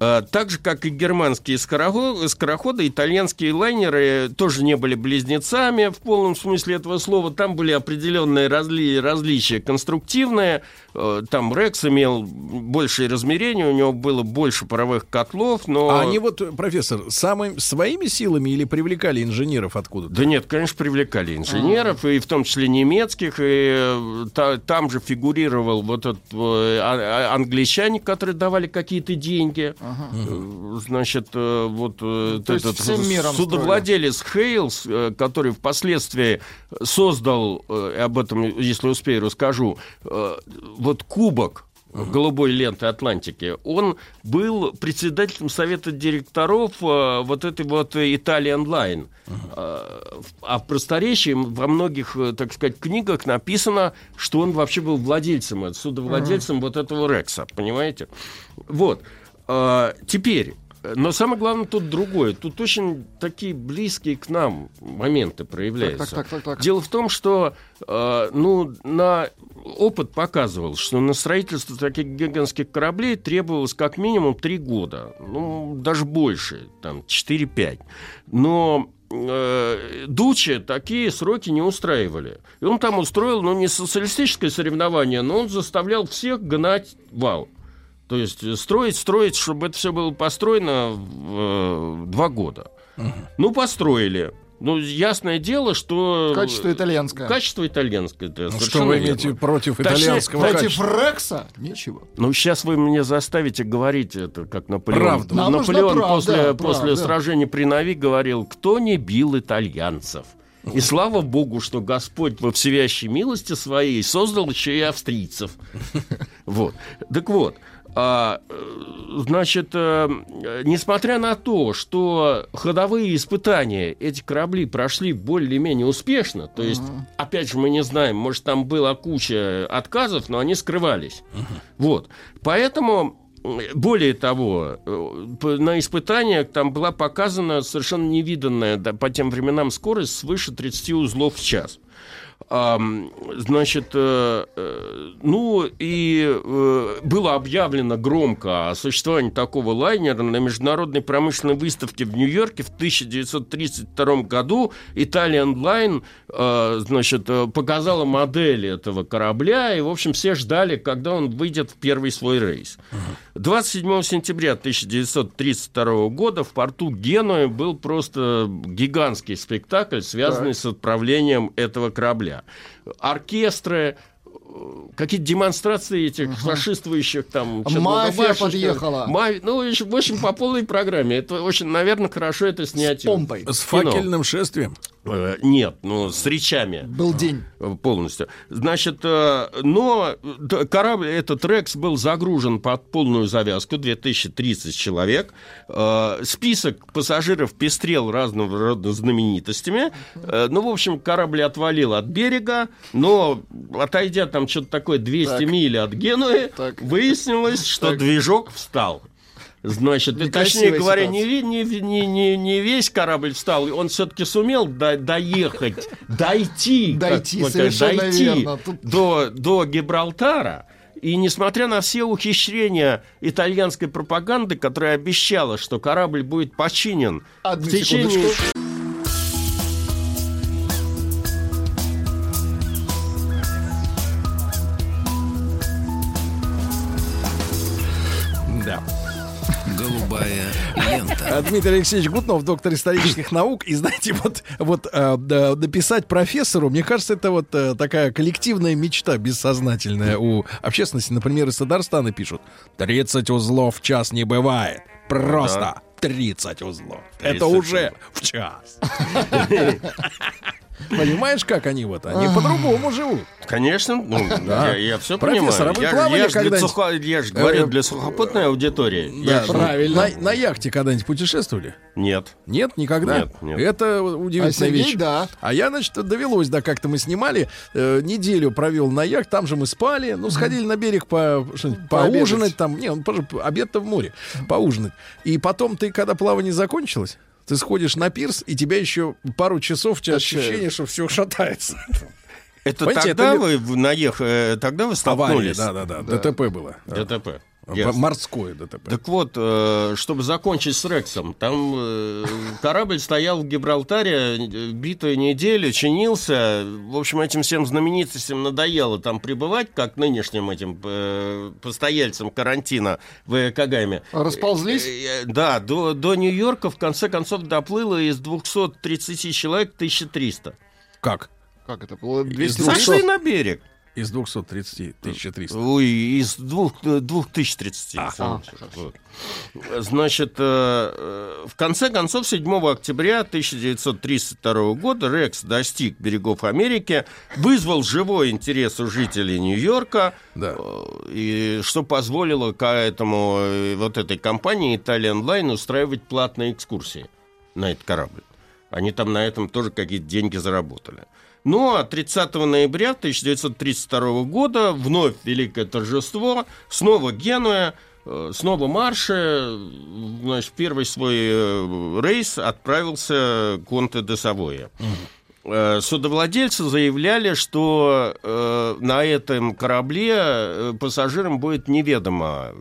Э, Так же, как и германские скорохо- скороходы, итальянские лайнеры тоже не были близнецами в полном смысле этого слова. Там были определенные разли- различия конструктивные. Э, Там Рекс имел большее размерение, у него было больше паровых котлов, но... А они вот, профессор, самыми, своими силами или привлекали инженеров откуда-то? Да нет, конечно, привлекали инженеров, и в том числе немецких, и э, та- там же фигурировал вот этот э, а- а- англичане, которые давали какие-то деньги. Значит, э, вот э, То есть этот судовладелец Хейлс, э, который впоследствии создал, об этом, если успею, расскажу, вот кубок голубой ленты Атлантики, он был председателем совета директоров э, вот этой вот Italian Line. А в просторечии во многих, так сказать, книгах написано, что он вообще был владельцем, судовладельцем вот этого Рекса, понимаете? Вот. А, Теперь, но самое главное тут другое. Тут очень такие близкие к нам моменты проявляются. Так, так, так, так, так. Дело в том, что э, ну, на опыт показывал, что на строительство таких гигантских кораблей требовалось как минимум три года, ну, даже больше, там, 4-5. Но э, Дуче такие сроки не устраивали. И он там устроил, ну, не социалистическое соревнование, но он заставлял всех гнать вал. То есть э, строить, строить, чтобы это все было построено в э, два года. Ну, построили. Ну, ясное дело, что... Качество итальянское. Качество итальянское, да, Ну, что вы верно. имеете против Точнее, итальянского Против качества? Рекса? Ничего. Ну, сейчас вы меня заставите говорить это, как Наполеон. Правду. Нам нужна Наполеон правда, после, правда. после сражения при Нави говорил, кто не бил итальянцев. И слава богу, что Господь во всевящей милости своей создал еще и австрийцев. Вот. Так вот, а, э, значит, э, несмотря на то, что ходовые испытания эти корабли прошли более-менее успешно, то есть, опять же, мы не знаем, может, там была куча отказов, но они скрывались. Вот. Поэтому более того, э, на испытаниях там была показана совершенно невиданная да, по тем временам скорость свыше 30 узлов в час. Значит, э, э, ну и э, было объявлено громко о существовании такого лайнера на международной промышленной выставке в Нью-Йорке в 1932 году. Italian Line, значит, показала модель этого корабля, и, в общем, все ждали, когда он выйдет в первый свой рейс. 27 сентября 1932 года в порту Генуи был просто гигантский спектакль, связанный с отправлением этого корабля. Оркестры, э, какие-то демонстрации этих фашистующих там... Мафия подъехала. Мафия- ну, в общем- по полной программе. Это очень, наверное, хорошо это снять. С помпой. С факельным шествием? Э, Нет, ну, с речами. Был день. Э, Полностью. Значит, э, но корабль, этот Рекс был загружен под полную завязку, 2030 человек. Список пассажиров пестрел разного рода знаменитостями. Ну, в общем, корабль отвалил от берега, но, отойдя там что-то такое 200 Так. миль от Генуи, Так. выяснилось, что Так. движок встал. Значит, и, точнее говоря, ситуация. не, не, не, не, не весь корабль встал, он все-таки сумел до- доехать, дойти, как Дойти, это, совершенно дойти верно. Тут- до, до Гибралтара. И несмотря на все ухищрения итальянской пропаганды, которая обещала, что корабль будет починен Одну в течение... секундочку. Дмитрий Алексеевич Гутнов, доктор исторических наук. И знаете, вот, вот э, да, написать профессору, мне кажется, это вот э, такая коллективная мечта бессознательная у общественности. Например, из Татарстана пишут, 30 узлов в час не бывает. Просто 30 узлов. 30 это уже в час. Понимаешь, как они вот? Они по-другому живут. Конечно, ну, Да. я, все Профессор, а понимаю. вы Я, плавали я ж для когда-нибудь? сухо- я ж говорю, для сухопутной аудитории. Да, Я ж- На, на яхте когда-нибудь путешествовали? Нет. Нет, никогда. Нет, нет. Это удивительная А вещь. да. А я, значит, довелось, да, как-то мы снимали, э, неделю провел на яхт, там же мы спали, ну, сходили на берег по, поужинать там, не, ну, тоже обед-то в море, поужинать. И потом ты, когда плавание закончилось, ты сходишь на пирс, и тебя еще пару часов у тебя ощущение, что все шатается. Это Понимаете, тогда это вы наех, э, тогда вы Авария, столкнулись? да-да-да, ДТП было. Да. ДТП. Ясно. Морское ДТП. Так вот, э, чтобы закончить с Рексом, там э, корабль стоял в Гибралтаре э, битую неделю, чинился. В общем, этим всем знаменитостям надоело там пребывать, как нынешним этим постояльцам карантина в Кагаме. Расползлись? Э, э, Да, до, до Нью-Йорка в конце концов доплыло из 230 человек 1300. Как? Как это было? Из 200 Сошли на берег. Из 230 1300. Ой, из двух, э, 2030. А, Вот. Значит, э, э, в конце концов, 7 октября 1932 года Рекс достиг берегов Америки, вызвал живой интерес у жителей Нью-Йорка, Да. э, и что позволило к этому, э, вот этой компании Italian Line устраивать платные экскурсии на этот корабль. Они там на этом тоже какие-то деньги заработали. Ну, а 30 ноября 1932 года вновь великое торжество, снова Генуя, э, снова марши. Значит, первый свой э, рейс отправился Конте де Савоя. Э, Судовладельцы заявляли, что э, на этом корабле пассажирам будет неведома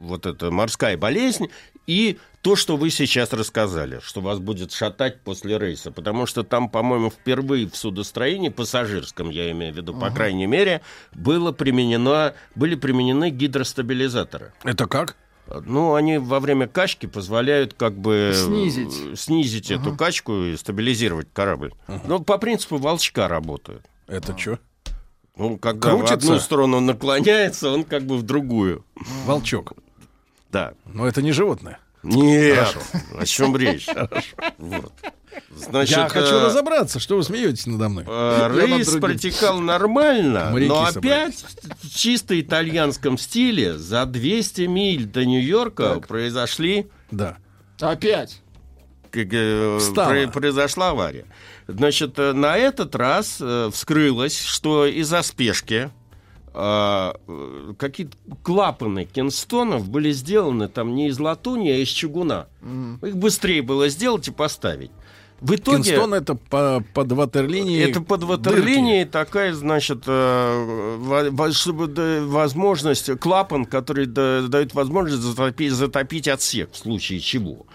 вот эта морская болезнь и то, что вы сейчас рассказали, что вас будет шатать после рейса, потому что там, по-моему, впервые в судостроении, пассажирском, я имею в виду, по крайней мере, было применено, были применены гидростабилизаторы. Это как? Ну, они во время качки позволяют как бы... Снизить. э, Снизить эту качку и стабилизировать корабль. Ну, по принципу волчка работают. Это что? Ну, когда в Крутится? одну сторону наклоняется, он как бы в другую. Волчок. Да. Но это не животное. Нет, о чем речь? Вот. Значит, Я хочу э, разобраться, что вы смеетесь надо мной. э, Рейс протекал нормально, Моряки но собрались. опять в чисто итальянском стиле за 200 миль до Нью-Йорка произошли Да. Опять. как, э, про- произошла авария. Значит, э, на этот раз э, вскрылось, что из-за спешки э, э, какие-то клапаны Кенстонов были сделаны там не из латуни, а из чугуна. Их быстрее было сделать и поставить. В итоге... Кинстон это по, под ватерлинией. Это под ватерлинией такая, значит, э, чтобы возможность, клапан, который да- дает возможность затопить, затопить отсек в случае чего.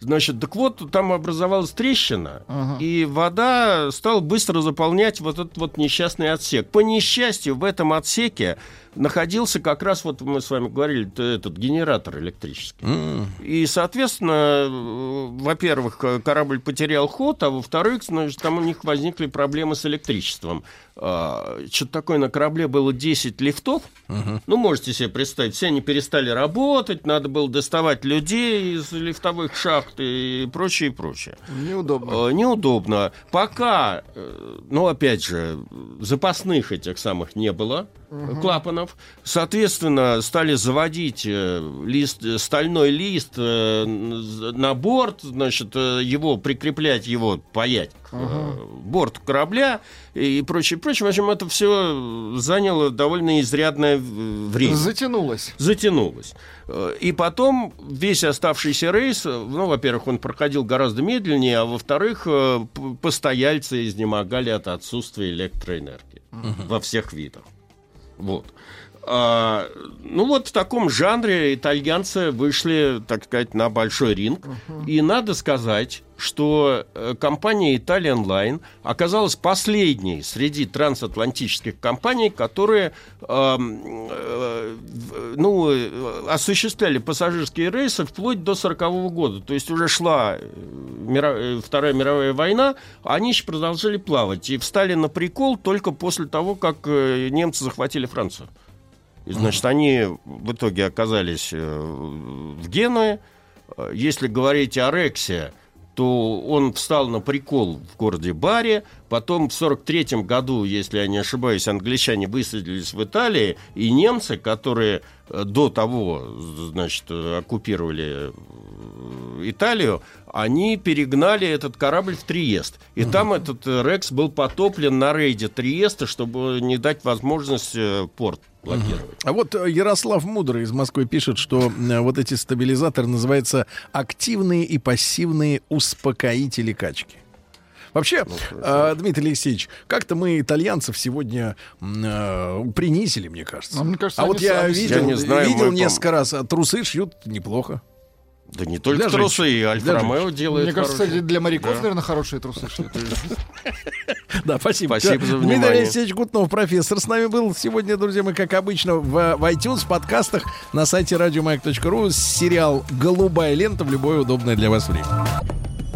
Значит, так вот, там образовалась трещина, и вода стала быстро заполнять вот этот вот несчастный отсек. По несчастью, в этом отсеке находился как раз, вот мы с вами говорили, этот генератор электрический. И, соответственно, во-первых, корабль потерял ход, а во-вторых, значит, там у них возникли проблемы с электричеством. Что-то такое на корабле было 10 лифтов. Ну, можете себе представить, все они перестали работать, надо было доставать людей из лифтовых шахт и прочее, и прочее. Неудобно. Э, Неудобно. Пока, э, ну, опять же, запасных этих самых не было э, клапанов. Соответственно, стали заводить э, лист, э, стальной лист э, на борт, значит, его прикреплять, его паять к э, борту корабля и прочее, прочее. В общем, это все заняло довольно изрядное время Затянулось. затянулось. И потом весь оставшийся рейс, ну, во-первых, он проходил гораздо медленнее, а во-вторых, постояльцы изнемогали от отсутствия электроэнергии во всех видах. Вот. А, ну вот в таком жанре итальянцы вышли, так сказать, на большой ринг. И надо сказать, что э, компания Italian Line оказалась последней среди трансатлантических компаний, которые э, э, ну, э, осуществляли пассажирские рейсы вплоть до 1940 года. То есть уже шла э, мира, э, Вторая мировая война, они еще продолжали плавать. И встали на прикол только после того, как э, немцы захватили Францию. И, значит, они в итоге оказались э, в Генуе. Если говорить о Рексе, то он встал на прикол в городе Баре. Потом в 43 году, если я не ошибаюсь, англичане высадились в Италии, и немцы, которые э, до того, значит, э, оккупировали э, Италию, они перегнали этот корабль в Триест. И там этот Рекс был потоплен на рейде Триеста, чтобы не дать возможность порт блокировать. А вот Ярослав Мудрый из Москвы пишет, что вот эти стабилизаторы называются активные и пассивные успокоители качки. Вообще, э, Дмитрий Алексеевич, как-то мы итальянцев сегодня э, принизили, мне кажется. Ну, мне кажется, а вот я сами видел, Я не знаю, видел мы, несколько раз, а трусы шьют неплохо. Да не только Для трусы, и Для Альфа-Ромео делает Мне кажется, хорошие. кстати, для моряков, Да. наверное, хорошие трусы шьют. Да, спасибо. Спасибо за Дмитрий внимание. Алексеевич Гутнов, профессор, с нами был сегодня, друзья мои, как обычно, в, в iTunes, в подкастах, на сайте радиомаяк.ру сериал «Голубая лента» в любое удобное для вас время.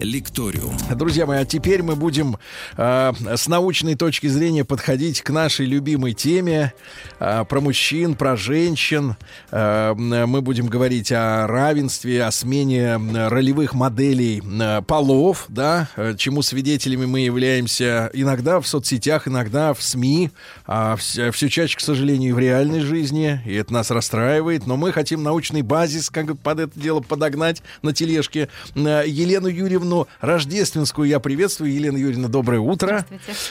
«Лекториум». Друзья мои, а теперь мы будем э, с научной точки зрения подходить к нашей любимой теме э, про мужчин, про женщин. Э, мы будем говорить о равенстве, о смене э, ролевых моделей э, полов, да, э, чему свидетелями мы являемся иногда в соцсетях, иногда в СМИ, а все, все чаще, к сожалению, и в реальной жизни, и это нас расстраивает. Но мы хотим научный базис как бы под это дело подогнать на тележке. Э, Елену Юрьевну Рождественскую я приветствую. Елена Юрьевна, доброе утро.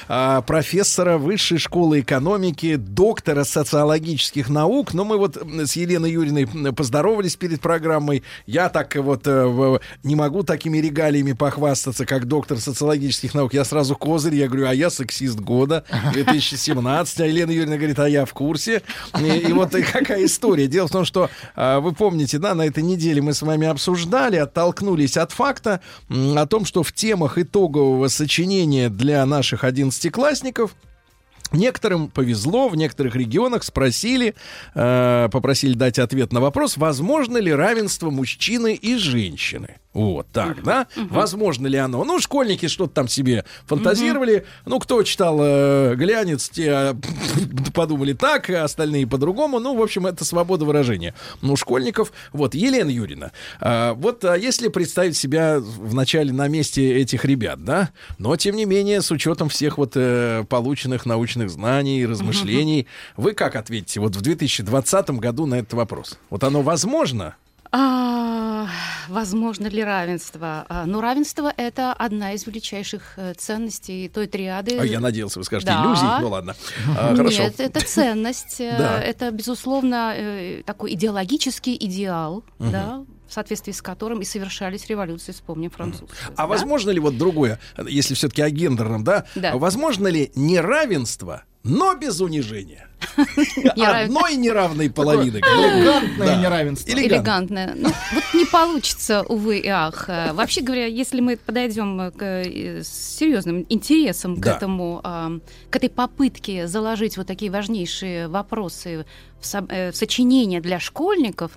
А, профессора Высшей школы экономики, доктора социологических наук. Но мы вот с Еленой Юрьевной поздоровались перед программой. Я так вот э, не могу такими регалиями похвастаться, как доктор социологических наук. Я сразу козырь, я говорю, а я сексист года 2017. А Елена Юрьевна говорит, а я в курсе. И, и вот и какая история. Дело в том, что а, вы помните, да, на этой неделе мы с вами обсуждали, оттолкнулись от факта о том, что в темах итогового сочинения для наших одиннадцатиклассников Некоторым повезло, в некоторых регионах спросили, э, попросили дать ответ на вопрос, возможно ли равенство мужчины и женщины. Вот так, да? Возможно ли оно? Ну, школьники что-то там себе фантазировали. Ну, кто читал э, глянец, те э, подумали так, а остальные по-другому. Ну, в общем, это свобода выражения. Ну, школьников. Вот, Елена Юрьевна, э, вот а если представить себя вначале на месте этих ребят, да, но, тем не менее, с учетом всех вот э, полученных научных знаний и размышлений, вы как ответите вот в 2020 году на этот вопрос? Вот оно возможно? А, возможно ли равенство? А, ну, равенство — это одна из величайших э, ценностей той триады. А я надеялся, вы скажете, Да. иллюзий. Ну, ладно. А, хорошо. Нет, это ценность. э, Да. Это, безусловно, э, такой идеологический идеал, да, в соответствии с которым и совершались революции, вспомним французскую. А возможно ли вот другое, если все-таки о гендерном, да? Да. Возможно ли неравенство, но без унижения? Одной неравной половины. элегантное Да. неравенство. Элегантно. Элегантное. Ну, вот не получится, увы и ах. Э, Вообще говоря, если мы подойдем э, к, э, с серьезным интересом к Да. этому, а, к этой попытке заложить вот такие важнейшие вопросы в сочинение для школьников,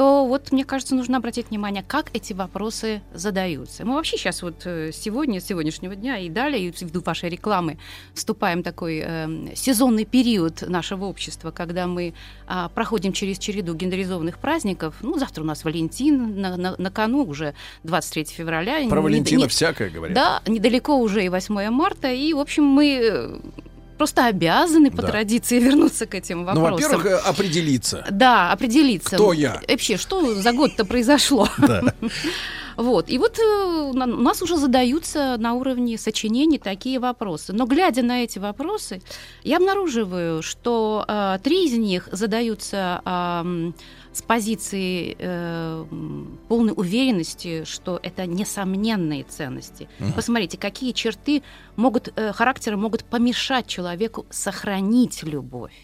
то вот, мне кажется, нужно обратить внимание, как эти вопросы задаются. Мы вообще сейчас вот э, сегодня, с сегодняшнего дня и далее, и ввиду вашей рекламы, вступаем в такой э, сезонный период нашего общества, когда мы а, проходим через череду гендеризованных праздников. Ну, завтра у нас Валентин, на, на- на кону уже 23 февраля. Про Не- Валентина не- всякое говорят. Да, недалеко уже и 8 марта, и, в общем, мы э, просто обязаны по Да. традиции вернуться к этим Ну, вопросам. во-первых, э, определиться. Да, определиться. Кто я? Вообще, что за год-то произошло? Да. Вот. И вот э, у нас уже задаются на уровне сочинений такие вопросы. Но глядя на эти вопросы, я обнаруживаю, что э, три из них задаются э, с позиции э, полной уверенности, что это несомненные ценности. Угу. Посмотрите, какие черты могут, э, характера могут помешать человеку сохранить любовь.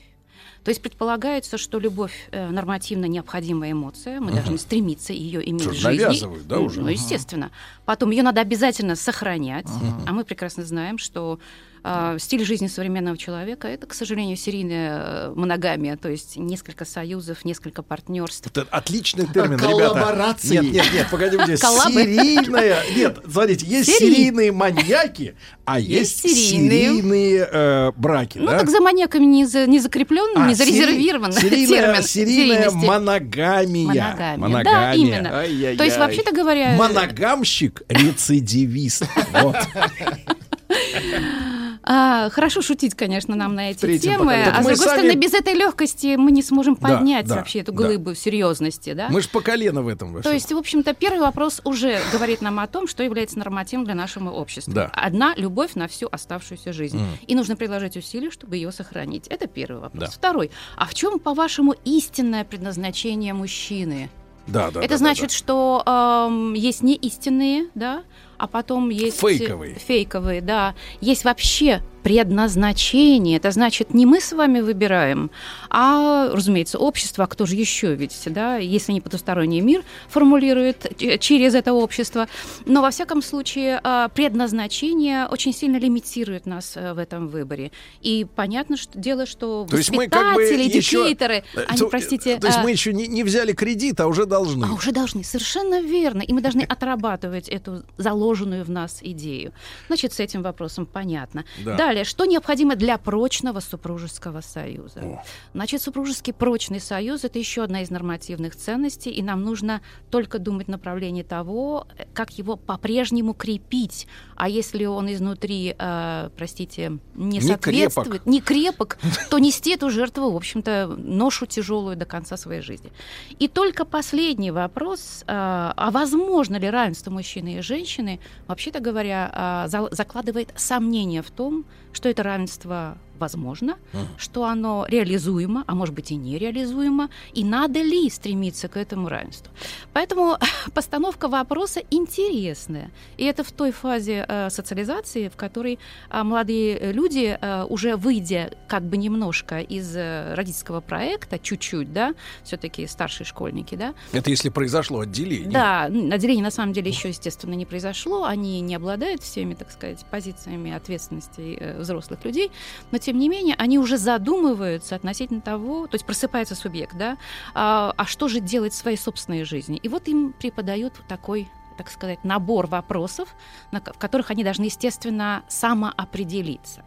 То есть предполагается, что любовь э, нормативно необходимая эмоция, мы угу. должны стремиться ее иметь что, в жизни. Навязывают, да, уже? Ну, естественно. Потом ее надо обязательно сохранять, угу. а мы прекрасно знаем, что а, стиль жизни современного человека это, к сожалению, серийная э, моногамия, то есть несколько союзов, несколько партнерств. Это отличный термин, Коллаборации. ребята. Нет, нет, нет, погодите, серийная. Нет, смотрите, есть серийные маньяки, а есть, серийные, э, браки. Ну так за маньяками не, за, не закреплен, а, не зарезервирован термин. Серийная моногамия. Моногамия. моногамия. Да, именно. Ай-яй-яй. То есть вообще-то говоря. Моногамщик, рецидивист. Вот. А, хорошо шутить, конечно, нам на эти Третьим темы, а с другой сами... стороны, без этой легкости мы не сможем поднять да, вообще эту глыбу да. серьезности. Да? Мы же по колено в этом. То есть, в общем-то, первый вопрос уже говорит нам о том, что является нормативом для нашего общества. Да. Одна любовь на всю оставшуюся жизнь. Mm. И нужно приложить усилия, чтобы ее сохранить. Это первый вопрос. Да. Второй. А в чем, по-вашему, истинное предназначение мужчины? Да, да. Это да, значит, да, да. что эм, есть неистинные, да, а потом есть фейковые. Фейковые, да. Есть вообще предназначение. Это значит, не мы с вами выбираем, а, разумеется, общество, а кто же еще, видите, да, если не потусторонний мир формулирует через это общество. Но, во всяком случае, а, предназначение очень сильно лимитирует нас э, в этом выборе. И понятно, что дело, что то воспитатели, как бы диктаторы, еще... они, то, простите... То есть а... мы еще не, не взяли кредит, а уже должны. А уже должны, совершенно верно. И мы должны отрабатывать эту заложенную в нас идею. Значит, с этим вопросом понятно. Да. Далее, Далее, что необходимо для прочного супружеского союза? О. Значит, супружеский прочный союз это еще одна из нормативных ценностей, и нам нужно только думать в направлении того, как его по-прежнему крепить. А если он изнутри, э, простите, не, не соответствует, крепок. не крепок, то нести эту жертву, в общем-то, ношу тяжелую до конца своей жизни. И только последний вопрос: э, а возможно ли равенство мужчины и женщины? Вообще-то говоря, э, за, закладывает сомнение в том, что это равенство возможно, uh-huh. что оно реализуемо, а может быть и нереализуемо, и надо ли стремиться к этому равенству. Поэтому постановка вопроса интересная. И это в той фазе э, социализации, в которой э, молодые люди, э, уже выйдя как бы немножко из э, родительского проекта, чуть-чуть, да, все-таки старшие школьники, да. Это если произошло отделение. Да, отделение на самом деле еще, естественно, не произошло, они не обладают всеми, так сказать, позициями ответственности э, взрослых людей, но тем не менее, они уже задумываются относительно того, то есть просыпается субъект, да, а, а что же делать в своей собственной жизни. И вот им преподают такой так сказать, набор вопросов, на, в которых они должны, естественно, самоопределиться.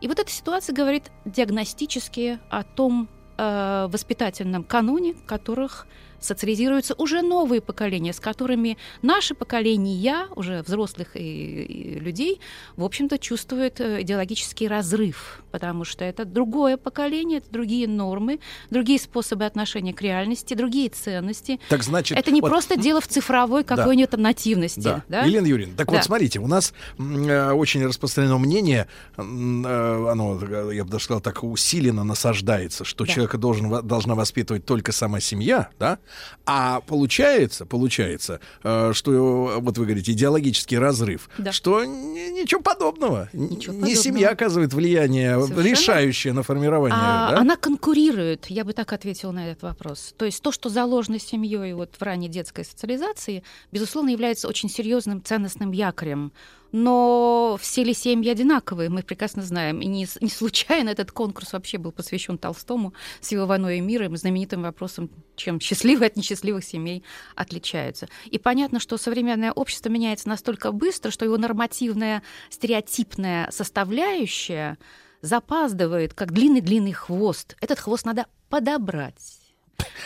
И вот эта ситуация говорит диагностически о том э, воспитательном каноне, которых социализируются уже новые поколения, с которыми наше поколение, уже взрослых и, и людей, в общем-то, чувствует э, идеологический разрыв, потому что это другое поколение, это другие нормы, другие способы отношения к реальности, другие ценности. Так значит, это не вот, просто дело в цифровой какой-нибудь да, нативности. Да. Да? Елена Юрьевна, так да. вот смотрите, у нас э, очень распространено мнение, э, оно, я бы даже сказал, так усиленно насаждается, что да. человека должен, должна воспитывать только сама семья, да, а получается, получается, э, что вот вы говорите идеологический разрыв, да. что ничего подобного. Ничего не подобного. семья оказывает влияние Совершенно. решающее на формирование. А, да? Она конкурирует, я бы так ответила на этот вопрос. То есть то, что заложено семьей вот в ранней детской социализации, безусловно, является очень серьезным ценностным якорем но все ли семьи одинаковые, мы прекрасно знаем. И не, не случайно этот конкурс вообще был посвящен Толстому с его «Войной и миром», знаменитым вопросом, чем счастливые от несчастливых семей отличаются. И понятно, что современное общество меняется настолько быстро, что его нормативная стереотипная составляющая запаздывает, как длинный-длинный хвост. Этот хвост надо подобрать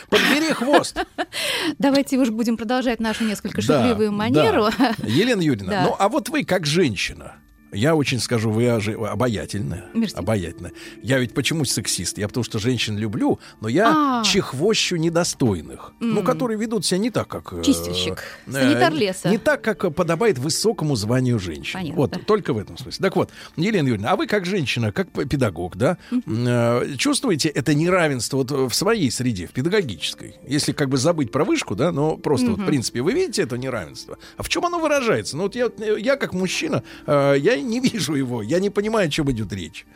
Подбери хвост. Давайте уж будем продолжать нашу несколько шутливую манеру. Елена Юрьевна, ну а вот вы как женщина, Я очень скажу, вы обаятельная. Мерси. Обаятельная. Я ведь почему сексист? Я потому что женщин люблю, но я А. чехвощу недостойных. Ну, М. которые ведут себя не так, как... э, Чистильщик. э, Санитар леса. Не так, как подобает высокому званию женщин. Понятно. Вот, только в этом смысле. Так вот, Елена Юрьевна, а вы как женщина, как педагог, да, э, чувствуете это неравенство вот в своей среде, в педагогической? Если как бы забыть про вышку, да, но просто вот, в принципе, вы видите это неравенство? А в чем оно выражается? Ну вот я, я как мужчина, э, я не вижу его, я не понимаю, о чем идет речь.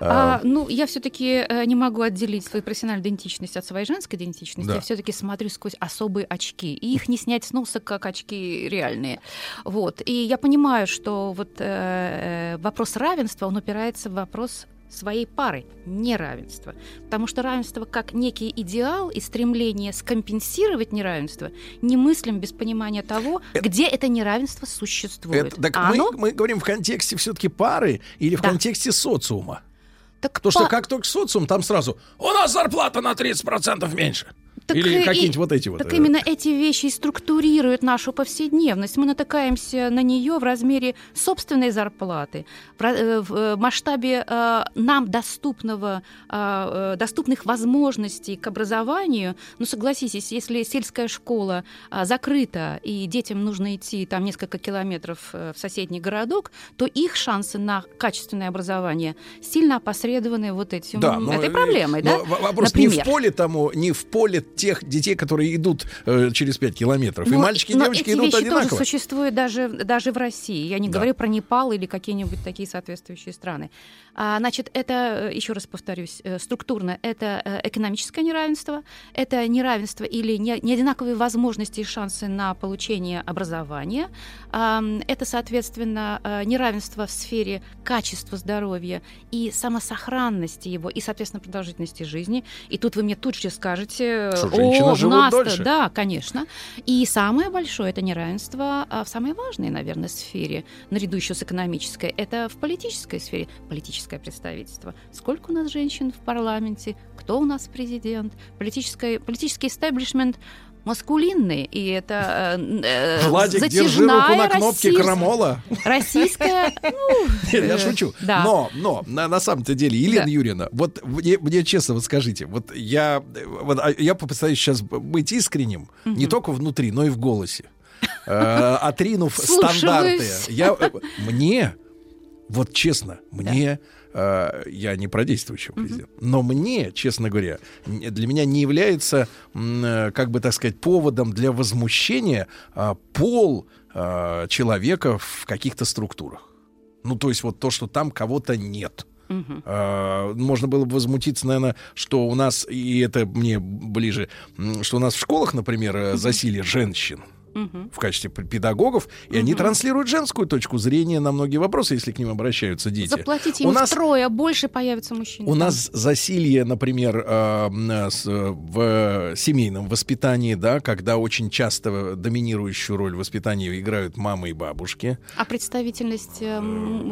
А, ну, я все-таки не могу отделить свою профессиональную идентичность от своей женской идентичности. Да. Я все-таки смотрю сквозь особые очки. И их не снять с носа, как очки реальные. Вот. И я понимаю, что вот э, э, вопрос равенства, он упирается в вопрос своей пары, неравенства. Потому что равенство как некий идеал и стремление скомпенсировать неравенство немыслим без понимания того, где это неравенство существует. Это- так А мы, оно мы говорим в контексте все-таки пары или в Да. контексте социума? Так Потому что па- как только социум, там сразу у нас зарплата на 30% меньше. Так Или и- какие-нибудь вот эти вот. Так э, именно эти вещи и структурируют нашу повседневность. Мы натыкаемся на нее в размере собственной зарплаты, в, э, э, масштабе нам доступного, доступных возможностей к образованию. Ну, согласитесь, если сельская школа а, закрыта и детям нужно идти там несколько километров в соседний городок, то их шансы на качественное образование сильно опосредованы вот этим, Да, но, этой проблемой. но да? вопрос не Например. в поле тому, не в поле тех детей, которые идут э, через 5 километров. и Но- мальчики и девочки эти идут вещи одинаково. тоже существуют даже, даже в России. Я не Да. говорю про Непал или какие-нибудь такие соответствующие страны. А, значит, это, э, еще раз повторюсь, э, структурно, это э, экономическое неравенство, это неравенство или не- неодинаковые возможности и шансы на получение образования, это, соответственно, неравенство в сфере качества здоровья и самосохранности его, и, соответственно, продолжительности жизни. И тут вы мне тут же скажете, Что, о, у дольше?» да, конечно. И самое большое это неравенство а, в самой важной, наверное, сфере, наряду еще с экономической, это в политической сфере, политическое представительство. Сколько у нас женщин в парламенте, кто у нас президент, политическое, политический истеблишмент маскулинный, и это э, э, Владик, держи руку на кнопке расист- крамола. Российская, ну, Нет, я шучу. Да. Но, но на, на самом-то деле, Елена Да. Юрьевна, вот мне, мне честно, вот скажите, вот я, вот, а я попытаюсь сейчас быть искренним, не только внутри, но и в голосе. Э, Отринув Слушаюсь. стандарты. Я, э, мне, вот честно, мне, э, я не про действующего президента, но мне, честно говоря, для меня не является, э, как бы так сказать, поводом для возмущения а, пол а, человека в каких-то структурах. Ну, то есть вот то, что там кого-то нет. Мгм. А, Можно было бы возмутиться, наверное, что у нас, и это мне ближе, что у нас в школах, например, э, засилие женщин В качестве педагогов, и они транслируют женскую точку зрения на многие вопросы, если к ним обращаются дети. Заплатите У им нас втрое, больше появится мужчин. у нас засилье, например, э, с, э, в семейном воспитании, да, когда очень часто доминирующую роль в воспитании играют мамы и бабушки. А представительность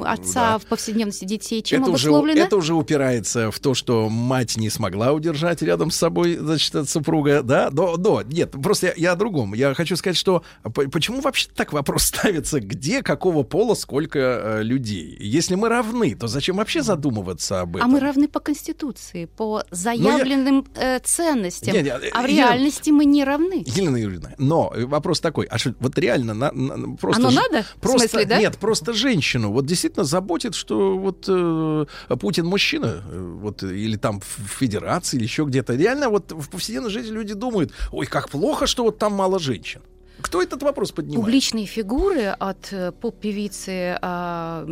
отца да. в повседневности детей чем это, уже, обусловлена? это уже упирается в то, что мать не смогла удержать рядом с собой, значит, от супруга, да? Но, но нет, просто я, я о другом. Я хочу сказать, что п- почему вообще так вопрос ставится, где, какого пола, сколько э, людей? Если мы равны, то зачем вообще задумываться об А этом? мы равны по Конституции, по заявленным э, ценностям. Не, не, э, а в Елена- реальности мы не равны. Елена Юрьевна, но э, вопрос такой, а что, вот реально на, на- просто Оно ж- надо? В Просто, смысле, да? Нет, просто женщину вот действительно заботит, что вот э, Путин мужчина, э, вот или там в федерации, или еще где-то. Реально вот в повседневной жизни люди думают, ой, как плохо, что вот там мало женщин. Кто этот вопрос поднимает? Публичные фигуры от э, поп-певицы, а,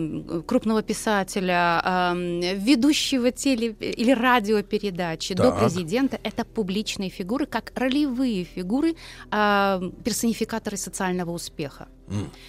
крупного писателя, а, ведущего теле- или радиопередачи до Так. президента — это публичные фигуры, как ролевые фигуры, а, персонификаторы социального успеха.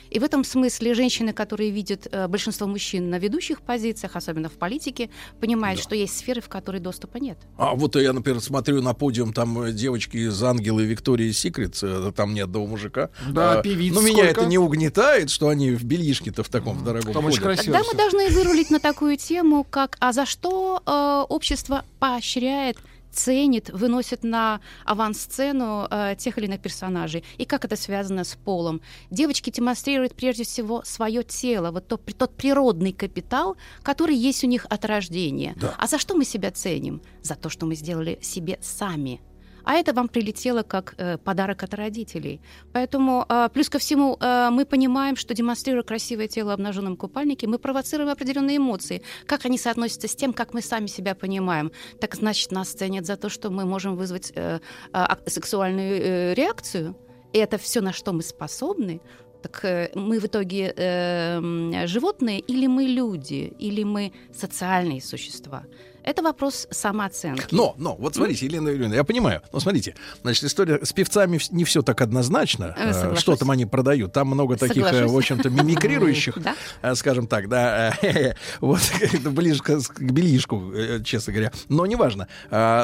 И в этом смысле женщины, которые видят э, большинство мужчин на ведущих позициях, особенно в политике, понимают, что есть сферы, в которые доступа нет. А вот я, например, смотрю на подиум, там э, девочки из Ангелы Виктории Секрет, э, там ни одного мужика. Да, А, певиц Но меня сколько? это не угнетает, что они в бельишке-то в таком в дорогом Там очень красиво. Тогда мы должны вырулить на такую тему, как «А за что э, общество поощряет ценит, выносит на авансцену э, тех или иных персонажей. И как это связано с полом? Девочки демонстрируют прежде всего свое тело, вот тот, тот природный капитал, который есть у них от рождения. Да. А за что мы себя ценим? За то, что мы сделали себе сами. А это вам прилетело как э, подарок от родителей. Поэтому, э, плюс ко всему, э, мы понимаем, что демонстрируя красивое тело в обнаженном купальнике, мы провоцируем определенные эмоции. Как они соотносятся с тем, как мы сами себя понимаем. Так значит, нас ценят за то, что мы можем вызвать э, э, сексуальную э, реакцию. И это все, на что мы способны, так э, мы в итоге э, животные или мы люди, или мы социальные существа? Это вопрос самооценки. Но, но, вот смотрите, Елена Юрьевна, я понимаю. Но смотрите, значит, история с певцами не все так однозначно. Э, соглашусь. Что там они продают? Там много таких, э, Соглашусь. в общем-то, мимикрирующих, э, скажем так, да, э, вот, ближе к белишку, э, честно говоря. Но неважно.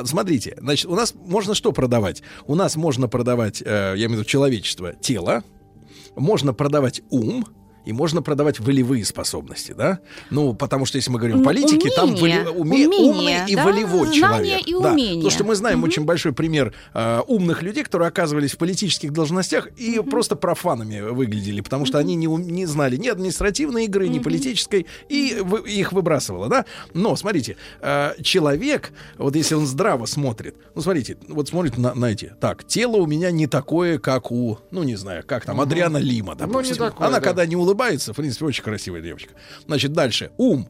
Смотрите, значит, у нас можно что продавать? У нас можно продавать, э, я имею в виду человечество, тело, можно продавать ум, и можно продавать волевые способности, да? Ну, потому что если мы говорим М, политики, там воле- уме- умение, умный и да, волевой знания человек. и Да. Потому что мы знаем очень большой пример э, умных людей, которые оказывались в политических должностях и просто профанами выглядели, потому что они не, не знали ни административной игры, ни политической, и вы- их выбрасывало, да? Но, смотрите, э, человек, вот если он здраво смотрит, ну, смотрите, вот смотрит на, на эти, так, тело у меня не такое, как у, ну, не знаю, как там, Адриана Лима, Ну, допустим. такое, Она да. когда не улыбается, в принципе, очень красивая девочка. Значит, дальше. Ум.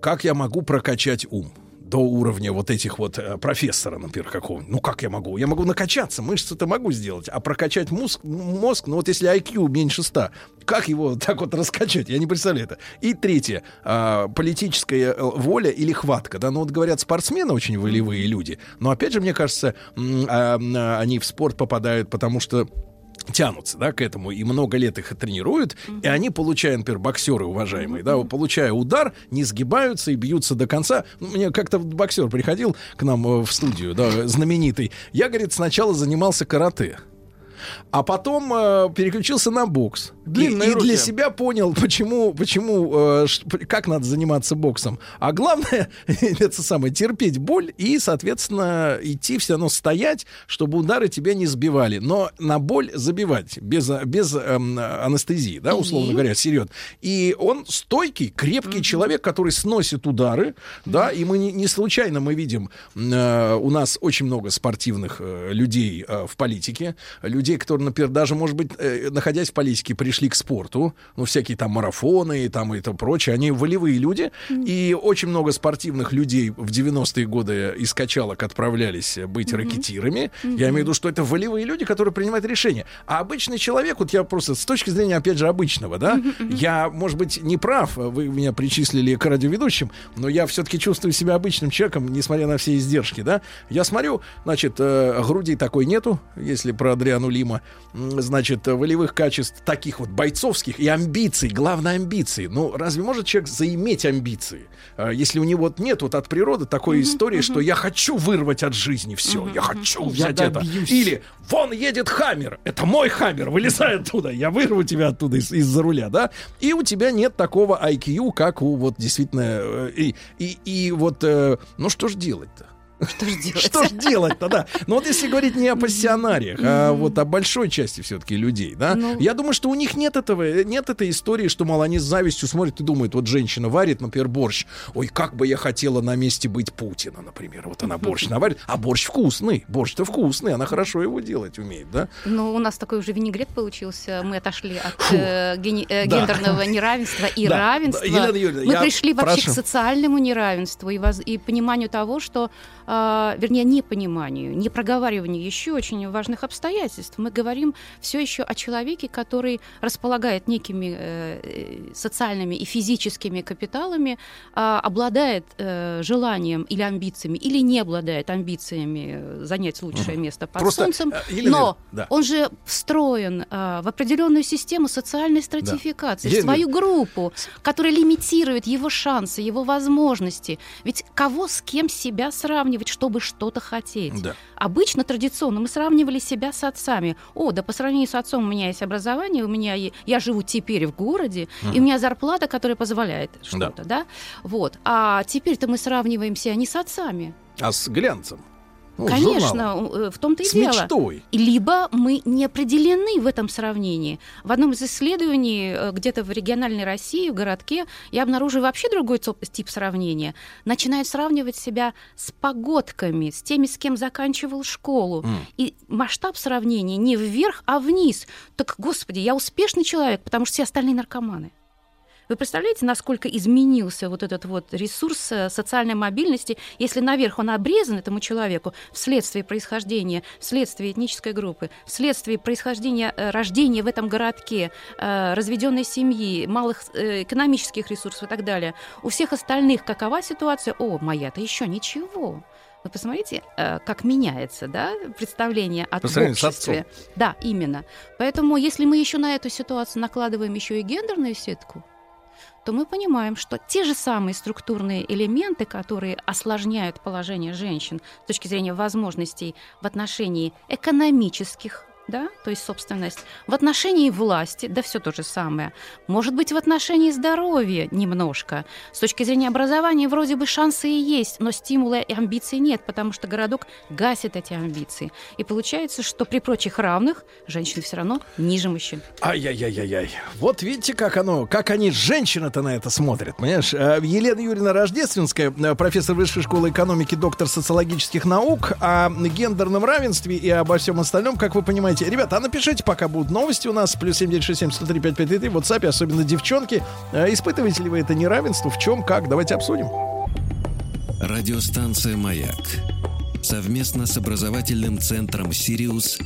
Как я могу прокачать ум? До уровня вот этих вот э, профессора, например, какого Ну, как я могу? Я могу накачаться, мышцы-то могу сделать, а прокачать мозг, мозг, ну, вот если IQ меньше 100, как его так вот раскачать? Я не представляю это. И третье. а, политическая э, воля или хватка. Да, ну, вот говорят, спортсмены очень волевые люди, но, опять же, мне кажется, а, они в спорт попадают, потому что тянутся, да, к этому, и много лет их тренируют, и они, получая, например, боксеры уважаемые, да, получая удар, не сгибаются и бьются до конца. Ну, Мне как-то боксер приходил к нам э, в студию, да, знаменитый. Я, говорит, сначала занимался карате. А потом э, переключился на бокс. И, Длинные и руки. для себя понял, почему, почему, э, как надо заниматься боксом. А главное, это самое, терпеть боль и, соответственно, идти все равно стоять, чтобы удары тебя не сбивали. Но на боль забивать, без, без эм, анестезии, да, условно И? говоря, серьезно. И он стойкий, крепкий человек, который сносит удары, да, и мы не, не случайно мы видим, э, у нас очень много спортивных э, людей э, в политике, людей, которые, например, даже, может быть, э, находясь в политике, пришли к спорту, ну, всякие там марафоны и там и то прочее, они волевые люди, и очень много спортивных людей в 90-е годы из качалок отправлялись быть ракетирами. Я имею в виду, что это волевые люди, которые принимают решения. А обычный человек, вот я просто с точки зрения, опять же, обычного, да, я, может быть, не прав, вы меня причислили к радиоведущим, но я все-таки чувствую себя обычным человеком, несмотря на все издержки, да. Я смотрю, значит, э, груди такой нету, если про Адриану Лима, значит, э, волевых качеств таких вот бойцовских и амбиций, главное амбиции. Ну, разве может человек заиметь амбиции, Э, если у него вот нет вот от природы такой истории, что я хочу вырвать от жизни все, я хочу Я взять это. добьюсь. Или вон едет Хаммер, это мой Хаммер, вылезай оттуда, я вырву тебя оттуда из- из-за руля, да? И у тебя нет такого IQ, как у вот действительно э, и и, и вот э, ну что ж делать-то? Что же делать? Что ж делать-то, да? Ну вот если говорить не о пассионариях, а вот о большой части все-таки людей, да? Ну. Я думаю, что у них нет этого, нет этой истории, что, мол, они с завистью смотрят и думают, вот женщина варит, например, борщ. Ой, как бы я хотела на месте быть Путина, например. Вот она борщ наварит, а борщ вкусный. Борщ-то вкусный, она хорошо его делать умеет, да? Ну, у нас такой уже винегрет получился. Мы отошли от э, э, Да. гендерного неравенства и Да, равенства. да, Елена Юрьевна, Мы пришли вообще к социальному неравенству и, воз- и пониманию того, что, э, вернее, непониманию, не проговариванию еще очень важных обстоятельств. Мы говорим все еще о человеке, который располагает некими э, э, социальными и физическими капиталами, а, обладает э, желанием или амбициями, или не обладает амбициями занять лучшее место под Просто, солнцем, Елена но да. он же встроен в определенную систему социальной стратификации, в Елена свою группу, которая лимитирует его шансы, его возможности. Ведь кого с кем себя сравнивать, чтобы что-то хотеть? Да. Обычно, традиционно, мы сравнивали себя с отцами. О, да по сравнению с отцом у меня есть образование, у меня е- я живу теперь в городе, и у меня зарплата, которая позволяет что-то, да? Вот. А теперь-то мы сравниваемся не с отцами, А с глянцем. Ну, Конечно, журналом. э, в том-то и С дело. мечтой. Либо мы не определены в этом сравнении. В одном из исследований э, где-то в региональной России, в городке, я обнаруживаю вообще другой тип сравнения. Начинают сравнивать себя с погодками, с теми, с кем заканчивал школу. М. И масштаб сравнения не вверх, а вниз. Так, господи, я успешный человек, потому что все остальные наркоманы. Вы представляете, насколько изменился вот этот вот ресурс э, социальной мобильности, если наверх он обрезан этому человеку вследствие происхождения, вследствие этнической группы, вследствие происхождения э, рождения в этом городке, э, разведенной семьи, малых экономических ресурсов и так далее. У всех остальных какова ситуация? О, моя-то еще ничего. Вы посмотрите, как меняется да, представление о обществе. Да, именно. Поэтому, если мы еще на эту ситуацию накладываем еще и гендерную сетку, то мы понимаем, что те же самые структурные элементы, которые осложняют положение женщин с точки зрения возможностей в отношении экономических, да, то есть собственность, в отношении власти, да все то же самое. Может быть, в отношении здоровья немножко. С точки зрения образования вроде бы шансы и есть, но стимула и амбиций нет, потому что городок гасит эти амбиции. И получается, что при прочих равных женщины все равно ниже мужчин. Ай-яй-яй-яй-яй. Вот видите, как оно, как они, женщины-то на это смотрят, понимаешь? А, Елена Юрьевна Рождественская, э, профессор Высшей школы экономики, доктор социологических наук, о гендерном равенстве и обо всем остальном, как вы понимаете. Ребята, а напишите, пока будут новости у нас, плюс 7967 103 5533 в WhatsApp, особенно девчонки. Э, Испытываете ли вы это неравенство? В чем, как? Давайте обсудим. Радиостанция «Маяк» совместно с образовательным центром «Сириус»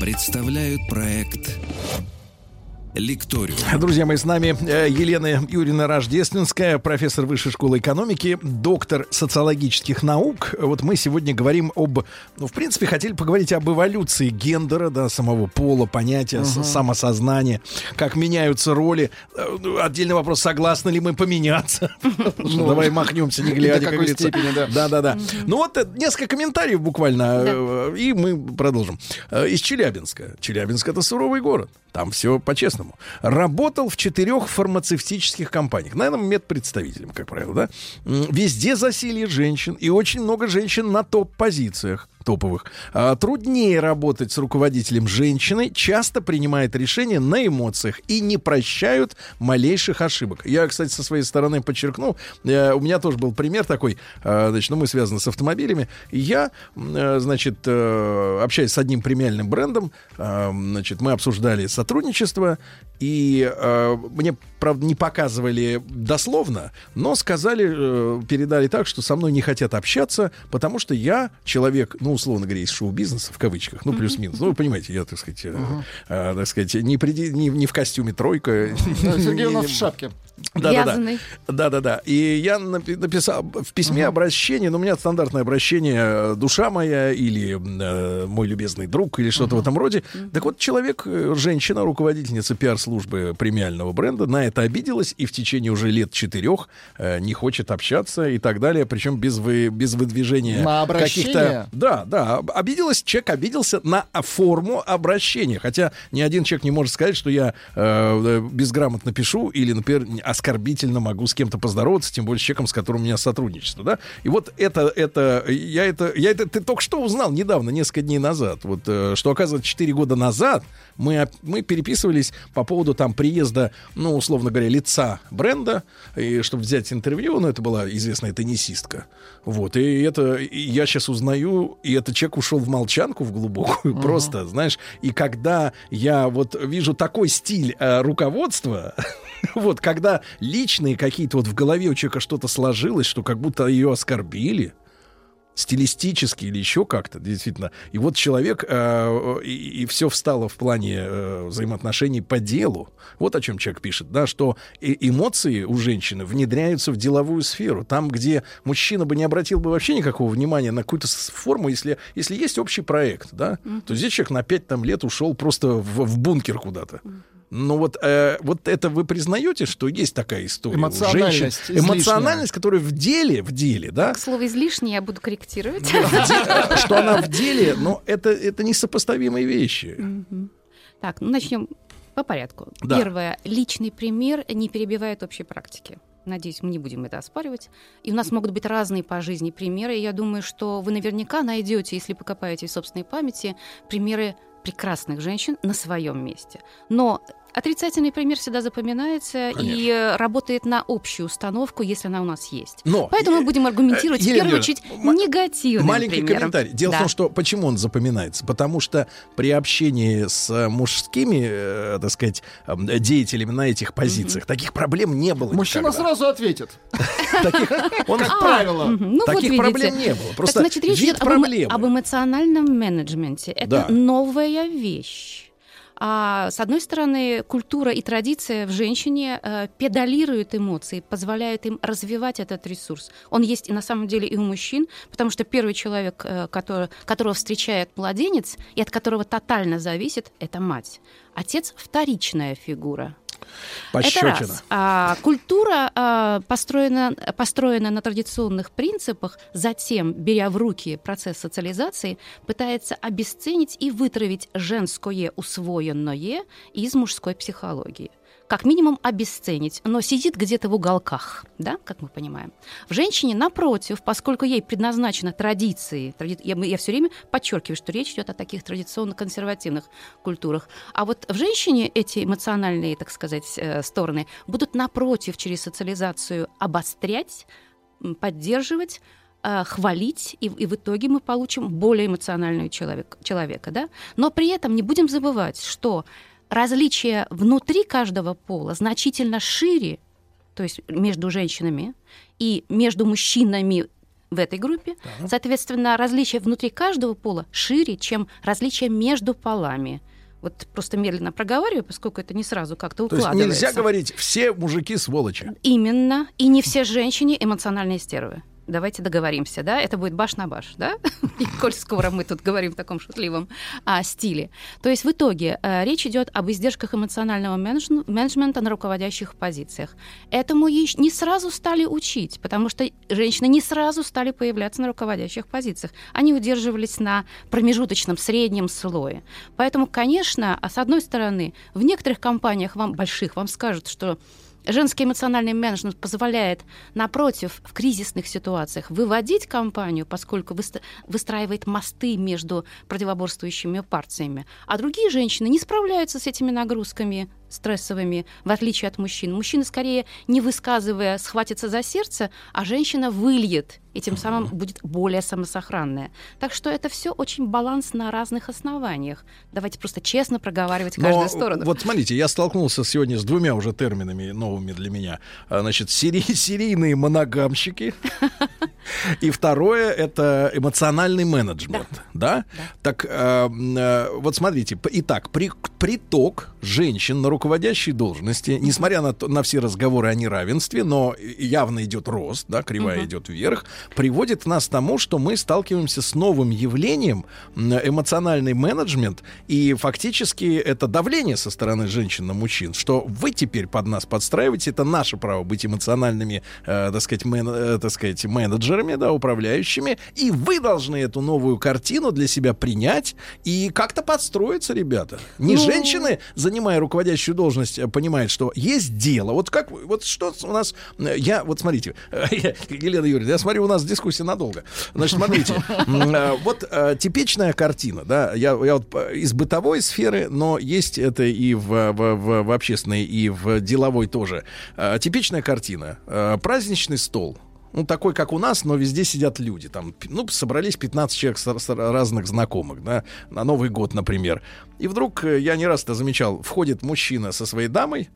представляют проект «Лекториум». Друзья мои, с нами э, Елена Юрьевна Рождественская, профессор Высшей школы экономики, доктор социологических наук. Вот мы сегодня говорим об... Ну, в принципе, хотели поговорить об эволюции гендера, да, самого пола, понятия, Мгм. самосознания, как меняются роли. Э, Отдельный вопрос, согласны ли мы поменяться? Ну, Давай махнемся, не глядя, до как какой говорится. степени, да. Да, да, да. Ну вот э, несколько комментариев буквально, и мы продолжим. Из Челябинска. Челябинск это суровый город. Там все по-честному. Работал в четырех фармацевтических компаниях. Наверное, медпредставителем, как правило, да? Везде засилье женщин, и очень много женщин на топ-позициях топовых. А, труднее работать с руководителем женщиной, часто принимает решения на эмоциях и не прощают малейших ошибок. Я, кстати, со своей стороны подчеркну, э, у меня тоже был пример такой, э, значит, ну, мы связаны с автомобилями, я, э, значит, общаясь с одним премиальным брендом, значит, мы обсуждали сотрудничество, и мне, правда, не показывали дословно, но сказали, передали так, что со мной не хотят общаться, потому что я человек, ну, условно говоря, из шоу-бизнеса, в кавычках, ну, плюс-минус. Ну, вы понимаете, я, так сказать, э, э, так сказать, не, приди- не, не в костюме тройка. Сергей у нас в шапке. Да-да-да. Вязаный. Да-да-да. И я напи- написал в письме обращение, ну, у меня стандартное обращение э, «душа моя» или э, «мой любезный друг» или что-то в этом роде. Так вот, человек, э, женщина, руководительница пиар-службы премиального бренда, на это обиделась и в течение уже лет четырех э, не хочет общаться и так далее, причем без, вы, без выдвижения На обращение? каких-то... Да, да, об- обиделась, человек обиделся на форму обращения. Хотя ни один человек не может сказать, что я э, э, безграмотно пишу или, например, оскорбительно могу с кем-то поздороваться, тем более с человеком, с которым у меня сотрудничество, да. И вот это, это, я это, я это, ты только что узнал недавно, несколько дней назад, вот, э, что, оказывается, 4 года назад мы, мы переписывались по поводу там приезда, ну, условно говоря, лица бренда, и чтобы взять интервью, ну, это была известная теннисистка, вот, и это, и я сейчас узнаю, и этот человек ушел в молчанку в глубокую, просто, знаешь, и когда я вот вижу такой стиль э, руководства, вот, когда личные какие-то вот в голове у человека что-то сложилось, что как будто ее оскорбили, стилистически или еще как-то, действительно. И вот человек, э, и, все встало в плане э, взаимоотношений по делу. Вот о чем человек пишет, да, что э- эмоции у женщины внедряются в деловую сферу. Там, где мужчина бы не обратил бы вообще никакого внимания на какую-то форму, если, если есть общий проект, да, то здесь человек на пять там, лет ушел просто в, в бункер куда-то. Ну вот, э, вот это вы признаете, что есть такая история? у Эмоциональность женщин? излишняя. Эмоциональность, которая в деле, в деле, да? К слову, излишне я буду корректировать. что она в деле, но это, это несопоставимые вещи. Так, ну начнем по порядку. Да. Первое. Личный пример не перебивает общей практики. Надеюсь, мы не будем это оспаривать. И у нас могут быть разные по жизни примеры. И я думаю, что вы наверняка найдете, если покопаете в собственной памяти, примеры прекрасных женщин на своем месте. Но Отрицательный пример всегда запоминается Конечно. и э, работает на общую установку, если она у нас есть. Но, Поэтому мы будем аргументировать Елена в первую очередь м- негативным Маленький примером. комментарий. Дело да. в том, что почему он запоминается? Потому что при общении с мужскими, э, так сказать, деятелями на этих позициях, mm-hmm. таких проблем не было Мужчина никогда. сразу ответит. Он, как правило, ну таких проблем не было. Просто значит, речь идет об эмоциональном менеджменте. Это новая вещь. А, с одной стороны, культура и традиция в женщине э, педалируют эмоции, позволяют им развивать этот ресурс. Он есть и на самом деле и у мужчин, потому что первый человек, э, который, которого встречает младенец и от которого тотально зависит, это мать. Отец вторичная фигура. Пощечина. Это раз. А, культура а, построена, построена на традиционных принципах, затем, беря в руки процесс социализации, пытается обесценить и вытравить женское усвоенное из мужской психологии как минимум обесценить, но сидит где-то в уголках, да, как мы понимаем. В женщине, напротив, поскольку ей предназначена традиции, тради... я, я все время подчеркиваю, что речь идет о таких традиционно-консервативных культурах, а вот в женщине эти эмоциональные, так сказать, э, стороны будут, напротив, через социализацию обострять, поддерживать, э, хвалить, и, и в итоге мы получим более эмоционального человек, человека. Да? Но при этом не будем забывать, что различия внутри каждого пола значительно шире, то есть между женщинами и между мужчинами в этой группе. Да. Соответственно, различия внутри каждого пола шире, чем различия между полами. Вот просто медленно проговариваю, поскольку это не сразу как-то укладывается. То есть нельзя говорить «все мужики сволочи». Именно. И не все женщины эмоциональные стервы давайте договоримся, да, это будет баш на баш, да, и коль скоро мы тут говорим в таком шутливом а, стиле. То есть в итоге а, речь идет об издержках эмоционального менедж- менеджмента на руководящих позициях. Этому не сразу стали учить, потому что женщины не сразу стали появляться на руководящих позициях. Они удерживались на промежуточном, среднем слое. Поэтому, конечно, а с одной стороны, в некоторых компаниях вам больших вам скажут, что Женский эмоциональный менеджмент позволяет, напротив, в кризисных ситуациях выводить компанию, поскольку выстраивает мосты между противоборствующими партиями. А другие женщины не справляются с этими нагрузками стрессовыми, в отличие от мужчин. Мужчина, скорее, не высказывая, схватится за сердце, а женщина выльет, и тем самым будет более самосохранная. Так что это все очень баланс на разных основаниях. Давайте просто честно проговаривать каждую Но, сторону. Вот смотрите, я столкнулся сегодня с двумя уже терминами новыми для меня. А, значит, сери- серийные моногамщики. И второе это эмоциональный менеджмент, да? Так э, э, вот смотрите, итак, приток женщин на руководящей должности, несмотря на, на все разговоры о неравенстве, но явно идет рост, да, кривая идет вверх, приводит нас к тому, что мы сталкиваемся с новым явлением эмоциональный менеджмент, и фактически это давление со стороны женщин на мужчин, что вы теперь под нас подстраиваете, это наше право быть эмоциональными, э, так сказать, мен, э, так сказать, менеджерами, да, управляющими, и вы должны эту новую картину для себя принять и как-то подстроиться, ребята. Не ну... женщины, занимая руководящую должность э, понимает, что есть дело. Вот как, вот что у нас, э, я, вот смотрите, Елена Юрьевна, я смотрю, у нас дискуссия надолго. Значит, смотрите, э, вот типичная картина, да, я, я вот из бытовой сферы, но есть это и в, в, в общественной, и в деловой тоже. Типичная картина. Праздничный стол ну, такой, как у нас, но везде сидят люди. Там, ну, собрались 15 человек с, с разных знакомых, да, на Новый год, например. И вдруг, э, я не раз это замечал, входит мужчина со своей дамой,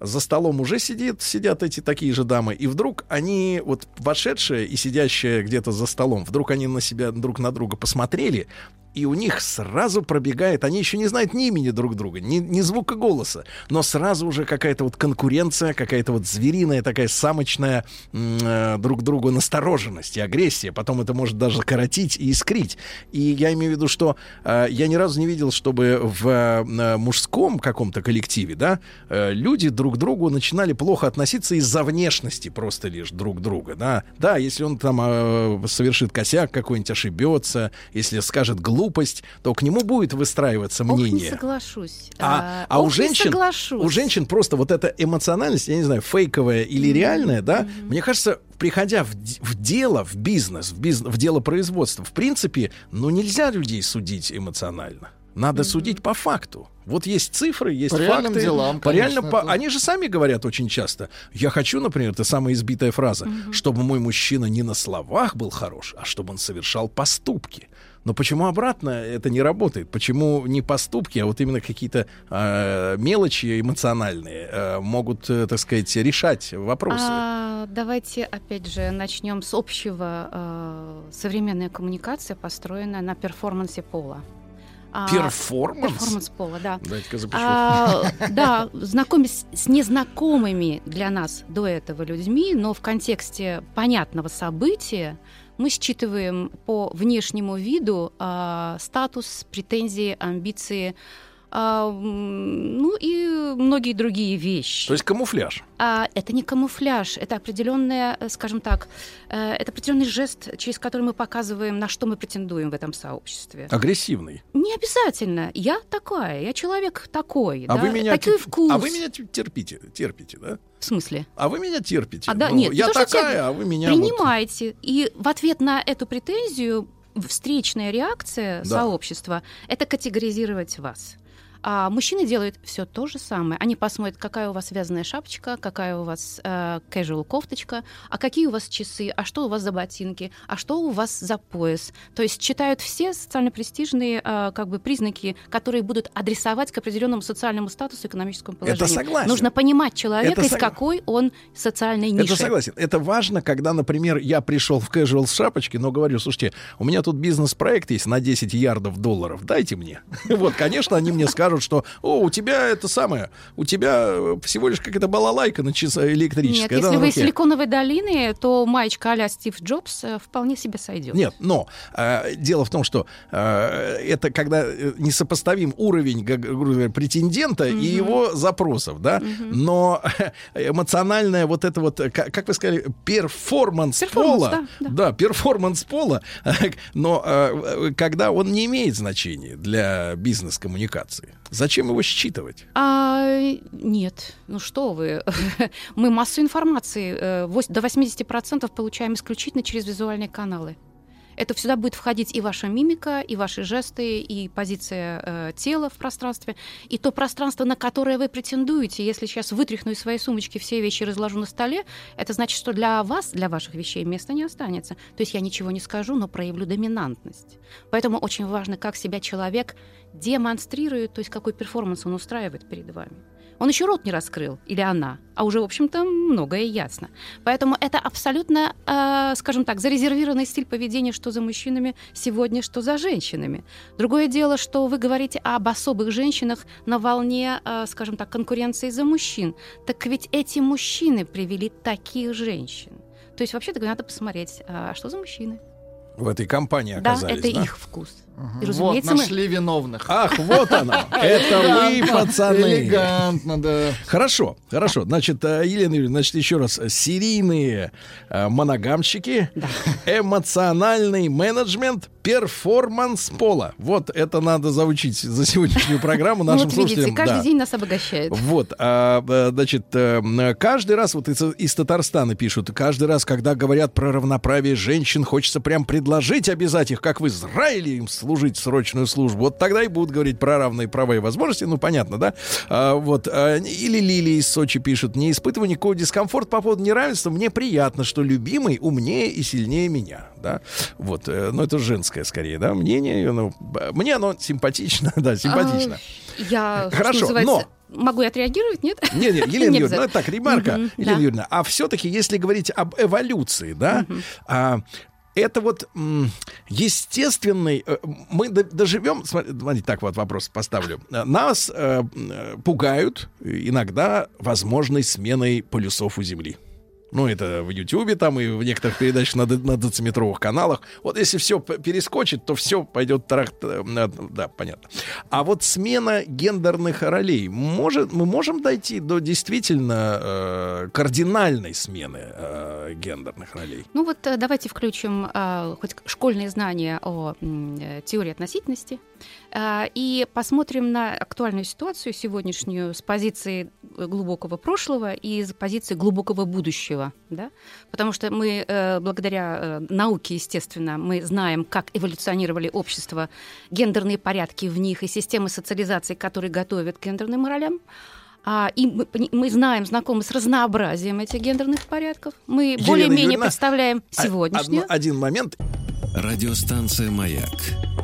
за столом уже сидит, сидят эти такие же дамы, и вдруг они, вот вошедшие и сидящие где-то за столом, вдруг они на себя друг на друга посмотрели, и у них сразу пробегает, они еще не знают ни имени друг друга, ни, ни звука голоса, но сразу уже какая-то вот конкуренция, какая-то вот звериная такая самочная э, друг другу настороженность и агрессия. Потом это может даже коротить и искрить. И я имею в виду, что э, я ни разу не видел, чтобы в э, мужском каком-то коллективе, да, э, люди друг к другу начинали плохо относиться из-за внешности просто лишь друг друга, да. Да, если он там э, совершит косяк какой-нибудь, ошибется, если скажет глупость, глупость, то к нему будет выстраиваться Ох, мнение. не соглашусь. А, а у ох, не женщин, соглашусь. у женщин просто вот эта эмоциональность, я не знаю, фейковая или реальная, да, мне кажется, приходя в, в дело, в бизнес, в, бизнес, в дело производства, в принципе, ну нельзя людей судить эмоционально. Надо судить по факту. Вот есть цифры, есть По реальным факты. делам, по реально, конечно, по- это- Они же сами говорят очень часто. Я хочу, например, это самая избитая фраза, чтобы мой мужчина не на словах был хорош, а чтобы он совершал поступки. Но почему обратно это не работает? Почему не поступки, а вот именно какие-то э, мелочи эмоциональные э, могут, э, так сказать, решать вопросы? А, давайте опять же начнем с общего. э, современная коммуникация построена на перформансе пола. А, Перформанс? Перформанс пола, да. Дайте-ка запишу. А, да, знакомясь с незнакомыми для нас до этого людьми, но в контексте понятного события мы считываем по внешнему виду а, статус, претензии, амбиции, а, ну и многие другие вещи. То есть камуфляж. А, это не камуфляж, это определенная, э, скажем так, э, это определенный жест, через который мы показываем, на что мы претендуем в этом сообществе. Агрессивный. Не обязательно. Я такая, я человек такой. А да, вы меня такой вкус. А вы меня те- терпите, терпите, да? В смысле? А вы меня терпите. А, да, Ну, нет, не я то, такая, а вы меня вот- принимаете. И в ответ на эту претензию встречная реакция Да. сообщества это категоризировать вас. А мужчины делают все то же самое. Они посмотрят, какая у вас вязаная шапочка, какая у вас э, casual кофточка, а какие у вас часы, а что у вас за ботинки, а что у вас за пояс. То есть читают все социально престижные э, как бы признаки, которые будут адресовать к определенному социальному статусу, экономическому Это положению. согласен. Нужно понимать человека, Это из сог- какой он социальной ниши. Это согласен. Это важно, когда, например, я пришел в casual с шапочки, но говорю, слушайте, у меня тут бизнес-проект есть на 10 ярдов долларов, дайте мне. Вот, конечно, они мне скажут, что, о, у тебя это самое, у тебя э, всего лишь какая-то балалайка на часа электрическая. Нет, да, если на вы из руке». Силиконовой долины, то маечка а Стив Джобс э, вполне себе сойдет. Нет, но э, дело в том, что э, это когда э, несопоставим уровень, как, говоря, претендента и его запросов, да. Но эмоциональное вот это вот, как, как вы сказали, перформанс, Перформанс, пола, да, да. перформанс пола, но э, когда он не имеет значения для бизнес-коммуникации, зачем его считывать? А, нет, ну что вы. Мы массу информации э, до 80% получаем исключительно через визуальные каналы. Это всегда будет входить и ваша мимика, и ваши жесты, и позиция э, тела в пространстве, и то пространство, на которое вы претендуете. Если сейчас вытряхну из своей сумочки все вещи и разложу на столе, это значит, что для вас, для ваших вещей места не останется. То есть я ничего не скажу, но проявлю доминантность. Поэтому очень важно, как себя человек демонстрирует, то есть какой перформанс он устраивает перед вами. Он еще рот не раскрыл, или она, а уже, в общем-то, многое ясно. Поэтому это абсолютно, э, скажем так, зарезервированный стиль поведения, что за мужчинами сегодня, что за женщинами. Другое дело, что вы говорите об особых женщинах на волне, э, скажем так, конкуренции за мужчин. Так ведь эти мужчины привели таких женщин. То есть, вообще-то, надо посмотреть, а что за мужчины. В этой компании Да, оказались, это да? их вкус. И, Вот, разумеется, мы- нашли виновных. Ах, вот оно. Это вы, пацаны. Элегантно, да. Хорошо, хорошо. Значит, э, Елена Юрьевна, значит, еще раз. Серийные э, моногамщики, эмоциональный менеджмент, перформанс пола. Вот это надо заучить за сегодняшнюю программу Ну, нашим вот видите, слушателям. каждый Да. день нас обогащает. Вот, а, э, значит, каждый раз, вот из, из Татарстана пишут, каждый раз, когда говорят про равноправие женщин, хочется прям предложить, обязать их, как в Израиле, им служить срочную службу. Вот тогда и будут говорить про равные права и возможности, ну, понятно, да? А, вот, а, или Лилия из Сочи пишет, не испытываю никакого дискомфорта по поводу неравенства, мне приятно, что любимый умнее и сильнее меня, да? Вот, э, ну, это женское, скорее, да, мнение, ну, мне оно симпатично, да, симпатично. А, Я, что Хорошо, называется, могу я отреагировать, нет? Не, не, Елена Юрьевна, ну, это так, ремарка, Мгм, Елена да. Юрьевна, а все-таки, если говорить об эволюции, да, а, это вот естественный... э, Мы доживем... Смотри, смотрите, так вот вопрос поставлю. Э, Нас э, пугают иногда возможной сменой полюсов у Земли. Ну, это в Ютьюбе там и в некоторых передачах на, на дециметровых каналах. Вот если все перескочит, то все пойдет тарах... Да, понятно. А вот смена гендерных ролей. Может, мы можем дойти до действительно э, кардинальной смены э, гендерных ролей? Ну вот э, давайте включим э, хоть школьные знания о э, теории относительности э, и посмотрим на актуальную ситуацию сегодняшнюю с позиции глубокого прошлого и с позиции глубокого будущего. Да? Потому что мы, э, благодаря э, науке, естественно, мы знаем, как эволюционировали общества, гендерные порядки в них и системы социализации, которые готовят к гендерным ролям. А, и мы, мы знаем, знакомы с разнообразием этих гендерных порядков. Мы более-менее представляем а, сегодняшнюю. один момент. Радиостанция «Маяк»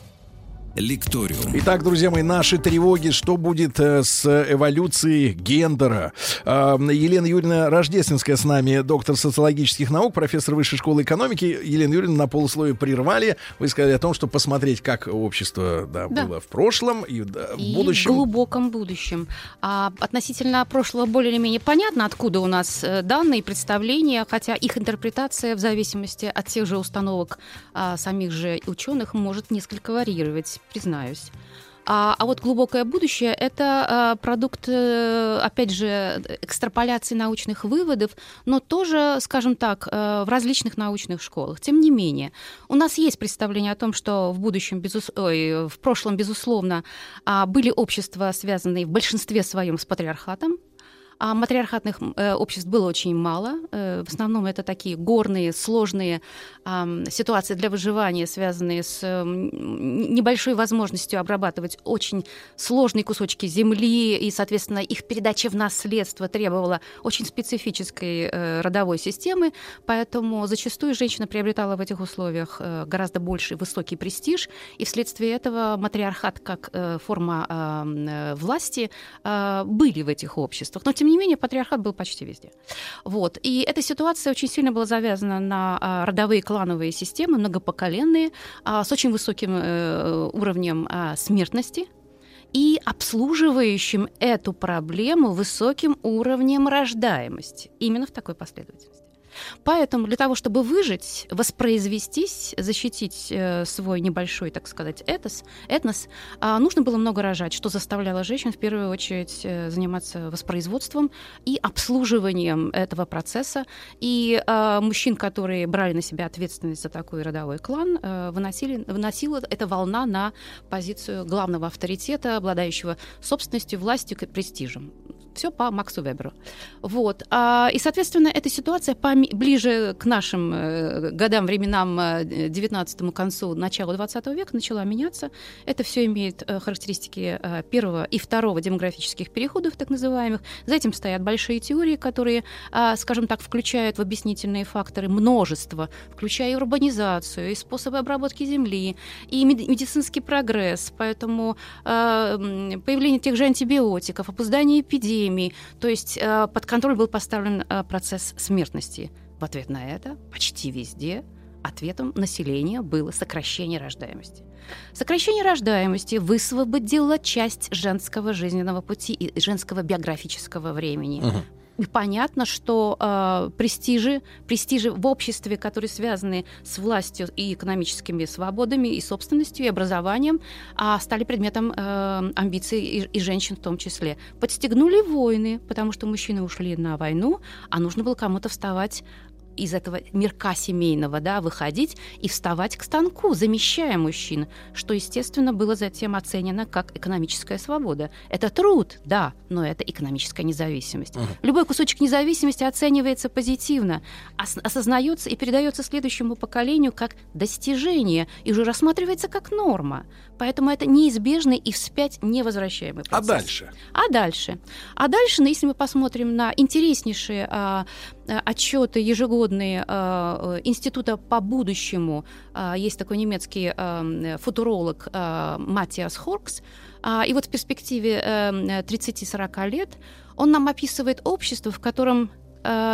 Лекториум. Итак, друзья мои, наши тревоги, что будет э, с эволюцией гендера. Э, Елена Юрьевна Рождественская с нами, доктор социологических наук, профессор Высшей школы экономики. Елена Юрьевна на полусловие прервали. Вы сказали о том, что посмотреть, как общество да, да. было в прошлом и, да, и в будущем. в глубоком будущем. А, относительно прошлого более или менее понятно, откуда у нас э, данные, представления, хотя их интерпретация в зависимости от тех же установок а, самих же ученых может несколько варьировать признаюсь. А, а вот глубокое будущее это а, продукт, а, опять же, экстраполяции научных выводов, но тоже, скажем так, а, в различных научных школах. Тем не менее, у нас есть представление о том, что в будущем, безус... Ой, в прошлом, безусловно, а, были общества, связанные в большинстве своем с патриархатом, а матриархатных э, обществ было очень мало. Э, в основном это такие горные, сложные ситуации для выживания, связанные с э, небольшой возможностью обрабатывать очень сложные кусочки земли, и, соответственно, их передача в наследство требовала очень специфической э, родовой системы, поэтому зачастую женщина приобретала в этих условиях гораздо больший высокий престиж, и вследствие этого матриархат как форма власти были в этих обществах. Но, тем не менее, патриархат был почти везде. Вот. И эта ситуация очень сильно была завязана на а, родовые клановые системы, многопоколенные, а, с очень высоким э, уровнем а, смертности, и обслуживающим эту проблему высоким уровнем рождаемости. Именно в такой последовательности. Поэтому для того, чтобы выжить, воспроизвестись, защитить э, свой небольшой, так сказать, этос, этнос, э, нужно было много рожать, что заставляло женщин в первую очередь э, заниматься воспроизводством и обслуживанием этого процесса. И э, мужчин, которые брали на себя ответственность за такой родовой клан, э, выносили, выносила эта волна на позицию главного авторитета, обладающего собственностью, властью и престижем. Все по Максу Веберу. Вот. А, и, соответственно, эта ситуация ближе к нашим э, годам, временам, э, 19 концу, началу 20 века начала меняться. Это все имеет э, характеристики э, первого и второго демографических переходов, так называемых. За этим стоят большие теории, которые, э, скажем так, включают в объяснительные факторы множество, включая и урбанизацию, и способы обработки земли, и медицинский прогресс. Поэтому э, появление тех же антибиотиков, опоздание эпидемии, эпидемии. То есть э, под контроль был поставлен э, процесс смертности. В ответ на это почти везде ответом населения было сокращение рождаемости. Сокращение рождаемости высвободило часть женского жизненного пути и женского биографического времени. Угу. И понятно, что э, престижи, престижи в обществе, которые связаны с властью и экономическими свободами, и собственностью, и образованием, э, стали предметом э, амбиций и, и женщин в том числе. Подстегнули войны, потому что мужчины ушли на войну, а нужно было кому-то вставать из этого мирка семейного, да, выходить и вставать к станку, замещая мужчин, что, естественно, было затем оценено как экономическая свобода. Это труд, да, но это экономическая независимость. Uh-huh. Любой кусочек независимости оценивается позитивно, ос- осознается и передается следующему поколению как достижение и уже рассматривается как норма. Поэтому это неизбежный и вспять невозвращаемый а процесс. А дальше? А дальше? А дальше, ну, если мы посмотрим на интереснейшие а отчеты ежегодные а, Института по будущему, есть такой немецкий футуролог Матиас Хоркс, и вот в перспективе а, 30-40 лет он нам описывает общество, в котором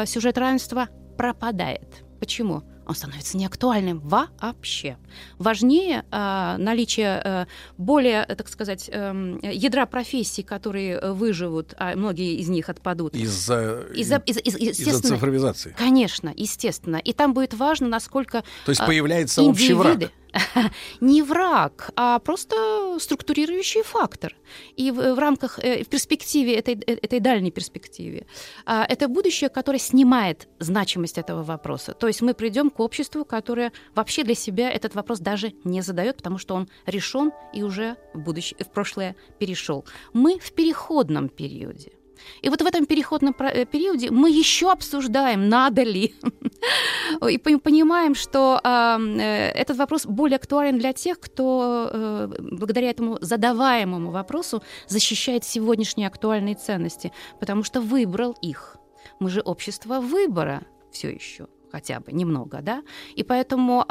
сюжет равенства пропадает. Почему? Он становится неактуальным вообще. Важнее э, наличие э, более, так сказать, э, ядра профессий, которые выживут, а многие из них отпадут. Из-за из из из из цифровизации. Конечно, естественно. И там будет важно, насколько... То есть появляется общий враг. не враг, а просто структурирующий фактор. И в, в рамках, э, в перспективе, этой, э, этой дальней перспективе, а, это будущее, которое снимает значимость этого вопроса. То есть мы придем к обществу, которое вообще для себя этот вопрос даже не задает, потому что он решен и уже в, будущее, в прошлое перешел. Мы в переходном периоде. И вот в этом переходном э, периоде мы еще обсуждаем, надо ли. И понимаем, что э, этот вопрос более актуален для тех, кто э, благодаря этому задаваемому вопросу защищает сегодняшние актуальные ценности, потому что выбрал их. Мы же общество выбора все еще хотя бы немного, да, и поэтому,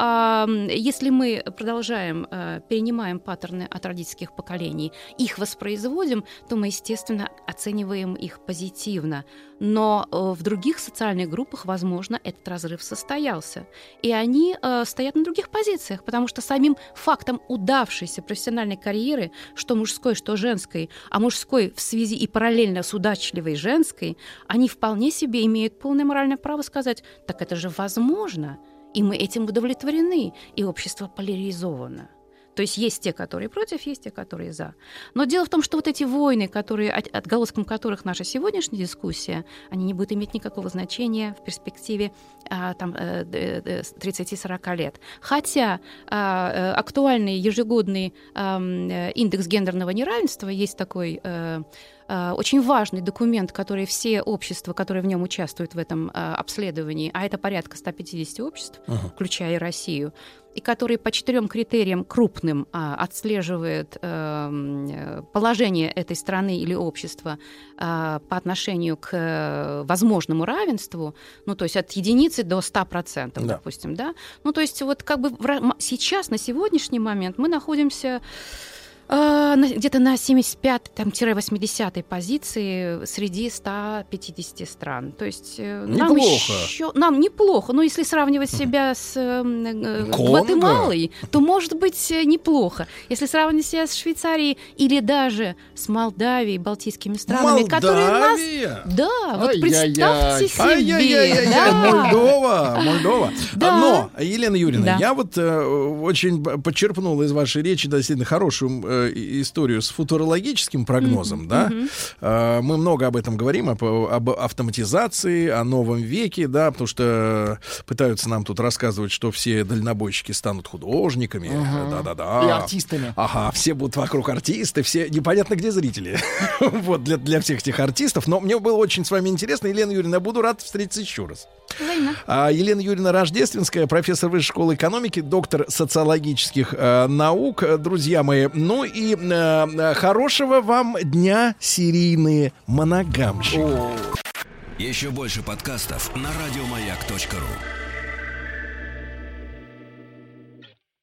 если мы продолжаем, э, перенимаем паттерны от родительских поколений, их воспроизводим, то мы, естественно, оцениваем их позитивно, но э, в других социальных группах, возможно, этот разрыв состоялся, и они э, стоят на других позициях, потому что самим фактом удавшейся профессиональной карьеры, что мужской, что женской, а мужской в связи и параллельно с удачливой женской, они вполне себе имеют полное моральное право сказать, так это же возможно, и мы этим удовлетворены, и общество поляризовано. То есть есть те, которые против, есть те, которые за. Но дело в том, что вот эти войны, которые, отголоском которых наша сегодняшняя дискуссия, они не будут иметь никакого значения в перспективе а, там, 30-40 э, лет. Хотя а, э, актуальный ежегодный а, индекс гендерного неравенства, есть такой очень важный документ, который все общества, которые в нем участвуют в этом обследовании, а это порядка 150 обществ, uh-huh. включая и Россию, и который по четырем критериям крупным а, отслеживает э, положение этой страны или общества а, по отношению к э, возможному равенству, ну, то есть от единицы до 100%, да. допустим, да. Ну, то есть вот как бы в, сейчас, на сегодняшний момент мы находимся где-то на 75-80 позиции среди 150 стран. То есть э, неплохо. нам еще нам неплохо. Но если сравнивать себя с э, э, Гватемалой, то может быть неплохо. Если сравнивать себя с Швейцарией или даже с Молдавией, Балтийскими странами, Молдавия? которые нас... Да, вот представьте себе. Да. Мольдова, Мольдова. Да. Но, Елена Юрьевна, да. я вот э, очень подчерпнул из вашей речи действительно хорошую Э, историю с футурологическим прогнозом, mm-hmm. да, mm-hmm. мы много об этом говорим, об, об автоматизации, о новом веке, да, потому что пытаются нам тут рассказывать, что все дальнобойщики станут художниками, uh-huh. да-да-да. И артистами. Ага, все будут вокруг артисты, все, непонятно, где зрители. вот, для, для всех этих артистов. Но мне было очень с вами интересно, Елена Юрьевна, буду рад встретиться еще раз. А, Елена Юрьевна Рождественская, профессор Высшей школы экономики, доктор социологических э, наук. Друзья мои, ну и э, хорошего вам дня, серийные моногамщики. Еще больше подкастов на радиомаяк.ру